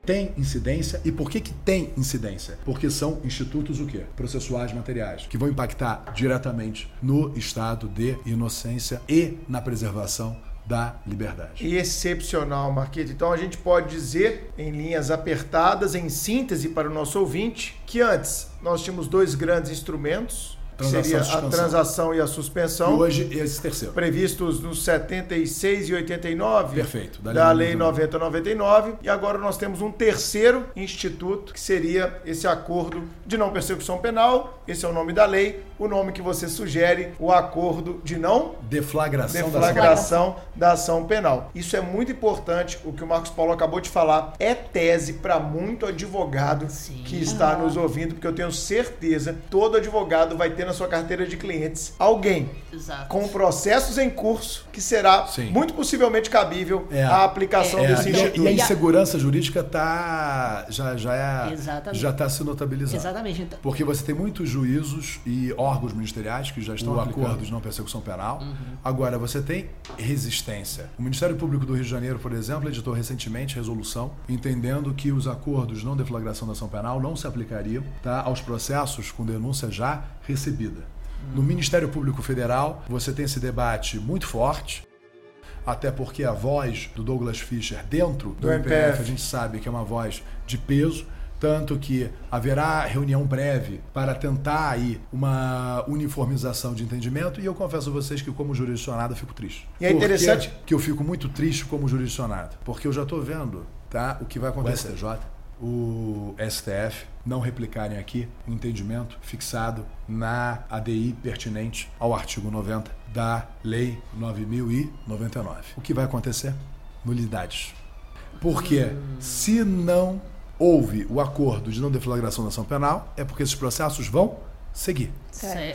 tem incidência. E por que, que tem incidência? Porque são institutos o quê? Processuais materiais, que vão impactar diretamente no estado de inocência e na preservação da liberdade.
Excepcional, Marquito. Então a gente pode dizer, em linhas apertadas, em síntese para o nosso ouvinte, que antes nós tínhamos dois grandes instrumentos, que seria
e
a transação e a
E
suspensão,
hoje esse terceiro.
previstos nos 76 e 89
Perfeito, da
da,
Lei
Lei 9099. E agora nós temos um terceiro instituto, que seria esse acordo de não persecução penal. Esse é o nome da lei. O nome que você sugere, o acordo de não
Deflagração da
deflagração da ação penal. Isso é muito importante, o que o Marcos Paulo acabou de falar, é tese para muito advogado
Sim.
que está nos ouvindo, porque eu tenho certeza, todo advogado vai ter na sua carteira de clientes alguém
Exato.
com processos em curso que será
Sim.
muito possivelmente cabível
É.
a aplicação
É,
desse
É,
Então,
e, a
instituto.
insegurança jurídica tá já já é já está se notabilizando.
Exatamente. Então,
Porque você tem muitos juízos e órgãos ministeriais que já estão
O
aplicando
acordo.
de não persecução penal. Agora, você tem resistência. O Ministério Público do Rio de Janeiro, por exemplo, editou recentemente resolução entendendo que os acordos de não deflagração da ação penal não se aplicariam tá, aos processos com denúncia já recebida. No Ministério Público Federal, você tem esse debate muito forte. Até porque a voz do Douglas Fischer dentro do,
Do
MPF,
MPF.
a gente sabe que é uma voz de peso, tanto que haverá reunião breve para tentar aí uma uniformização de entendimento e eu confesso a vocês que como jurisdicionado eu fico triste.
E é interessante-
que eu fico muito triste como jurisdicionado, porque eu já estou vendo, tá, o que vai acontecer. O STJ, o STF não replicarem aqui o entendimento fixado na ADI pertinente ao artigo 90 da Lei 9099. O que vai acontecer? Nulidades. Porque se não houve o acordo de não deflagração da ação penal, é porque esses processos vão seguir.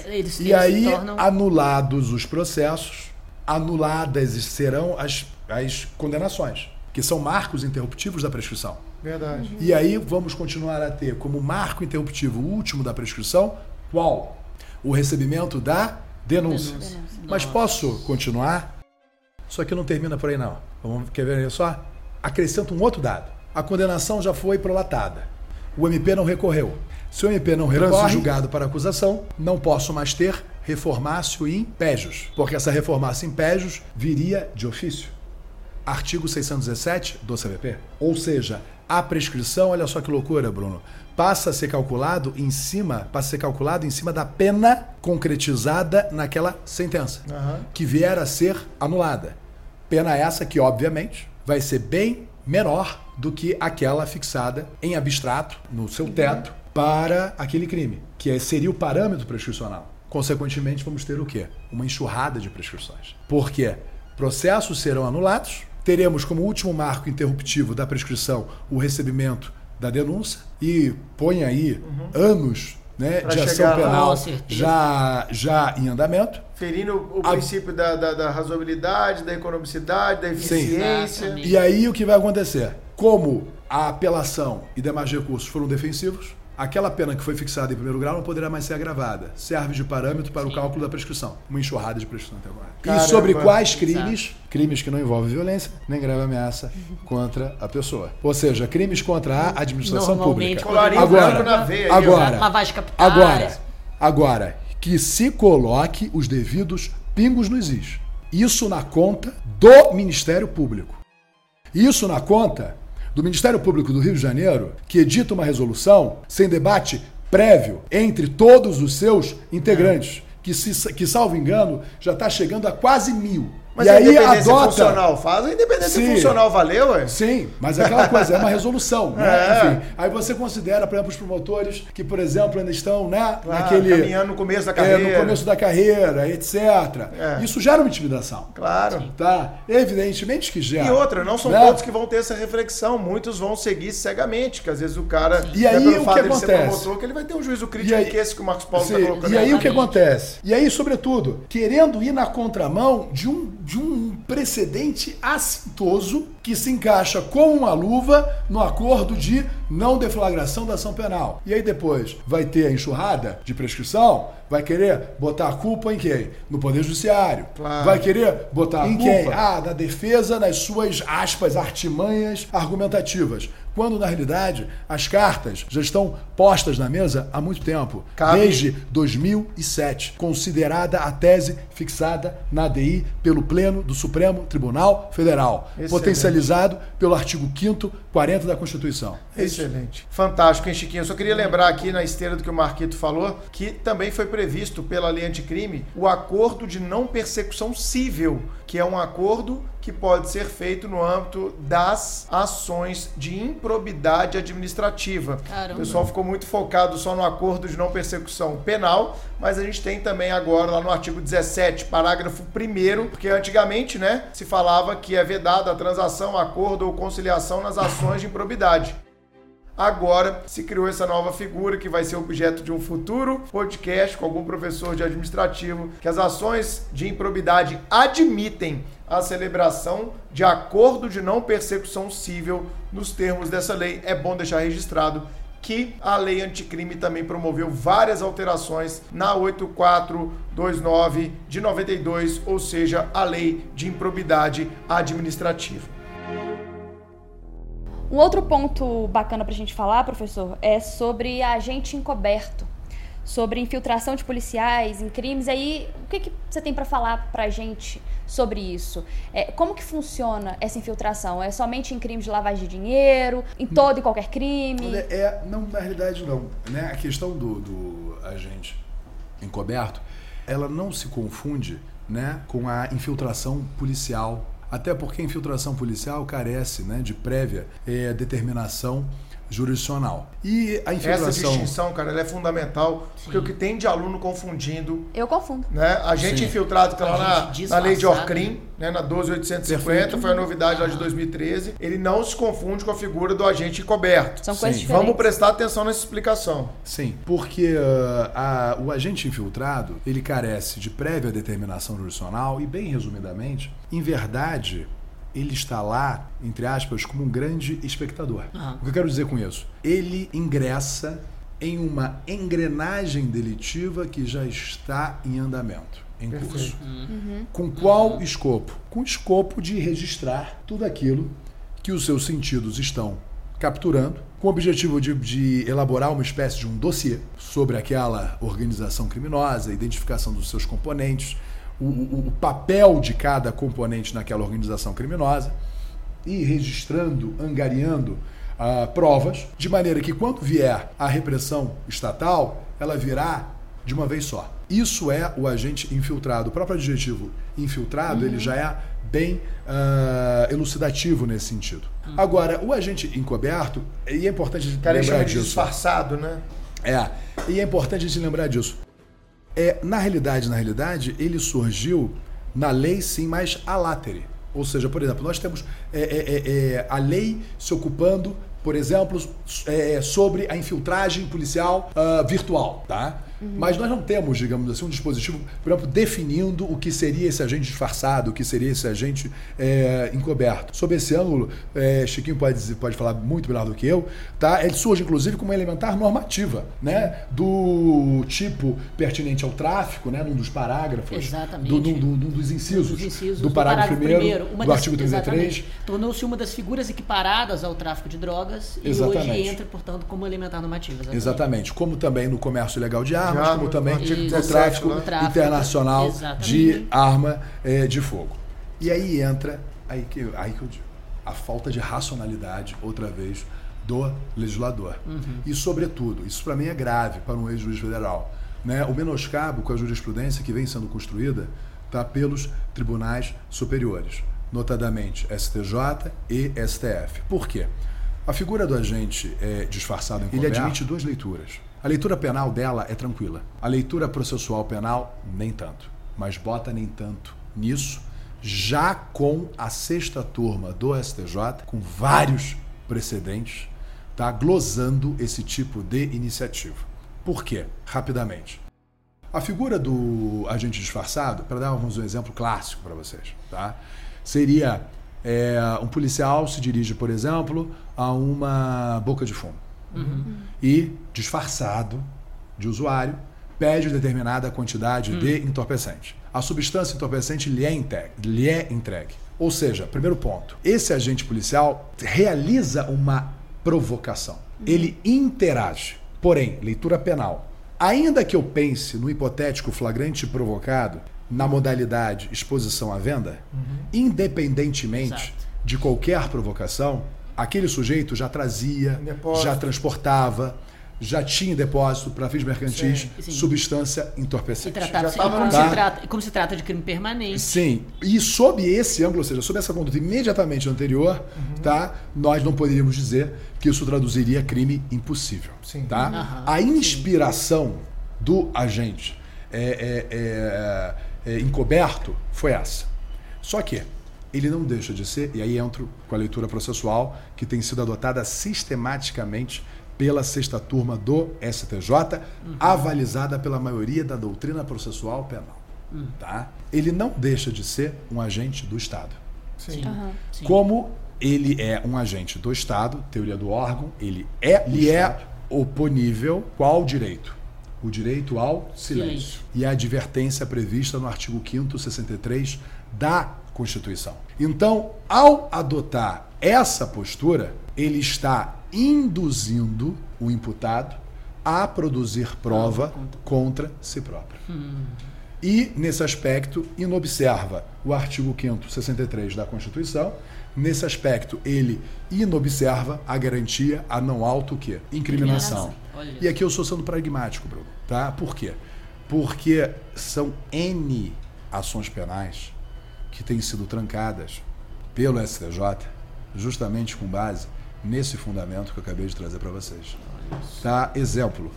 eles,
E
eles
aí,
tornam.
anulados os processos, anuladas serão as, as condenações, que são marcos interruptivos da prescrição.
Verdade.
E aí vamos continuar a ter como marco interruptivo último da prescrição qual? O recebimento da denúncia.
Denúncia.
Mas posso continuar? Só que não termina por aí não. Vamos, quer ver só? Acrescento um outro dado. A condenação já foi prolatada. O MP não recorreu. Se o MP não recorre, julgado para acusação, não posso mais ter reformácio em pégios, porque essa reformácio em pégios viria de ofício. Artigo 617 do CVP. Ou seja, a prescrição, olha só que loucura, Bruno, passa a ser calculado em cima, passa a ser calculado em cima da pena concretizada naquela sentença,
Aham.
que vier a ser anulada. Pena essa que, obviamente, vai ser bem menor do que aquela fixada em abstrato, no seu teto, para aquele crime, que é- seria o parâmetro prescricional. Consequentemente, vamos ter o quê? Uma enxurrada de prescrições. Por quê? Processos serão anulados, teremos como último marco interruptivo da prescrição o recebimento da denúncia e põe aí anos né,
Pra
de ação
lá.
penal já, já em andamento.
Ferindo o
A-
princípio da, da, da razoabilidade, da economicidade, da eficiência.
E aí o que vai acontecer? Como a apelação e demais recursos foram defensivos, aquela pena que foi fixada em primeiro grau não poderá mais ser agravada. Serve de parâmetro para o cálculo da prescrição. Uma enxurrada de prescrição até agora.
Caramba.
E sobre quais
Exato.
crimes? Crimes que não envolvem violência nem grave ameaça contra a pessoa. Ou seja, crimes contra a administração
Normalmente,
pública. Agora,
na veia.
agora,
Lavagem de capitais.
Agora, agora, que se coloque os devidos pingos nos is. Isso na conta do Ministério Público. Isso na conta do Ministério Público do Rio de Janeiro, que edita uma resolução sem debate prévio entre todos os seus integrantes, que, se, que salvo engano, já está chegando a quase mil.
Mas
e
a
aí
independência
adota.
funcional faz, a independência
Sim.
funcional valeu, ué?
Sim, mas é aquela coisa, é uma resolução, né?
É.
Enfim, aí você considera, por exemplo, os promotores que, por exemplo, ainda estão, né,
Claro,
naquele
caminhando no começo da
é,
carreira.
no começo da carreira, etc.
É.
Isso gera uma intimidação,
Claro.
tá? Evidentemente que gera.
E outra, não são
né?
todos que vão ter essa reflexão, muitos vão seguir cegamente, que às vezes o cara,
E
é
aí, o que acontece?
promotor, que ele vai ter um juízo crítico
aí-
que esse que o Marcos Paulo está colocando.
e aí o que acontece? E aí, sobretudo, querendo ir na contramão de um, de um precedente assintoso que se encaixa como uma luva no acordo de não deflagração da ação penal. E aí depois vai ter a enxurrada de prescrição, vai querer botar a culpa em quem? No Poder Judiciário.
Claro.
Vai querer botar
Em
em
culpa.
quem? Ah, na defesa nas suas aspas artimanhas argumentativas. Quando, na realidade, as cartas já estão postas na mesa há muito tempo.
Cabe-
Desde 2007, considerada a tese fixada na ADI pelo Pleno do Supremo Tribunal Federal,
Excelente.
potencializado pelo artigo 5º 40 da Constituição. É.
Excelente. Fantástico, hein, Chiquinho? Eu só queria lembrar aqui na esteira do que o Marquito falou, que também foi previsto pela lei anticrime o acordo de não persecução civil, que é um acordo que pode ser feito no âmbito das ações de improbidade administrativa.
Caramba.
O pessoal ficou muito focado só no acordo de não persecução penal, mas a gente tem também agora lá no artigo 17, parágrafo 1 porque antigamente, né, se falava que é vedada a transação, acordo ou conciliação nas ações de improbidade. Agora se criou essa nova figura que vai ser objeto de um futuro podcast com algum professor de administrativo, que as ações de improbidade admitem a celebração de acordo de não persecução civil nos termos dessa lei. É bom deixar registrado que a lei anticrime também promoveu várias alterações na 8429 de 92, ou seja, a lei de improbidade administrativa.
Um outro ponto bacana pra gente falar, professor, é sobre agente encoberto, sobre infiltração de policiais em crimes. Aí, o que, que você tem pra falar pra gente sobre isso? É, como que funciona essa infiltração? É somente em crimes de lavagem de dinheiro, em todo e qualquer crime?
Olha, é, não, na realidade não. Né? A questão do, do agente encoberto, ela não se confunde né, com a infiltração policial. Até porque a infiltração policial carece né, de prévia eh, determinação jurisdicional. E a
Essa
infiltração.
distinção, cara, ela é fundamental, porque o que tem de aluno confundindo
Eu confundo.
né? Agente
Sim.
infiltrado que tá lá na, na lei de. Orcrim, né? na 12850,
Perfeito.
foi a novidade lá de 2013. Ele não se confunde com a figura do agente encoberto.
São coisas
Sim.
diferentes.
Vamos prestar atenção nessa explicação.
Sim, porque ah, a- o agente infiltrado ele carece de prévia determinação jurisdicional e, bem resumidamente, em verdade, ele está lá, entre aspas, como um grande espectador.
Aham.
O que eu quero dizer com isso? Ele ingressa em uma engrenagem delitiva que já está em andamento, em
Perfeito.
curso. Com qual escopo? Com o escopo de registrar tudo aquilo que os seus sentidos estão capturando, com o objetivo de, de elaborar uma espécie de um dossiê sobre aquela organização criminosa, identificação dos seus componentes, o, o- papel de cada componente naquela organização criminosa e registrando, angariando ah, provas, de maneira que quando vier a repressão estatal, ela virá de uma vez só. Isso é o agente infiltrado. O próprio adjetivo infiltrado, ele já é bem ah, elucidativo nesse sentido. Agora, o agente encoberto, e é importante
O cara
lembrar
chama de
disso.
disfarçado, né?
É, e é importante a gente lembrar disso. É, na realidade, na realidade, ele surgiu na lei sim, mas a látere. Ou seja, por exemplo, nós temos é, é, é, é, a lei se ocupando, por exemplo, é, sobre a infiltragem policial ah, virtual, tá? Mas nós não temos, digamos assim, um dispositivo, por exemplo, definindo o que seria esse agente disfarçado, o que seria esse agente é, encoberto. Sob esse ângulo, é, Chiquinho pode, pode falar muito melhor do que eu, tá? Ele surge, inclusive, como uma elementar normativa, né? Do tipo pertinente ao tráfico, né? Num dos parágrafos.
Exatamente.
Do, num, do- num dos incisos,
Dos incisos
do parágrafo, primeiro,
uma
do artigo 33.
exatamente. Tornou-se uma das figuras equiparadas ao tráfico de drogas e
Exatamente.
hoje entra, portanto, como elementar normativa. exatamente.
Exatamente. Como também no comércio ilegal de armas, Como
armas,
também
no artigo
no
17
tráfico.
Tráfico,
internacional
exatamente.
de arma eh, de fogo. E aí entra, aí que, aí que eu digo, a falta de racionalidade, outra vez, do legislador. E, sobretudo, isso para mim é grave para um ex-juiz federal, né? o menoscabo com a jurisprudência que vem sendo construída tá, pelos tribunais superiores, notadamente STJ e STF. Por quê? A figura do agente é, disfarçado em Ele admite duas leituras. A leitura penal dela é tranquila. A leitura processual penal, nem tanto. Mas bota nem tanto nisso, já com a sexta turma do STJ, com vários precedentes, tá glosando esse tipo de iniciativa. Por quê? Rapidamente. A figura do agente disfarçado, para darmos um exemplo clássico para vocês, tá? seria é, um policial se dirige, por exemplo, a uma boca de fumo e, disfarçado de usuário, pede determinada quantidade de entorpecente. A substância entorpecente lhe é, entregue, lhe é entregue. Ou seja, primeiro ponto, esse agente policial realiza uma provocação. Ele interage. Porém, leitura penal. Ainda que eu pense no hipotético flagrante provocado na modalidade exposição à venda, independentemente
Exato.
de qualquer provocação, aquele sujeito já trazia,
Depósito.
já transportava, já tinha em depósito para fins mercantis
Sim, sim.
substância
E
entorpecente.
tratado
Já tava
como, se trata, como se trata de crime permanente.
Sim, e sob esse ângulo, ou seja, sob essa conduta imediatamente anterior,
Uhum.
tá, nós não poderíamos dizer que isso traduziria crime impossível.
Sim.
Tá?
Aham,
A inspiração do agente é, é, é, é, encoberto foi essa. Só que ele não deixa de ser, e aí entro com a leitura processual, que tem sido adotada sistematicamente pela sexta turma do STJ, avalizada pela maioria da doutrina processual penal. Tá? Ele não deixa de ser um agente do Estado.
Sim.
Sim.
Como ele é um agente do Estado, teoria do órgão, ele é, lhe é oponível qual direito? O direito ao silêncio.
Silêncio.
E a advertência prevista no artigo 5º 63 da Constituição. Então, ao adotar essa postura, ele está induzindo o imputado a produzir prova contra si próprio. E, nesse aspecto, inobserva o artigo 5º 63 da Constituição. Nesse aspecto, ele inobserva a garantia a não auto o quê? Incriminação.
Incriminação.
E aqui eu sou sendo pragmático, Bruno. Tá? Por quê? Porque são N ações penais que têm sido trancadas pelo STJ justamente com base nesse fundamento que eu acabei de trazer para vocês. Tá? Exemplo.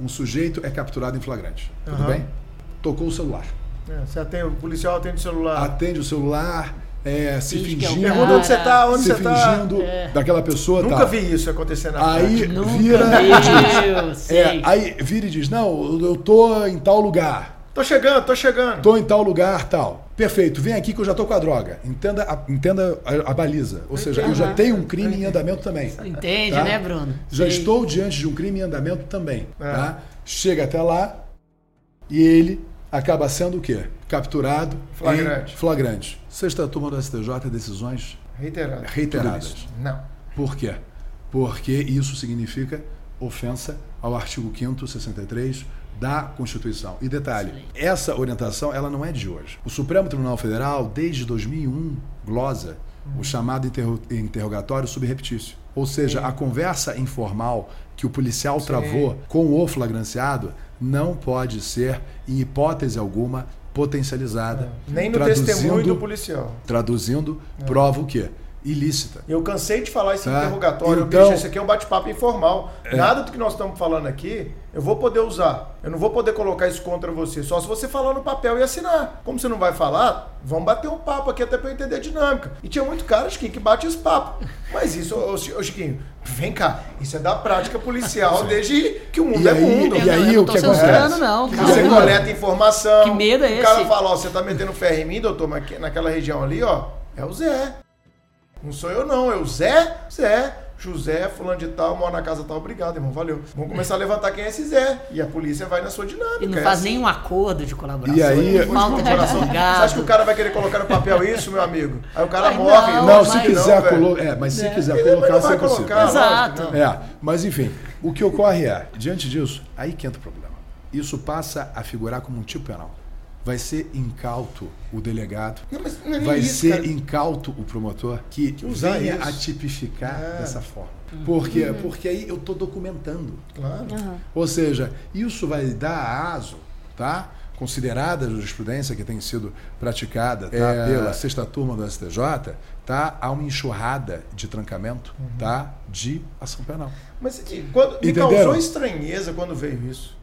Um sujeito é capturado em flagrante. Tudo
Aham.
bem? Tocou o celular.
É, você atende, o policial atende o celular.
Atende o celular, é, se
é
fingindo.
Pergunta onde você tá, onde
se
você tá.
fingindo
É.
daquela pessoa.
Nunca
tá.
vi isso acontecer na
Aí vira
viu,
É, aí vira e diz: Não, eu tô em tal lugar.
Tô chegando, tô chegando.
Tô em tal lugar, tal. Perfeito, vem aqui que eu já tô com a droga. Entenda a, entenda a, a baliza. Ou seja, eu já tenho um crime em andamento também.
Entende,
Tá?
né, Bruno?
Já
Sei.
estou diante de um crime em andamento também.
É.
Tá? Chega até lá e ele acaba sendo o quê? Capturado
Flagrante.
em flagrante. Sexta turma do STJ, decisões reiteradas.
Isso. Não.
Por quê? Porque isso significa ofensa ao artigo 5º 63 da Constituição. E detalhe,
Excelente.
essa orientação ela não é de hoje. O Supremo Tribunal Federal, desde 2001, glosa o chamado interro- interrogatório subreptício. Ou seja, a conversa informal que o policial travou com o flagranciado não pode ser, em hipótese alguma, potencializada.
Nem no testemunho do policial.
Traduzindo, prova o quê? Ilícita.
Eu cansei de falar esse
Tá.
interrogatório.
Então-
Bicho, esse aqui é um bate-papo informal. Nada do que nós estamos falando aqui, eu vou poder usar. Eu não vou poder colocar isso contra você. Só se você falar no papel e assinar. Como você não vai falar, vamos bater um papo aqui até pra eu entender a dinâmica. E tinha muito cara, Chiquinho, que bate esse papo. Mas isso, ô, ô, Chiquinho, vem cá. Isso é da prática policial desde que o mundo
E
é
aí-
mundo.
e aí
eu
o
não
que acontece?
não.
Que você coleta informação.
Que medo é
O cara
esse?
fala, ó, você tá metendo ferro em mim, doutor, mas que- naquela região ali, ó, é o Zé. Não sou eu não, é o Zé, Zé. José, fulano de tal, mora na casa tal, obrigado, irmão, valeu. Vamos começar a levantar quem é esse Zé. E a polícia vai na sua dinâmica.
E não
é
faz
assim.
nenhum acordo de colaboração.
E aí-
não falta de
Coração. Você
advogado.
acha que o cara vai querer colocar no papel isso, meu amigo? Aí o cara
Ai,
morre.
não,
Não, se quiser colocar. É, mas se
É.
quiser
Ele
colocar, você consegue.
colocar,
Exato.
lógico, não.
É, mas enfim, o que ocorre é, diante disso, aí que entra o problema. Isso passa a figurar como um tipo penal. Vai ser incauto o delegado,
Não, mas não é
vai
isso,
ser
cara.
incauto o promotor que
usar
venha
isso.
a tipificar
É.
dessa forma. Por quê? Porque aí eu estou documentando.
Claro.
Ou seja, isso vai dar aso, tá? Considerada a jurisprudência que tem sido praticada tá?
É.
pela sexta turma do STJ, tá? Há uma enxurrada de trancamento,
Uhum.
tá? De ação penal.
Mas e quando, me
Entenderam?
causou estranheza quando veio isso.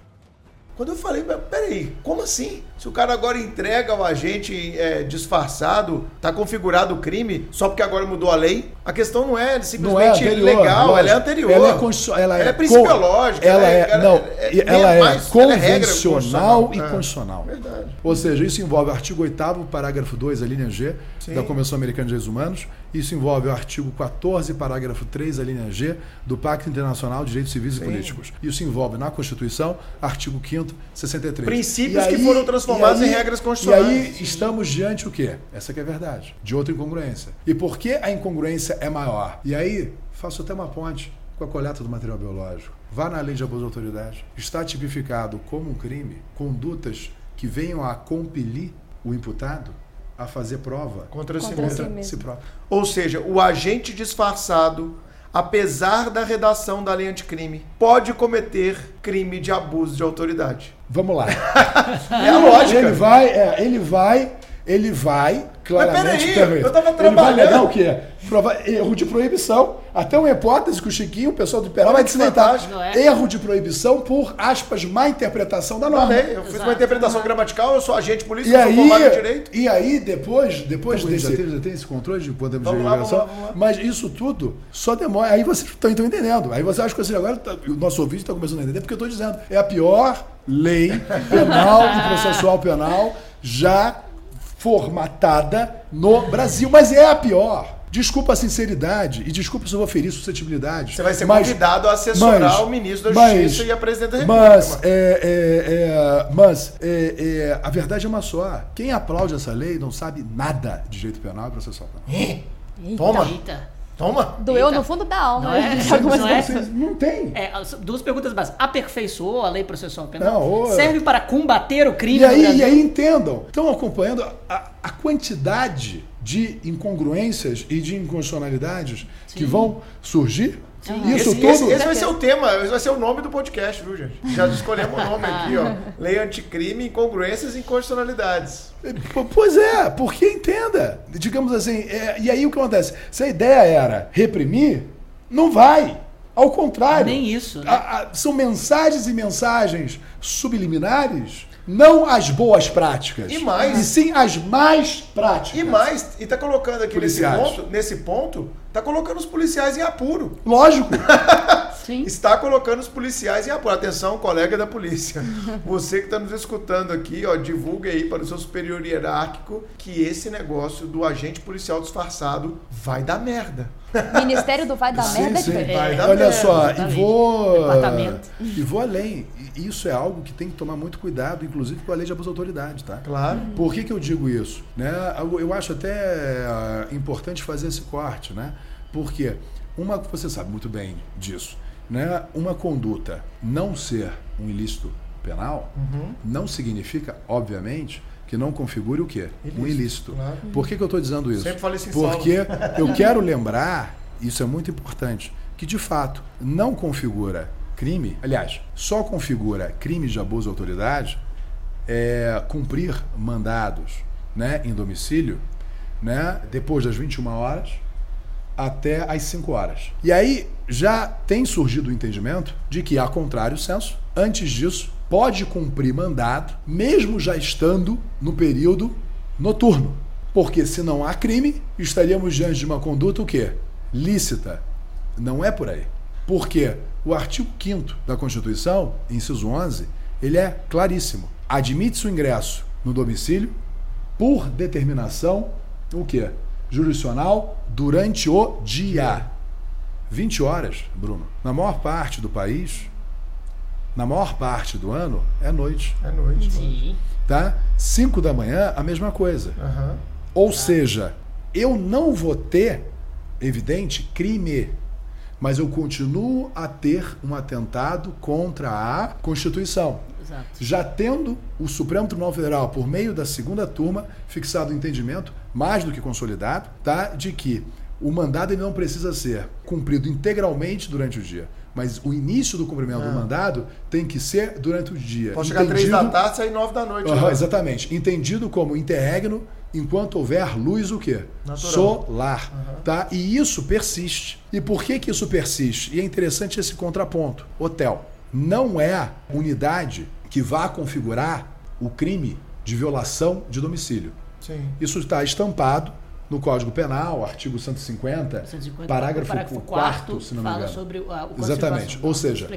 Quando eu falei, peraí, como assim? Se o cara agora entrega ao agente é, disfarçado, tá configurado o crime, só porque agora mudou a lei, a questão não é
Não é
simplesmente legal,
lógico.
ela é anterior.
Ela é, constitu- ela é,
Ela é principiológica,
Ela
ela é-
é, não,
é-
ela é
mais- ela é
convencional e constitucional.
Verdade.
Ou seja, isso envolve o artigo 8 parágrafo 2, a linha G,
Sim.
da Convenção Americana de Direitos Humanos. Isso envolve o artigo 14, parágrafo 3, a linha G, do Pacto Internacional de Direitos Civis e Políticos. Isso envolve na Constituição, artigo 5 63.
Princípios
E
que foram transformados
e
em regras constitucionais.
E aí estamos diante o quê? Essa que é a verdade, de outra incongruência. E por que a incongruência é maior? E aí, faço até uma ponte com a coleta do material biológico. Vá na lei de abuso de autoridade. Está tipificado como um crime condutas que venham a compelir o imputado a fazer prova
Contra, si
Contra
mesmo.
si mesmo.
si próprio.
Ou seja, o agente disfarçado, apesar da redação da lei anticrime, pode cometer crime de abuso de autoridade.
Vamos lá.
É a lógica.
Ele vai, é, ele vai, ele vai claramente
peraí,
também.
eu tava
Ele vai
trabalhando.
o quê? Prova- erro de proibição. Até uma hipótese que o Chiquinho, o pessoal do Penal, vai
que.
Não é?
Erro de proibição por, aspas, má interpretação da norma.
Eu fiz uma
Exato.
interpretação gramatical, eu sou agente polícia,
E
eu sou formado em
aí,
direito.
e aí, depois, depois
Então,
desse.
já tem-
já tem esse controle de tempo de
lá.
mas isso tudo só demora. Aí vocês estão estão entendendo. Aí você acha que assim, agora tá- o nosso ouvinte está começando a entender, porque eu estou dizendo. É a pior lei penal e processual penal já formatada no Brasil. Mas é a pior. Desculpa a sinceridade e desculpa se eu vou ferir suscetibilidade.
Você vai ser
mas-
convidado a assessorar
mas-
o ministro da
mas-
Justiça e a presidente da República.
Mas, é, é, é, mas é, é, a verdade é uma só. Quem aplaude essa lei não sabe nada de direito penal e processual penal.
Toma,
Eita.
Toma.
Doeu
Eita.
no fundo da alma.
Não é?
de algumas
Não é?
pessoas.
Não tem.
É, as- duas perguntas básicas. Aperfeiçoou a lei processual penal?
Não,
Serve para combater o crime
E aí, e aí entendam, estão acompanhando a, a quantidade de incongruências e de inconstitucionalidades que vão surgir? Isso
esse,
tudo.
esse- esse vai ser o tema, esse vai ser o nome do podcast, viu, gente? Já escolhemos o nome aqui, ó. Lei anticrime, incongruências e inconstitucionalidades.
Pois é, porque entenda. Digamos assim, é, e aí o que acontece? Se a ideia era reprimir, não vai. Ao contrário.
Nem isso, né?
A- a- são mensagens e mensagens subliminares, não as boas práticas.
E mais.
E sim as mais práticas.
E mais, e tá colocando aqui nesse
Policiais.
ponto, nesse ponto, tá colocando os policiais em apuro.
Lógico.
Sim.
Está colocando os policiais em apuro. Atenção, colega da polícia. Você que está nos escutando aqui, ó, divulgue aí para o seu superior hierárquico que esse negócio do agente policial disfarçado vai dar merda.
Ministério do Vai da
Sim,
Merda é
sim.
diferente.
Vai dar
Olha
merda,
só, e vou.
Departamento.
E vou além. E Isso é algo que tem que tomar muito cuidado, inclusive com a lei de abuso de autoridade, tá?
Claro.
Por que, que eu digo isso? Né? Eu eu acho até ah, importante fazer esse corte, né? Porque uma, você sabe muito bem disso, né? Uma conduta não ser um ilícito penal não significa, obviamente, que não configure o quê? Um ilícito.
claro.
Por que, que eu estou dizendo isso?
Sempre falei isso
Porque eu quero lembrar, isso é muito importante, que de fato não configura crime, aliás, só configura crime de abuso de autoridade é, cumprir mandados né, em domicílio né, depois das 21 horas até as 5 horas. E aí já tem surgido o entendimento de que, a contrário senso, antes disso, pode cumprir mandado, mesmo já estando no período noturno. Porque se não há crime, estaríamos diante de uma conduta o quê? Lícita. Não é por aí. Porque o artigo 5 da Constituição, inciso 11, ele é claríssimo. Admite-se o ingresso no domicílio por determinação o quê? Jurisdicional durante o dia. 20 horas, Bruno. Na maior parte do país, na maior parte do ano, é noite.
É noite.
Sim.
Tá? 5 da manhã, a mesma coisa.
Aham.
Ou seja, eu não vou ter, evidente, crime, mas eu continuo a ter um atentado contra a Constituição.
Exato.
Já tendo o Supremo Tribunal Federal, por meio da segunda turma, fixado o entendimento, mais do que consolidado, tá? de que o mandado ele não precisa ser cumprido integralmente durante o dia. Mas o início do cumprimento do mandado tem que ser durante o dia.
Posso chegar três da
Entendido-
tarde e sair nove da noite. Né?
exatamente. Entendido como interregno enquanto houver luz o quê?
Natural.
Solar. Tá? E isso persiste. E por que, que isso persiste? E é interessante esse contraponto. Hotel não é unidade que vá configurar o crime de violação de domicílio.
Sim.
Isso está estampado no Código Penal, artigo 150,
150,
parágrafo,
o parágrafo
4
quarto
se não me
fala
engano.
sobre o, a- o
Exatamente. Ou seja,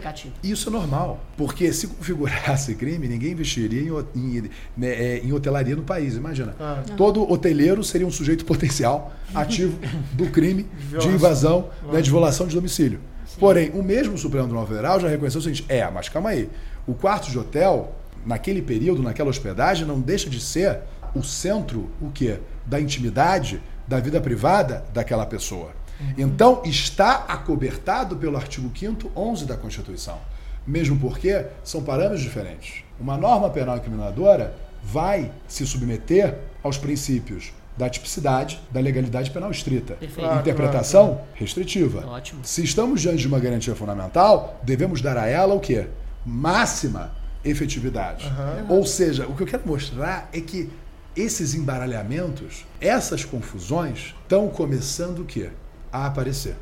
isso é normal, porque se configurasse crime, ninguém investiria em, em, né, é, em hotelaria no país. Imagina.
Ah.
Todo hoteleiro seria um sujeito potencial ativo do crime de invasão, né, de violação de domicílio. Porém, o mesmo Supremo Tribunal Federal já reconheceu o seguinte: é, mas calma aí. O quarto de hotel, naquele período, naquela hospedagem, não deixa de ser o centro, o quê? Da intimidade, da vida privada daquela pessoa. Então, está acobertado pelo artigo 5 11 da Constituição. Mesmo porque são parâmetros diferentes. Uma norma penal incriminadora vai se submeter aos princípios da tipicidade, da legalidade penal estrita.
Perfeito.
Interpretação restritiva.
Ótimo.
Se estamos diante de uma garantia fundamental, devemos dar a ela o quê? Máxima efetividade. Ou seja, o que eu quero mostrar é que esses embaralhamentos, essas confusões, estão começando o quê? A aparecer.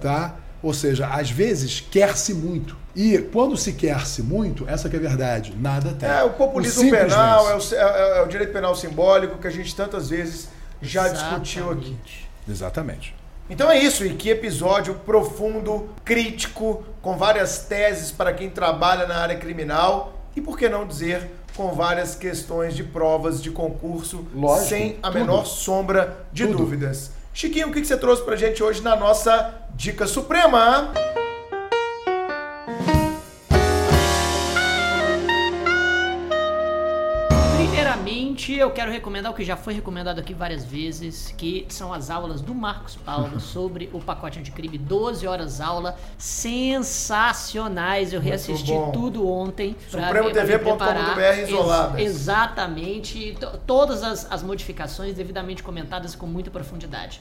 Tá? Ou seja, às vezes quer-se muito. E quando se quer-se muito, essa que é a verdade, nada tem.
É o populismo penal, é o, é- é o direito penal simbólico que a gente tantas vezes já discutiu aqui.
Exatamente.
Então é isso, e que episódio profundo, crítico, com várias teses para quem trabalha na área criminal e, por que não dizer, com várias questões de provas de concurso,
Lógico,
sem a
tudo.
menor sombra de
Tudo.
dúvidas. Chiquinho, o que que você trouxe pra gente hoje na nossa Dica Suprema?
Primeiramente, eu quero recomendar o que já foi recomendado aqui várias vezes, que são as aulas do Marcos Paulo sobre o pacote anticrime, 12 horas aula, sensacionais. Eu reassisti tudo ontem. pra
Supremo
me- pra me
TV ponto com
preparar.
ponto BR isoladas.
Ex- exatamente. Todas as, as modificações devidamente comentadas com muita profundidade.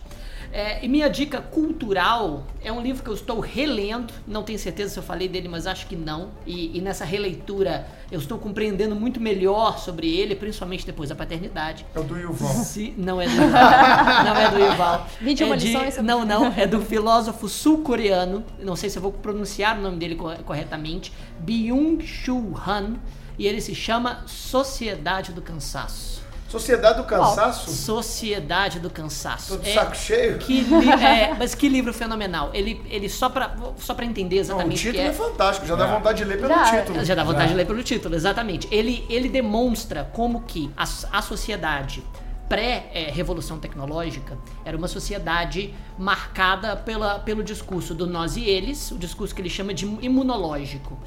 É, e minha dica cultural é um livro que eu estou relendo. Não tenho certeza se eu falei dele, mas acho que não. E, e nessa releitura eu estou compreendendo muito melhor sobre ele, principalmente depois da paternidade.
É o do Yuval.
Se, não é do não é do Yuval.
21
é de,
lições
Não, não, é do filósofo sul-coreano. Não sei se eu vou pronunciar o nome dele co- corretamente. Byung-Chul Han. E ele se chama Sociedade do Cansaço.
Sociedade do Cansaço?
Sociedade do Cansaço.
Tô de
É-
saco cheio?
que li- é, mas que livro fenomenal. Ele, ele só pra só para entender
Não, o
exatamente o que
título é
é.
fantástico, já dá vontade de ler pelo
Já.
título.
Já dá vontade de ler pelo título, exatamente. Ele, ele demonstra como que a, a sociedade pré-revolução tecnológica era uma sociedade marcada pela, pelo discurso do nós e eles, o discurso que ele chama de imunológico,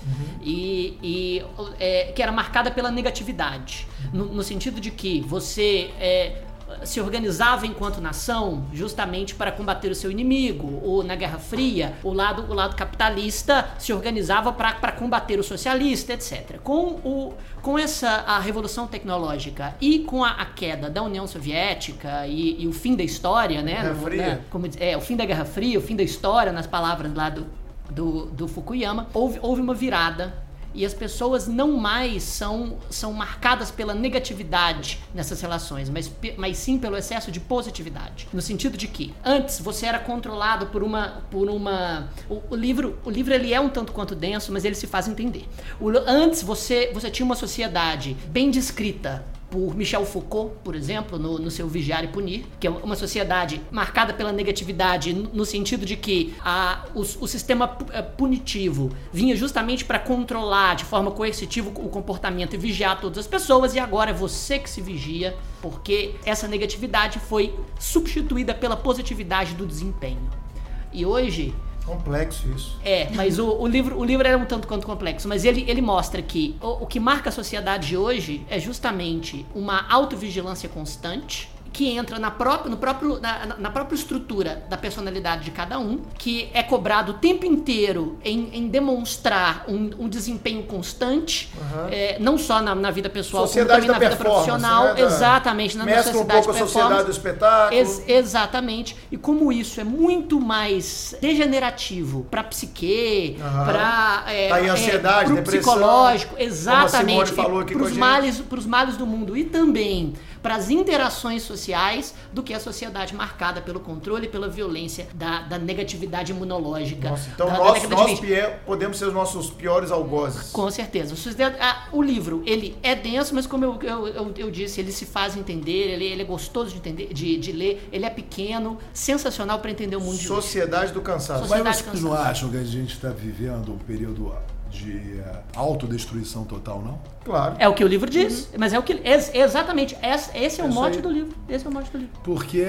e, e, é, que era marcada pela negatividade, no, no sentido de que você é, se organizava enquanto nação justamente para combater o seu inimigo, ou na Guerra Fria, o lado, o lado capitalista se organizava para combater o socialista, etc. Com, o, com essa a revolução tecnológica e com a, a queda da União Soviética e, e, o fim da história, né?
Guerra Fria. Né,
como, é, o fim da Guerra Fria, o fim da história, nas palavras lá do, do, do Fukuyama, houve, houve uma virada e as pessoas não mais são, são marcadas pela negatividade nessas relações, mas, mas sim pelo excesso de positividade. No sentido de que antes você era controlado por uma. Por uma o, o livro, o livro ele é um tanto quanto denso, mas ele se faz entender. O, antes você, você tinha uma sociedade bem descrita por Michel Foucault, por exemplo, no, no, seu Vigiar e Punir, que é uma sociedade marcada pela negatividade no sentido de que a, o, o sistema eh, punitivo vinha justamente para controlar de forma coercitiva o comportamento e vigiar todas as pessoas, e agora é você que se vigia, porque essa negatividade foi substituída pela positividade do desempenho. E hoje
Complexo isso.
É, mas o, o, livro, o livro era um tanto quanto complexo, mas ele, ele mostra que o, o que marca a sociedade hoje é justamente uma autovigilância constante, que entra na própria, no próprio, na, na, própria estrutura da personalidade de cada um, que é cobrado o tempo inteiro em, em demonstrar um, um, desempenho constante, uhum. é, não só na, na, vida pessoal,
sociedade
como também na
vida
profissional.
Né?
Exatamente, na
Mescla
necessidade
um pouco a sociedade do espetáculo. Ex
exatamente. E como isso é muito mais degenerativo para psique, uhum. para
é, tá ansiedade,
é,
depressão,
psicológico, exatamente,
para
os males, males do mundo e também para as interações sociais do que a sociedade marcada pelo controle e pela violência da, da negatividade imunológica.
Nossa, então
da,
nós, da nós podemos ser os nossos piores algozes.
Com certeza. O livro, ele é denso, mas como eu, eu, eu, eu disse, ele se faz entender, ele, ele é gostoso de, entender, de, de ler, ele é pequeno, sensacional para entender o mundo
Sociedade
de
do cansaço.
Sociedade mas vocês não acham que a gente está vivendo um período de uh, autodestruição total, não?
Claro. É o que o livro diz, uhum. mas é o que exatamente esse, esse é, é o mote do livro. Esse é o mote do livro.
Porque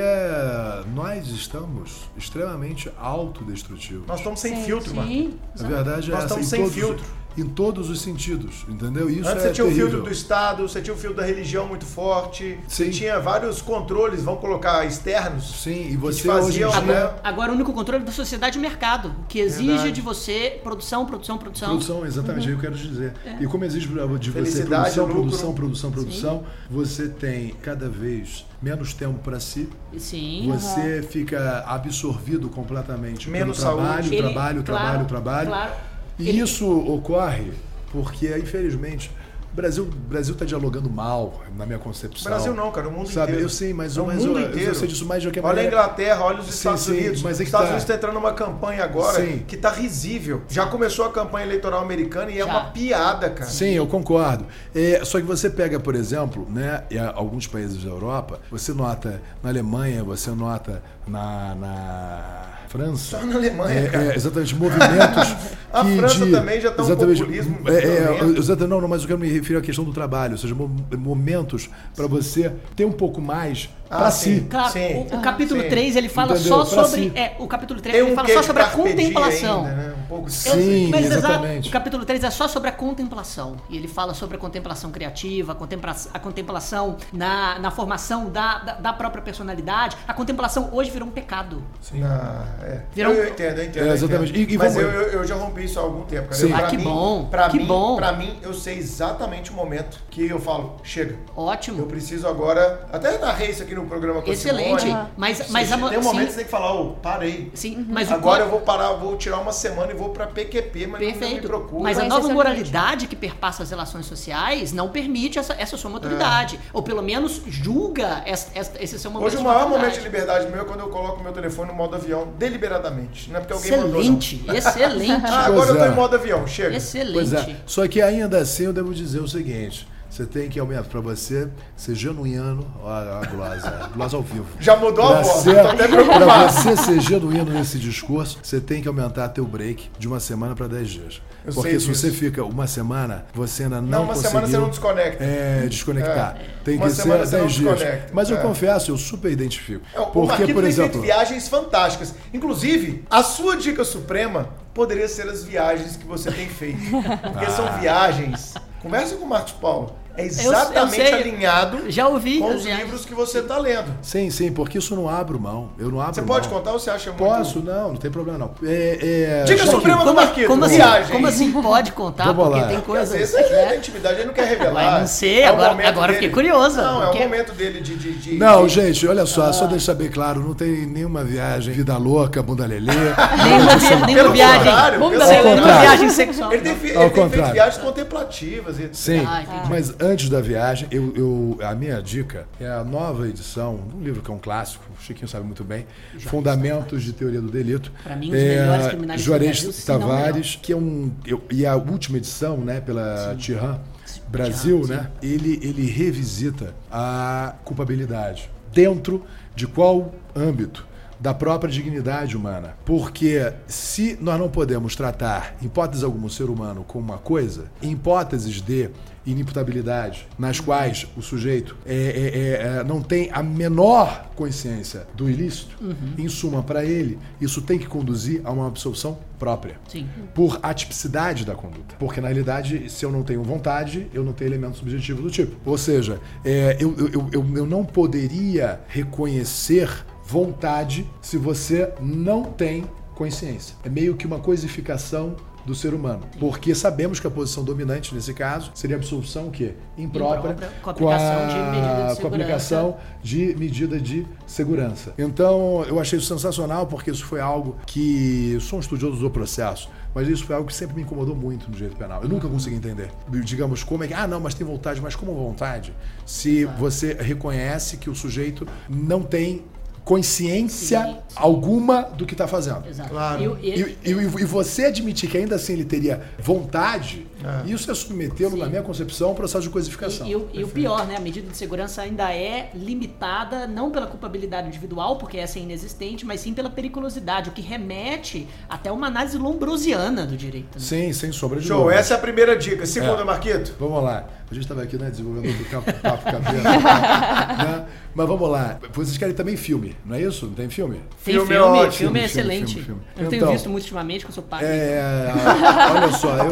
nós estamos extremamente autodestrutivos.
Nós estamos sem sim, filtro, mano.
A verdade é
nós
essa.
Estamos sem todos, filtro
em todos os sentidos, entendeu? Isso
Antes
é
você tinha
terrível.
o filtro do Estado, você tinha o filtro da religião muito forte,
Sim.
você tinha vários controles, vamos colocar externos.
Sim, e você
faziam,
hoje
agora, né? agora o único controle é da sociedade e mercado, que exige Verdade. de você produção, produção, produção.
Produção, exatamente, uhum. é eu quero dizer. É. E como exige de você
produção,
produção, produção, produção, Sim. você tem cada vez menos tempo para si.
Sim.
Você uhum. fica absorvido completamente
menos
pelo trabalho,
saúde.
trabalho, Ele, trabalho, claro, trabalho.
Claro.
E isso ocorre porque, infelizmente, o Brasil Brasil está dialogando mal, na minha concepção.
Brasil não, cara, o mundo
Sabe,
inteiro.
Eu sei, mas,
o
mas
mundo
eu,
inteiro.
eu sei disso mais de qualquer
Olha
maneira.
a Inglaterra, olha os Estados
sim,
Unidos.
mas é
os Estados
tá.
Unidos está entrando numa campanha agora
sim.
que está risível. Já começou a campanha eleitoral americana e é Já. uma piada, cara.
Sim, eu concordo. É, só que você pega, por exemplo, né, alguns países da Europa, você nota na Alemanha, você nota na, na França.
Só na Alemanha,
é,
cara.
É, exatamente, movimentos.
a
que
França
de,
também já está um populismo.
É, é, exatamente, não, não, mas eu quero me referir à questão do trabalho, ou seja, momentos para você ter um pouco mais ah, para si.
Claro,
sim.
O, o, capítulo sim. 3 ele fala
Entendeu?
só sobre.
Si.
É, o capítulo 3 ele fala só sobre a contemplação.
Ainda, né? um pouco
sim, mas exatamente.
o capítulo 3 é só sobre a contemplação. E ele fala sobre a contemplação criativa, a contemplação, a contemplação na, na formação da, da, da, própria personalidade. A contemplação hoje virou um pecado.
Sim. Ah, é. virou eu, eu entendo, eu entendo.
É, exatamente.
Eu entendo. E, e mas eu, eu, eu, já rompi isso há algum tempo. Cara.
Sim. Ah, que mim, bom.
Pra
que
mim,
bom.
Pra mim, eu sei exatamente o momento que eu falo, chega.
Ótimo.
Eu preciso agora. Até narrei isso aqui no programa com
Excelente.
Simone,
mas, mas
Tem um momento
sim.
que você tem que falar, ô, oh, parei.
Sim, mas
Agora eu vou parar, vou tirar uma semana e vou pra PQP, mas
Perfeito.
não me procura.
Mas a nova moralidade que perpassa as relações sociais não permite essa, essa sua maturidade. É. Ou pelo menos julga essa, essa, esse seu momento
Hoje o maior momento de liberdade meu é quando eu coloco meu telefone no modo avião, deliberadamente. Não é porque alguém
excelente,
mandou, não.
Excelente,
ah, agora eu tô em modo avião, chega.
Excelente.
Pois é. Só que ainda assim eu devo dizer o seguinte. Você tem que aumentar para você ser genuíno. A, a glosa, glosa ao vivo.
Já mudou
pra
a voz,
ser,
tô até preocupado.
Para você ser genuíno nesse discurso, você tem que aumentar teu break de uma semana para 10 dias.
Eu
Porque se você fica uma semana, você ainda não,
não uma semana você não desconecta.
É, desconectar. É. Tem
uma
que ser 10 dias. Mas eu
é.
confesso, eu super identifico.
É, o
Porque, por exemplo...
tem viagens fantásticas. Inclusive, a sua dica suprema poderia ser as viagens que você tem feito. Porque ah. são viagens... Conversa com o Marcos Paulo é
eu
exatamente
sei.
alinhado
Já ouvi.
com os
viagens.
livros que você está lendo.
Sim, sim, porque isso eu não abro mão. Eu não abro
Você pode
mão.
contar ou você acha muito...
Posso, não, não tem problema não. É, é,
Diga
já
Supremo
que-
do
Como,
Marquito,
como assim,
viagem.
como assim pode contar?
Vamos
Porque
lá.
tem
Porque às
coisas.
vezes é
né?
da intimidade, ele não quer revelar.
Mas não sei,
É o
agora- agora eu fiquei curiosa,
Não, é
porque-
o momento dele de... de, de-
Não,
de-
gente, olha só,
Ah.
só deixar bem claro, não tem nenhuma viagem vida louca, bunda lelê.
Nenhuma, viagem.
Bunda lelê.
Nenhuma viagem sexual.
Ele tem, tem feito viagens contemplativas.
Sim,
Ah,
mas antes da viagem, eu, eu- a minha dica é a nova edição de um livro que é um clássico, o Chiquinho sabe muito bem, Fundamentos de Teoria do Delito.
Pra mim, um dos melhores criminalistas do
Juarez
Brasil,
Tavares, que é um... eu- e a última edição, né, pela Tiran Brasil, né, ele, ele revisita a culpabilidade. Dentro de qual âmbito? da própria dignidade humana. Porque se nós não podemos tratar, em hipótese alguma, o ser humano como uma coisa, em hipóteses de inimputabilidade, nas quais o sujeito é, é, é, é, não tem a menor consciência do ilícito, em suma, para ele, isso tem que conduzir a uma absolução própria.
Sim.
Por atipicidade da conduta. Porque, na realidade, se eu não tenho vontade, eu não tenho elemento subjetivo do tipo. Ou seja, é, eu, eu, eu, eu não poderia reconhecer vontade se você não tem consciência. É meio que uma coisificação do ser humano. Porque sabemos que a posição dominante nesse caso seria a absolução o quê? Imprópria,
Imprópria, com a aplicação de medida de
com a aplicação de medida de segurança. Então, eu achei isso sensacional porque isso foi algo que eu sou um estudioso do processo, mas isso foi algo que sempre me incomodou muito no direito penal. Eu nunca consegui entender. Digamos, como é que, ah, não, mas tem vontade, mas como vontade? Se você reconhece que o sujeito não tem consciência
Sim, sim.
alguma do que está fazendo.
Exato.
Claro.
E,
E, e- e você admitir que ainda assim ele teria vontade, isso é submetê-lo, na minha concepção, a um processo de coisificação.
E, e o, e o pior, né? A medida de segurança ainda é limitada não pela culpabilidade individual, porque essa é inexistente, mas sim pela periculosidade, o que remete até uma análise lombrosiana do direito. Né?
Sim, sem sombra de
Show, essa é a primeira dica. Segunda,
É.
Marquito.
Vamos lá. A gente estava aqui, né, desenvolvendo o campo, papo cabeça. né? Mas vamos lá. Vocês querem também filme, não é isso? Não tem filme?
Tem
Filme
filme,
é
filme,
ótimo,
é
filme,
excelente.
filme, filme.
Eu tenho
Então,
visto muito ultimamente, que eu sou pai.
É, olha só.
A
eu-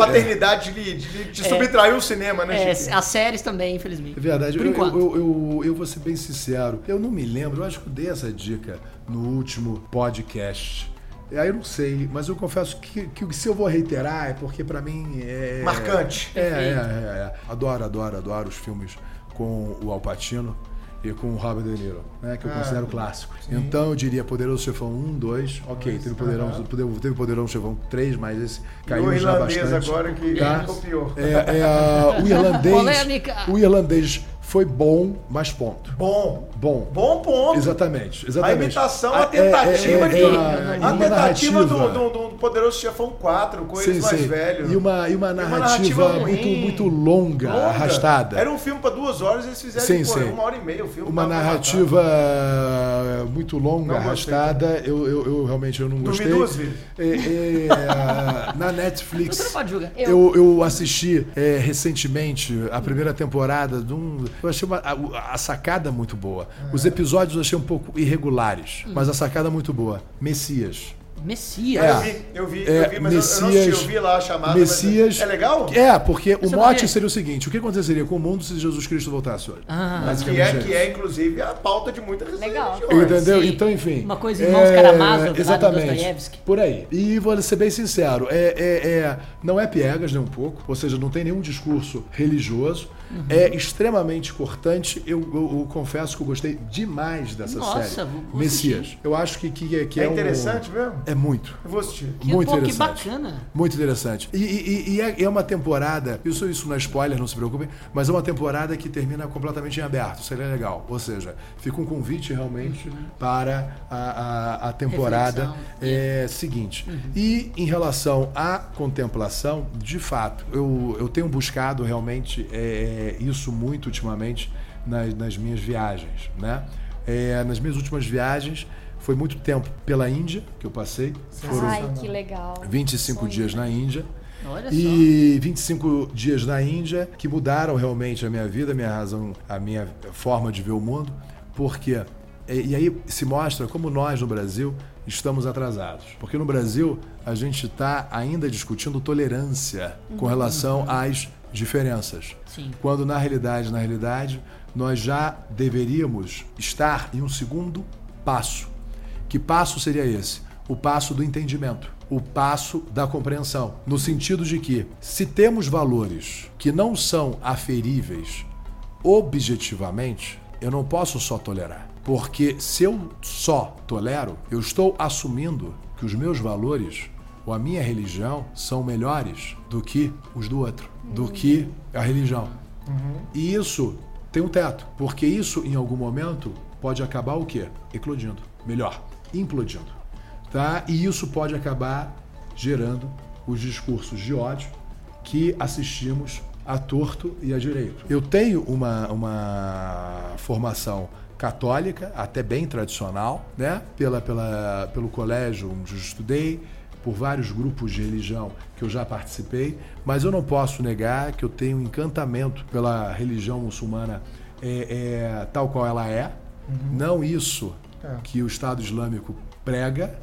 lhe, te subtraiu o cinema, né,
É,
Chiquinho?
as séries também, infelizmente.
É verdade.
Por
eu,
enquanto.
eu, eu, eu vou ser bem sincero. Eu não me lembro. Eu acho que eu dei essa dica no último podcast. Aí eu não sei, mas eu confesso que, que se eu vou reiterar é porque pra mim é.
Marcante.
É, é, é, é. Adoro, adoro, adoro os filmes com o Al Pacino e com o Robert De Niro, né? Que eu
Ah,
considero clássico. Então eu diria Poderoso Chefão 1, 2, ok, teve Poderoso, teve Poderoso Chefão 3, mas esse
E
caiu
o
já
irlandês
bastante.
agora que
Tá?
copiou.
É, é, o irlandês.
Polêmica.
O irlandês foi bom, mas ponto.
Bom.
Bom.
Bom ponto.
Exatamente, exatamente.
A imitação, a tentativa
é, é,
de.
é, é,
a
uma
tentativa do,
narrativa.
do, do Poderoso Chefão 4, com eles
Sim,
mais
sim.
velhos.
E uma, e uma narrativa,
ruim,
muito, muito longa,
longa.
arrastada.
Era um filme pra duas horas e eles fizeram
Sim,
pô,
sim.
uma hora e meia o filme.
Uma narrativa muito longa,
Não gostei
arrastada. Eu, eu, eu realmente eu não
Dormi
gostei.
duas vezes.
Na
Você
Netflix.
não pode julgar.
Eu, eu assisti é, recentemente a primeira temporada de um. Eu achei uma- a, a sacada muito boa. Os episódios eu achei um pouco irregulares, mas a sacada muito boa. Messias.
Messias.
Eu
É.
vi, eu vi,
É,
eu vi, mas eu- eu, não assisti,
Messias-
eu vi lá a chamada.
Messias.
Mas é legal?
É, porque o mote
vai-
seria o seguinte: o que aconteceria com o mundo se Jesus Cristo voltasse hoje?
Ah,
Que
Basicamente
é,
isso.
que é, inclusive, a pauta de muitas
Legal.
religiões.
Entendeu?
Sim.
Então, enfim.
Uma coisa Irmãos Karamazov, lá do
Exatamente.
Dostoiévski.
Por aí. E vou ser bem sincero: é, é- é- não é piegas nem um pouco, ou seja, não tem nenhum discurso religioso.
Uhum.
É extremamente cortante. Eu, eu- eu confesso que eu gostei demais dessa
Nossa,
série.
vou- vou
Messias. Eu acho que, que, que
É,
é, um-
interessante mesmo?
É muito.
Eu vou assistir.
Que,
Muito
pô, que
interessante.
bacana.
Muito interessante. E, e- e é, é uma temporada, isso, isso não é spoiler, não se preocupem, mas é uma temporada que termina completamente em aberto. Seria legal. Ou seja, fica um convite realmente para a, a- a temporada é, seguinte. E em relação à contemplação, de fato, eu, eu tenho buscado realmente é, isso muito ultimamente nas, nas minhas viagens. Né? É, nas minhas últimas viagens, foi muito tempo pela Índia que eu passei. Foram
Ai, que legal.
25
Sonho.
dias na Índia.
Olha
E 25 dias na Índia que mudaram realmente a minha vida, a minha razão, a minha forma de ver o mundo. Porque e, e aí se mostra como nós no Brasil estamos atrasados. Porque no Brasil a gente está ainda discutindo tolerância com relação às diferenças. Quando na realidade, na realidade, nós já deveríamos estar em um segundo passo. Que passo seria esse? O passo do entendimento, o passo da compreensão, no sentido de que se temos valores que não são aferíveis objetivamente, eu não posso só tolerar. Porque se eu só tolero, eu estou assumindo que os meus valores ou a minha religião são melhores do que os do outro, do que a religião. E isso tem um teto, porque isso em algum momento pode acabar o quê? Eclodindo, melhor, implodindo, tá? E isso pode acabar gerando os discursos de ódio que assistimos a torto e a direito. Eu tenho uma, uma formação católica, até bem tradicional, né? Pela, pela, pelo colégio onde eu estudei, por vários grupos de religião que eu já participei, mas eu não posso negar que eu tenho um encantamento pela religião muçulmana é, é, tal qual ela é. Não isso
É.
que o Estado Islâmico prega,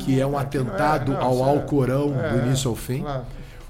que é um
não é,
atentado
não,
ao
isso é-
Alcorão
é,
do início ao fim.
claro.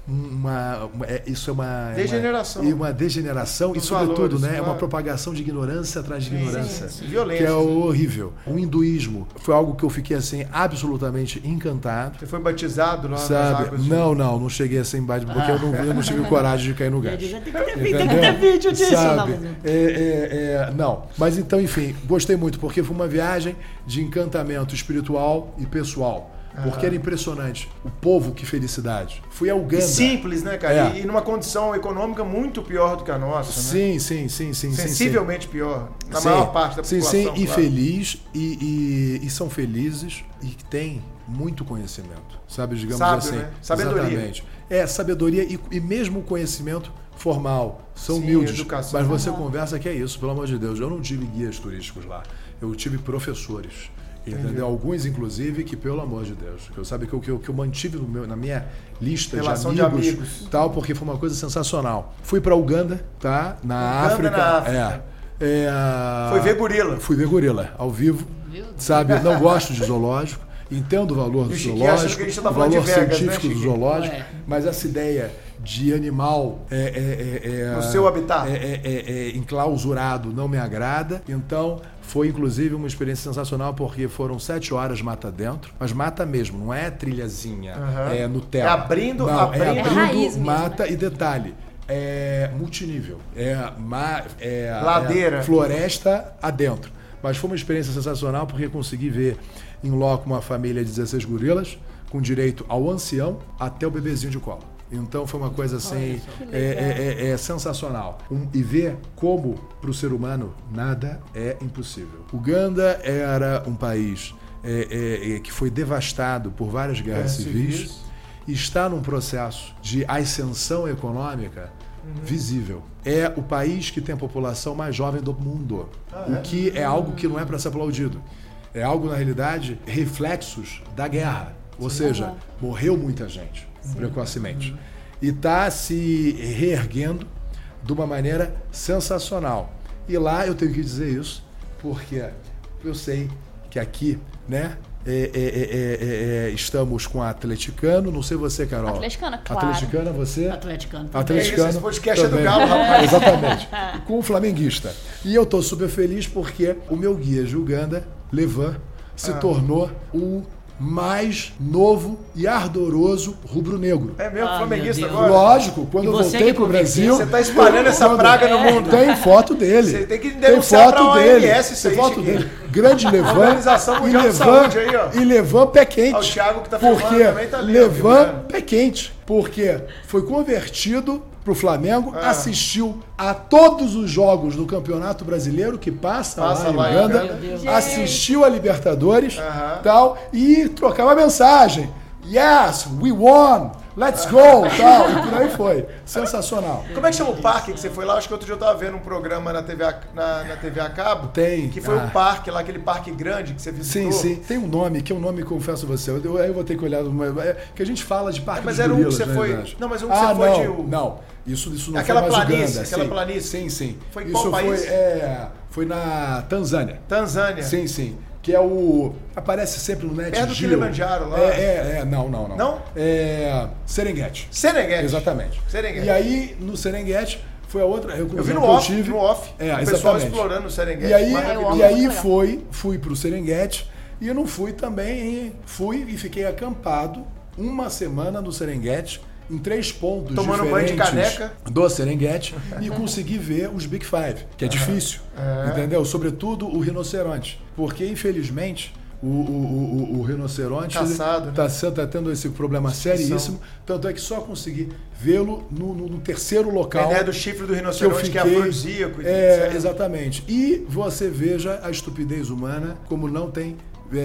Uma, uma- é- isso é uma é uma-
Degeneração.
e uma degeneração e
Dos
sobretudo
valores,
né, é uma
claro.
propagação de ignorância atrás de ignorância
sim, sim. Violência.
que é horrível o hinduísmo foi algo que eu fiquei assim absolutamente encantado
Você foi batizado lá nas
sabe
de-
não não não cheguei a ser embate porque eu, não, eu não tive coragem de cair no
Eu
gás
Tem que ter, tem que ter vídeo disso,
Sabe?
não, mas-
É, é, é, não, mas então, enfim, gostei muito, porque foi uma viagem de encantamento espiritual e pessoal. Porque era impressionante. O povo, que felicidade. Fui a
E
Uganda.
simples, né, cara?
É.
E, e numa condição econômica muito pior do que a nossa, né?
Sim, sim, sim, sim. sim, sim.
Sensivelmente pior. Na
Sim.
maior parte da
sim,
população.
Sim, e
claro.
feliz, e, e- e são felizes e têm muito conhecimento. Sabe, digamos
Sábio,
assim.
né? Sabedoria.
Exatamente. É, sabedoria e, e mesmo conhecimento formal. São
Sim,
humildes.
educação.
Mas você conversa que é isso, pelo amor de Deus. Eu não tive guias turísticos lá. Eu tive professores. Entendeu? Alguns, inclusive, que, pelo amor de Deus, que eu sabe que eu, que eu, que eu mantive no meu- na minha lista
Relação
de
de
amigos,
amigos.
tal, porque foi uma coisa sensacional. Fui para Uganda, tá? Na
Uganda,
África.
na África.
É. É,
Foi ver gorila.
Fui ver gorila, ao vivo. Sabe, não gosto de zoológico. Entendo o valor do
o
zoológico,
tá
o valor
Vegas, né,
científico do zoológico,
É.
mas essa ideia de animal é, é, é, é-
No seu habitat.
é, é, enclausurado não me agrada. Então, foi inclusive uma experiência sensacional porque foram sete horas mata dentro, mas mata mesmo, não é trilhazinha,
Aham.
é Nutella.
É abrindo-
não,
abrindo-
é abrindo
raiz mesmo,
mata e detalhe. É multinível. É, ma, é
Ladeira.
é floresta adentro. Mas foi uma experiência sensacional porque consegui ver em loco uma família de 16 gorilas, com direito ao ancião até o bebezinho de colo. Então foi uma coisa assim é, é- é- é sensacional. Um- e ver como para o ser humano nada é impossível. Uganda era um país é, é, é, que foi devastado por várias guerras civis
civis.
e está num processo de ascensão econômica visível. É o país que tem a população mais jovem do mundo, o que é algo que não é para ser aplaudido. É algo, na realidade, reflexos da guerra. Ou seja, morreu muita gente precocemente. E está se reerguendo de uma maneira sensacional. E lá eu tenho que dizer isso, porque eu sei que aqui, né, é, é, é, é, é, estamos com a Atleticano, não sei você, Carol.
Atleticana, claro.
Atleticana, você?
Atleticano.
Atleticano.
É esse podcast é do. Galo, rapaz.
Exatamente. E com o flamenguista. E eu tô super feliz porque o meu guia de Uganda, Levan, se
Ah.
tornou o mais novo e ardoroso rubro-negro.
É mesmo,
Ah,
flamenguista agora?
Lógico, quando eu
você
voltei pro. Brasil.
Você tá espalhando essa praga no mundo.
Tem foto dele.
Você tem que
Tem
denunciar
foto
pra
dele.
OMS isso
Tem
aí,
foto dele. Grande Levan. E Levan,
Saúde aí, ó.
E Levan pé quente.
Ah, o Thiago que tá
Por
filmando tá
Levan pé quente. Porque foi convertido pro Flamengo,
Ah.
assistiu a todos os jogos do Campeonato Brasileiro que passa,
Passa
lá
lá em
Uganda, assistiu a Libertadores,
Aham.
tal, e trocava mensagem. Yes, we won. Let's go, tal, e por aí foi. Sensacional.
Como é que chama o parque que você foi lá? Acho que outro dia eu tava vendo um programa na TV a, na, na TV a cabo.
Tem.
Que foi
Ah.
o parque lá, aquele parque grande que você visitou.
Sim, sim. Tem um nome, que é um nome, confesso a você. Eu, eu, eu vou ter que olhar. mas- é, que a gente fala de parque
É, mas era um que você
né,
foi- não, mas um que
ah,
você foi
não,
de-
Não, isso, isso não
Aquela
foi mais
planície,
Uganda.
aquela
sim.
planície.
Sim, sim.
Foi em
isso
qual país?
foi, é, foi na Tanzânia.
Tanzânia.
Sim, sim. que é o. Aparece sempre no Net
Perto do. Kilimanjaro, lá.
É, é, é, não, não, não.
Não?
É. Serengeti.
Serengeti.
Exatamente.
Serengeti.
E aí, no Serengeti, foi a outra
Eu vi
reclusão
no
que eu
off,
tive.
no off.
É,
o pessoal
exatamente.
explorando o Serengeti.
E aí, e aí foi, fui pro Serengeti e eu não fui também, fui e fiquei acampado uma semana no Serengeti em três pontos
Tomando banho de
diferentes
caneca.
do Serengeti e consegui ver os Big Five, que é difícil, entendeu? Sobretudo o rinoceronte, porque infelizmente o, o, o, o rinoceronte
Caçado, né?
está tá tendo esse problema seríssimo, tanto é que só consegui vê-lo no, no- no terceiro
A
local
ideia do chifre do
que eu
rinoceronte, que, é
fiquei.
afrodisíaco. e
É,
tudo, certo?
exatamente. E você veja a estupidez humana como não tem, é,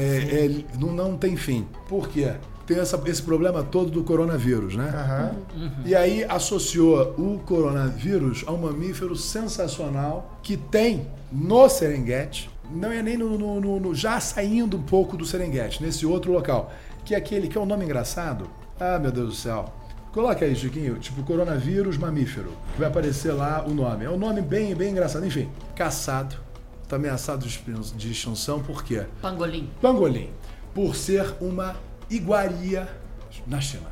é, não, não tem fim. Por quê? Tem essa- esse problema todo do coronavírus, né?
Aham.
E aí associou o coronavírus a um mamífero sensacional que tem no Serengeti, não é nem no, no- no- no- já saindo um pouco do Serengeti, nesse outro local, que é aquele que é um nome engraçado. Ah, meu Deus do céu. Coloca aí, Chiquinho, tipo coronavírus mamífero, que vai aparecer lá o nome. É um nome bem, bem engraçado. Enfim, caçado, está ameaçado de extinção, por quê?
Pangolim.
Pangolim, por ser uma iguaria na China.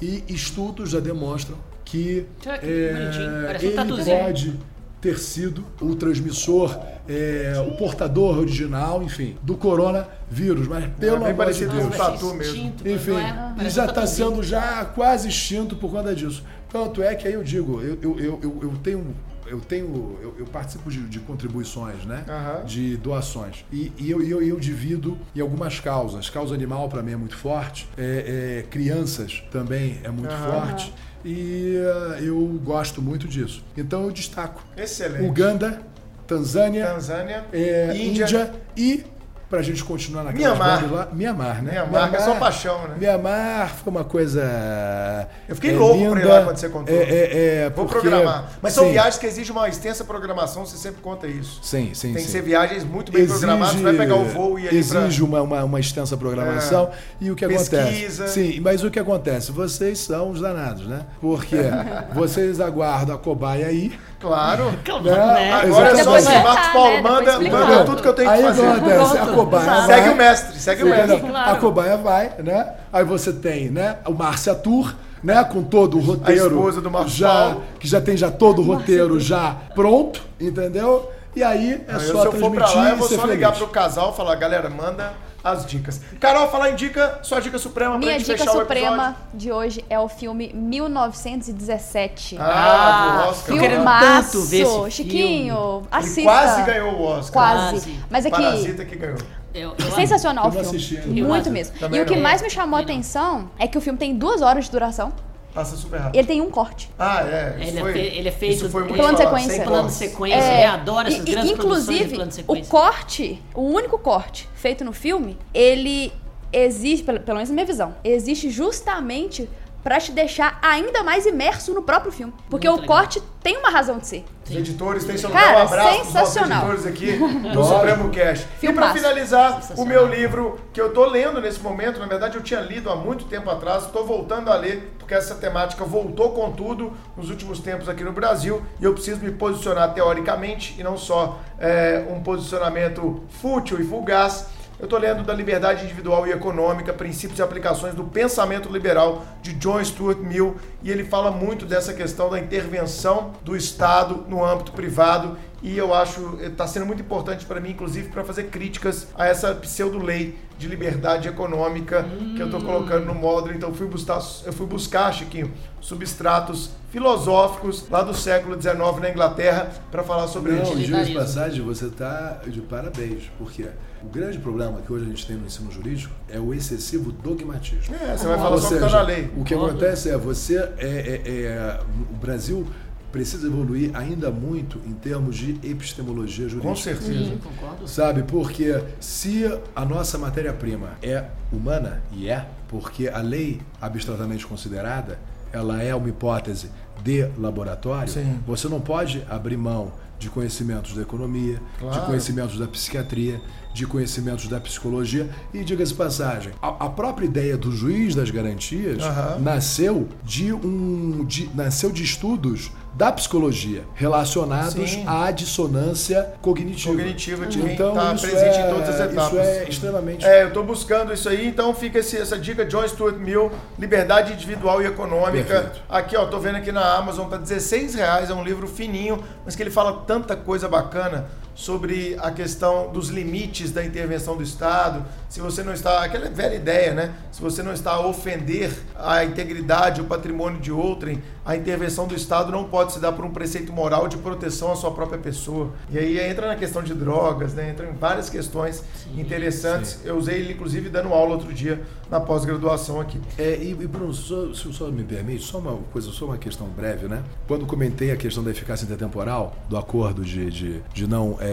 E estudos já demonstram que é,
um
ele
tatuzinho.
pode ter sido o transmissor, é, o portador original, enfim, do coronavírus. Mas pelo
bem
amor de Deus.
um tatu mesmo.
Extinto,
Enfim,
não é?
e já
um
está sendo já quase extinto por conta disso. Tanto é que aí eu digo, eu, eu, eu, eu- eu tenho. Eu tenho. Eu, eu participo de, de contribuições, né?
Aham.
De doações. E, e eu, eu, eu divido em algumas causas. Causa animal para mim é muito forte. É, é, crianças também é muito
Aham.
forte. E eh, eu gosto muito disso. Então eu destaco
Excelente.
Uganda, Tanzânia,
Tanzânia,
é,
Índia.
Índia. e, pra gente continuar naquelas
Mianmar.
lá, Mianmar, né?
Mianmar, que é só paixão, né?
Mianmar foi uma coisa.
Eu fiquei
é,
louco pra ir
linda.
lá quando você contou.
É, é, é,
Vou
porque-
programar. Mas são
sim,
viagens que exigem uma extensa programação, você sempre conta isso.
Sim, sim,
Tem
sim.
que ser viagens muito bem programadas, você vai pegar o voo e ir
exige
pra...
uma, uma, uma extensa programação. e o que
Pesquisa.
acontece? Sim, mas o que acontece? Vocês são os danados, né? Porque vocês aguardam a cobaia aí.
Claro.
Né?
Agora é só assim,
vai
Marcos Paulo,
né?
Manda, manda tudo que eu tenho
aí
que
o
fazer.
acontece? A cobaia
Segue
vai-
o mestre, segue o mestre.
Claro.
A cobaia vai, né? Aí você tem, né? O Márcia Tour, né? Com todo o roteiro.
esposa do Marcos
já
Paulo.
Que já tem já todo o roteiro já pronto, entendeu? E aí é
Aí,
só
se eu for pra
transmitir
lá, eu vou só ligar
feliz.
pro casal e falar, galera, manda as dicas. Carol, falar em dica, sua dica suprema pra
Minha
gente
dica
fechar o
suprema de hoje é o filme 1917.
Ah, do Oscar.
eu quero
lá.
tanto ver esse filme.
Chiquinho,
Ele
assista.
quase ganhou o Oscar.
Quase.
Quase.
Mas é que
Parasita que ganhou.
Eu, eu
sensacional o
Eu
filme.
assisti ainda.
Eu
Muito mesmo.
Também
e o que
não.
mais me chamou a atenção é que o filme tem duas horas de duração
Passa super rápido.
ele tem um corte.
Ah, é. Isso
Ele é
foi,
fe- ele é feito-
Isso foi muito
Plano de sequência.
Plano de sequência,
É,
eu adoro essas
e-
grandes produções de
inclusive,
plano de
o
sequência.
corte, o único corte feito no filme, ele existe, pelo, pelo menos na minha visão, existe justamente pra te deixar ainda mais imerso no próprio filme. Porque
Muito
o
legal.
corte tem uma razão de ser.
Os editores têm seu
Cara.
Um abraço
sensacional.
editores aqui do Supremo Cash. E pra
Filmaço.
finalizar, o meu livro que eu tô lendo nesse momento, na verdade eu tinha lido há muito tempo atrás, tô voltando a ler, porque essa temática voltou com tudo nos últimos tempos aqui no Brasil, e eu preciso me posicionar teoricamente, e não só é, um posicionamento fútil e fugaz. Eu estou lendo da liberdade individual e econômica, princípios e aplicações do pensamento liberal de John Stuart Mill, e ele fala muito dessa questão da intervenção do Estado no âmbito privado, e eu acho está sendo muito importante para mim, inclusive, para fazer críticas a essa pseudo-lei de liberdade econômica que eu estou colocando no módulo. Então, eu fui buscar, eu fui buscar, Chiquinho, substratos filosóficos lá do século XIX na Inglaterra para falar sobre
Não,
isso.
diga de passagem, você está de parabéns, porque o grande problema que hoje a gente tem no ensino jurídico é o excessivo dogmatismo.
É, você vai falar
Ou
só o que tá na lei.
o que
Óbvio.
acontece é você é, é- é- o Brasil precisa evoluir ainda muito em termos de epistemologia jurídica.
Com certeza.
Sim, concordo.
Sabe, porque se a nossa matéria-prima é humana, e é, porque a lei abstratamente considerada, ela é uma hipótese de laboratório,
Sim.
você não pode abrir mão de conhecimentos da economia, de
Claro.
conhecimentos da psiquiatria, de conhecimentos da psicologia. E diga-se de passagem, a, a própria ideia do juiz das garantias
Aham.
nasceu de um de- nasceu de estudos da psicologia relacionados
Sim.
à dissonância cognitiva.
Cognitiva de
então,
tá
isso
presente
é,
em todas as etapas.
Isso é extremamente
É, eu tô buscando isso aí, então fica esse- essa dica, John Stuart Mill, Liberdade Individual e Econômica.
Perfeito.
Aqui, ó, tô vendo aqui na Amazon, tá 16 reais, é um livro fininho, mas que ele fala tanta coisa bacana sobre a questão dos limites da intervenção do Estado. Se você não está, aquela velha ideia, né? Se você não está a ofender a integridade, o patrimônio de outrem, a intervenção do Estado não pode se dar por um preceito moral de proteção à sua própria pessoa. E aí entra na questão de drogas, né? Entra em várias questões interessantes. Eu usei ele, inclusive, dando aula outro dia na pós-graduação aqui.
É, e, Bruno, só, se só me permite, só uma coisa, só uma questão breve, né? Quando comentei a questão da eficácia intertemporal do acordo de, de, de não é,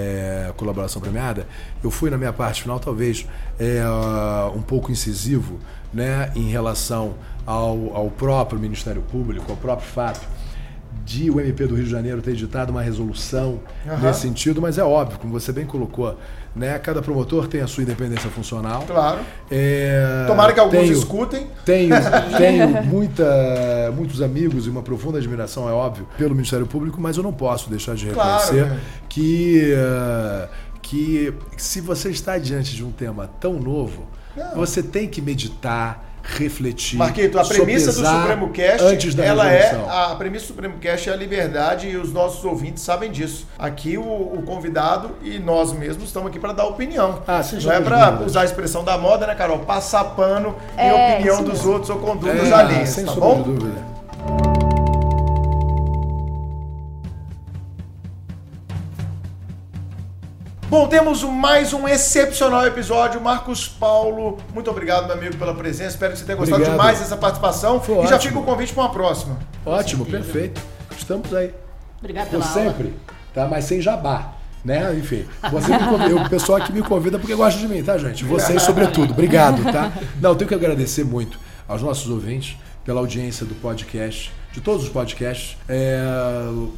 colaboração premiada, eu fui na minha parte final, talvez, é, um pouco incisivo, né, em relação ao, ao próprio Ministério Público, ao próprio fato de o MP do Rio de Janeiro ter editado uma resolução
Aham.
nesse sentido, mas é óbvio, como você bem colocou, né? Cada promotor tem a sua independência funcional.
Claro.
É,
Tomara que alguns
tenho-
escutem.
tenho, tenho muita, muitos amigos e uma profunda admiração, é óbvio, pelo Ministério Público, mas eu não posso deixar de
Claro,
reconhecer
né?
que, eh, que se você está diante de um tema tão novo,
Não.
você tem que meditar, refletir.
Marquito, a premissa do Supremo Cast,
antes da
ela
resolução.
é a premissa do Supremo Cast é a liberdade e os nossos ouvintes sabem disso. Aqui o, o convidado e nós mesmos estamos aqui para dar opinião.
Ah,
Não é para usar a expressão da moda, né, Carol? Passar pano em
É,
opinião
isso
dos outros ou condutas
É,
alheias,
sem
tá bom?
dúvida.
Bom, temos mais um excepcional episódio. Marcos Paulo, muito obrigado, meu amigo, pela presença. Espero que você tenha gostado
Obrigado.
demais dessa participação.
Foi
e já
ótimo.
fica o convite para uma próxima.
Ótimo, perfeito. Estamos aí.
Obrigado
Por
pela aula.
sempre, tá? Mas sem jabá. Né? Enfim, você me convida, o pessoal aqui me convida porque gosta de mim, tá, gente? Vocês, sobretudo. Obrigado, tá? Não, tenho que agradecer muito aos nossos ouvintes pela audiência do podcast, de todos os podcasts. É,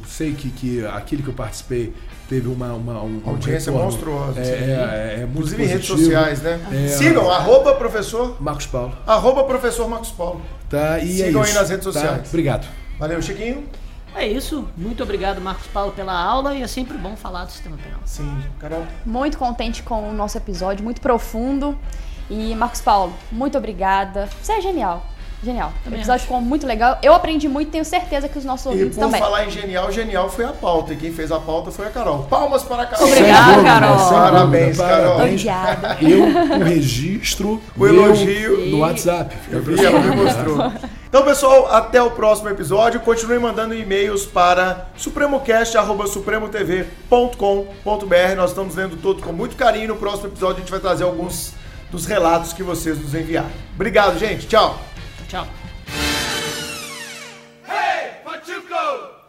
sei que, que aquele que eu participei teve uma, uma um, um
Audiência
retorno,
monstruosa,
É, é, é muito
Inclusive em redes
positivo.
sociais, né?
É.
Sigam, arroba professor,
Marcos Paulo.
arroba professor Marcos Paulo.
Tá? E é
Sigam aí
isso,
nas redes
tá?
sociais.
Obrigado.
Valeu, Chiquinho.
É isso. Muito obrigado, Marcos Paulo, pela aula e é sempre bom falar do sistema penal.
Sim, Carol.
Muito contente com o nosso episódio, muito profundo. E Marcos Paulo, muito obrigada. Você é genial. Genial. O
Também
episódio ficou muito legal. Eu aprendi muito e tenho certeza que os nossos
E
ouvintes
por
também.
falar em genial, genial foi a pauta. E quem fez a pauta foi a Carol. Palmas para a Carol.
Dúvida,
Carol.
sem
Parabéns, Carol.
Obrigada.
Eu, o registro,
O elogio.
no WhatsApp.
Eu vi, ela me mostrou. Então, pessoal, até o próximo episódio. Continue mandando e-mails para supremocast.supremotv.com.br. Nós estamos lendo todos com muito carinho. No próximo episódio, a gente vai trazer alguns dos relatos que vocês nos enviaram. Obrigado, gente. Tchau.
Chao. Hey, Pachuco!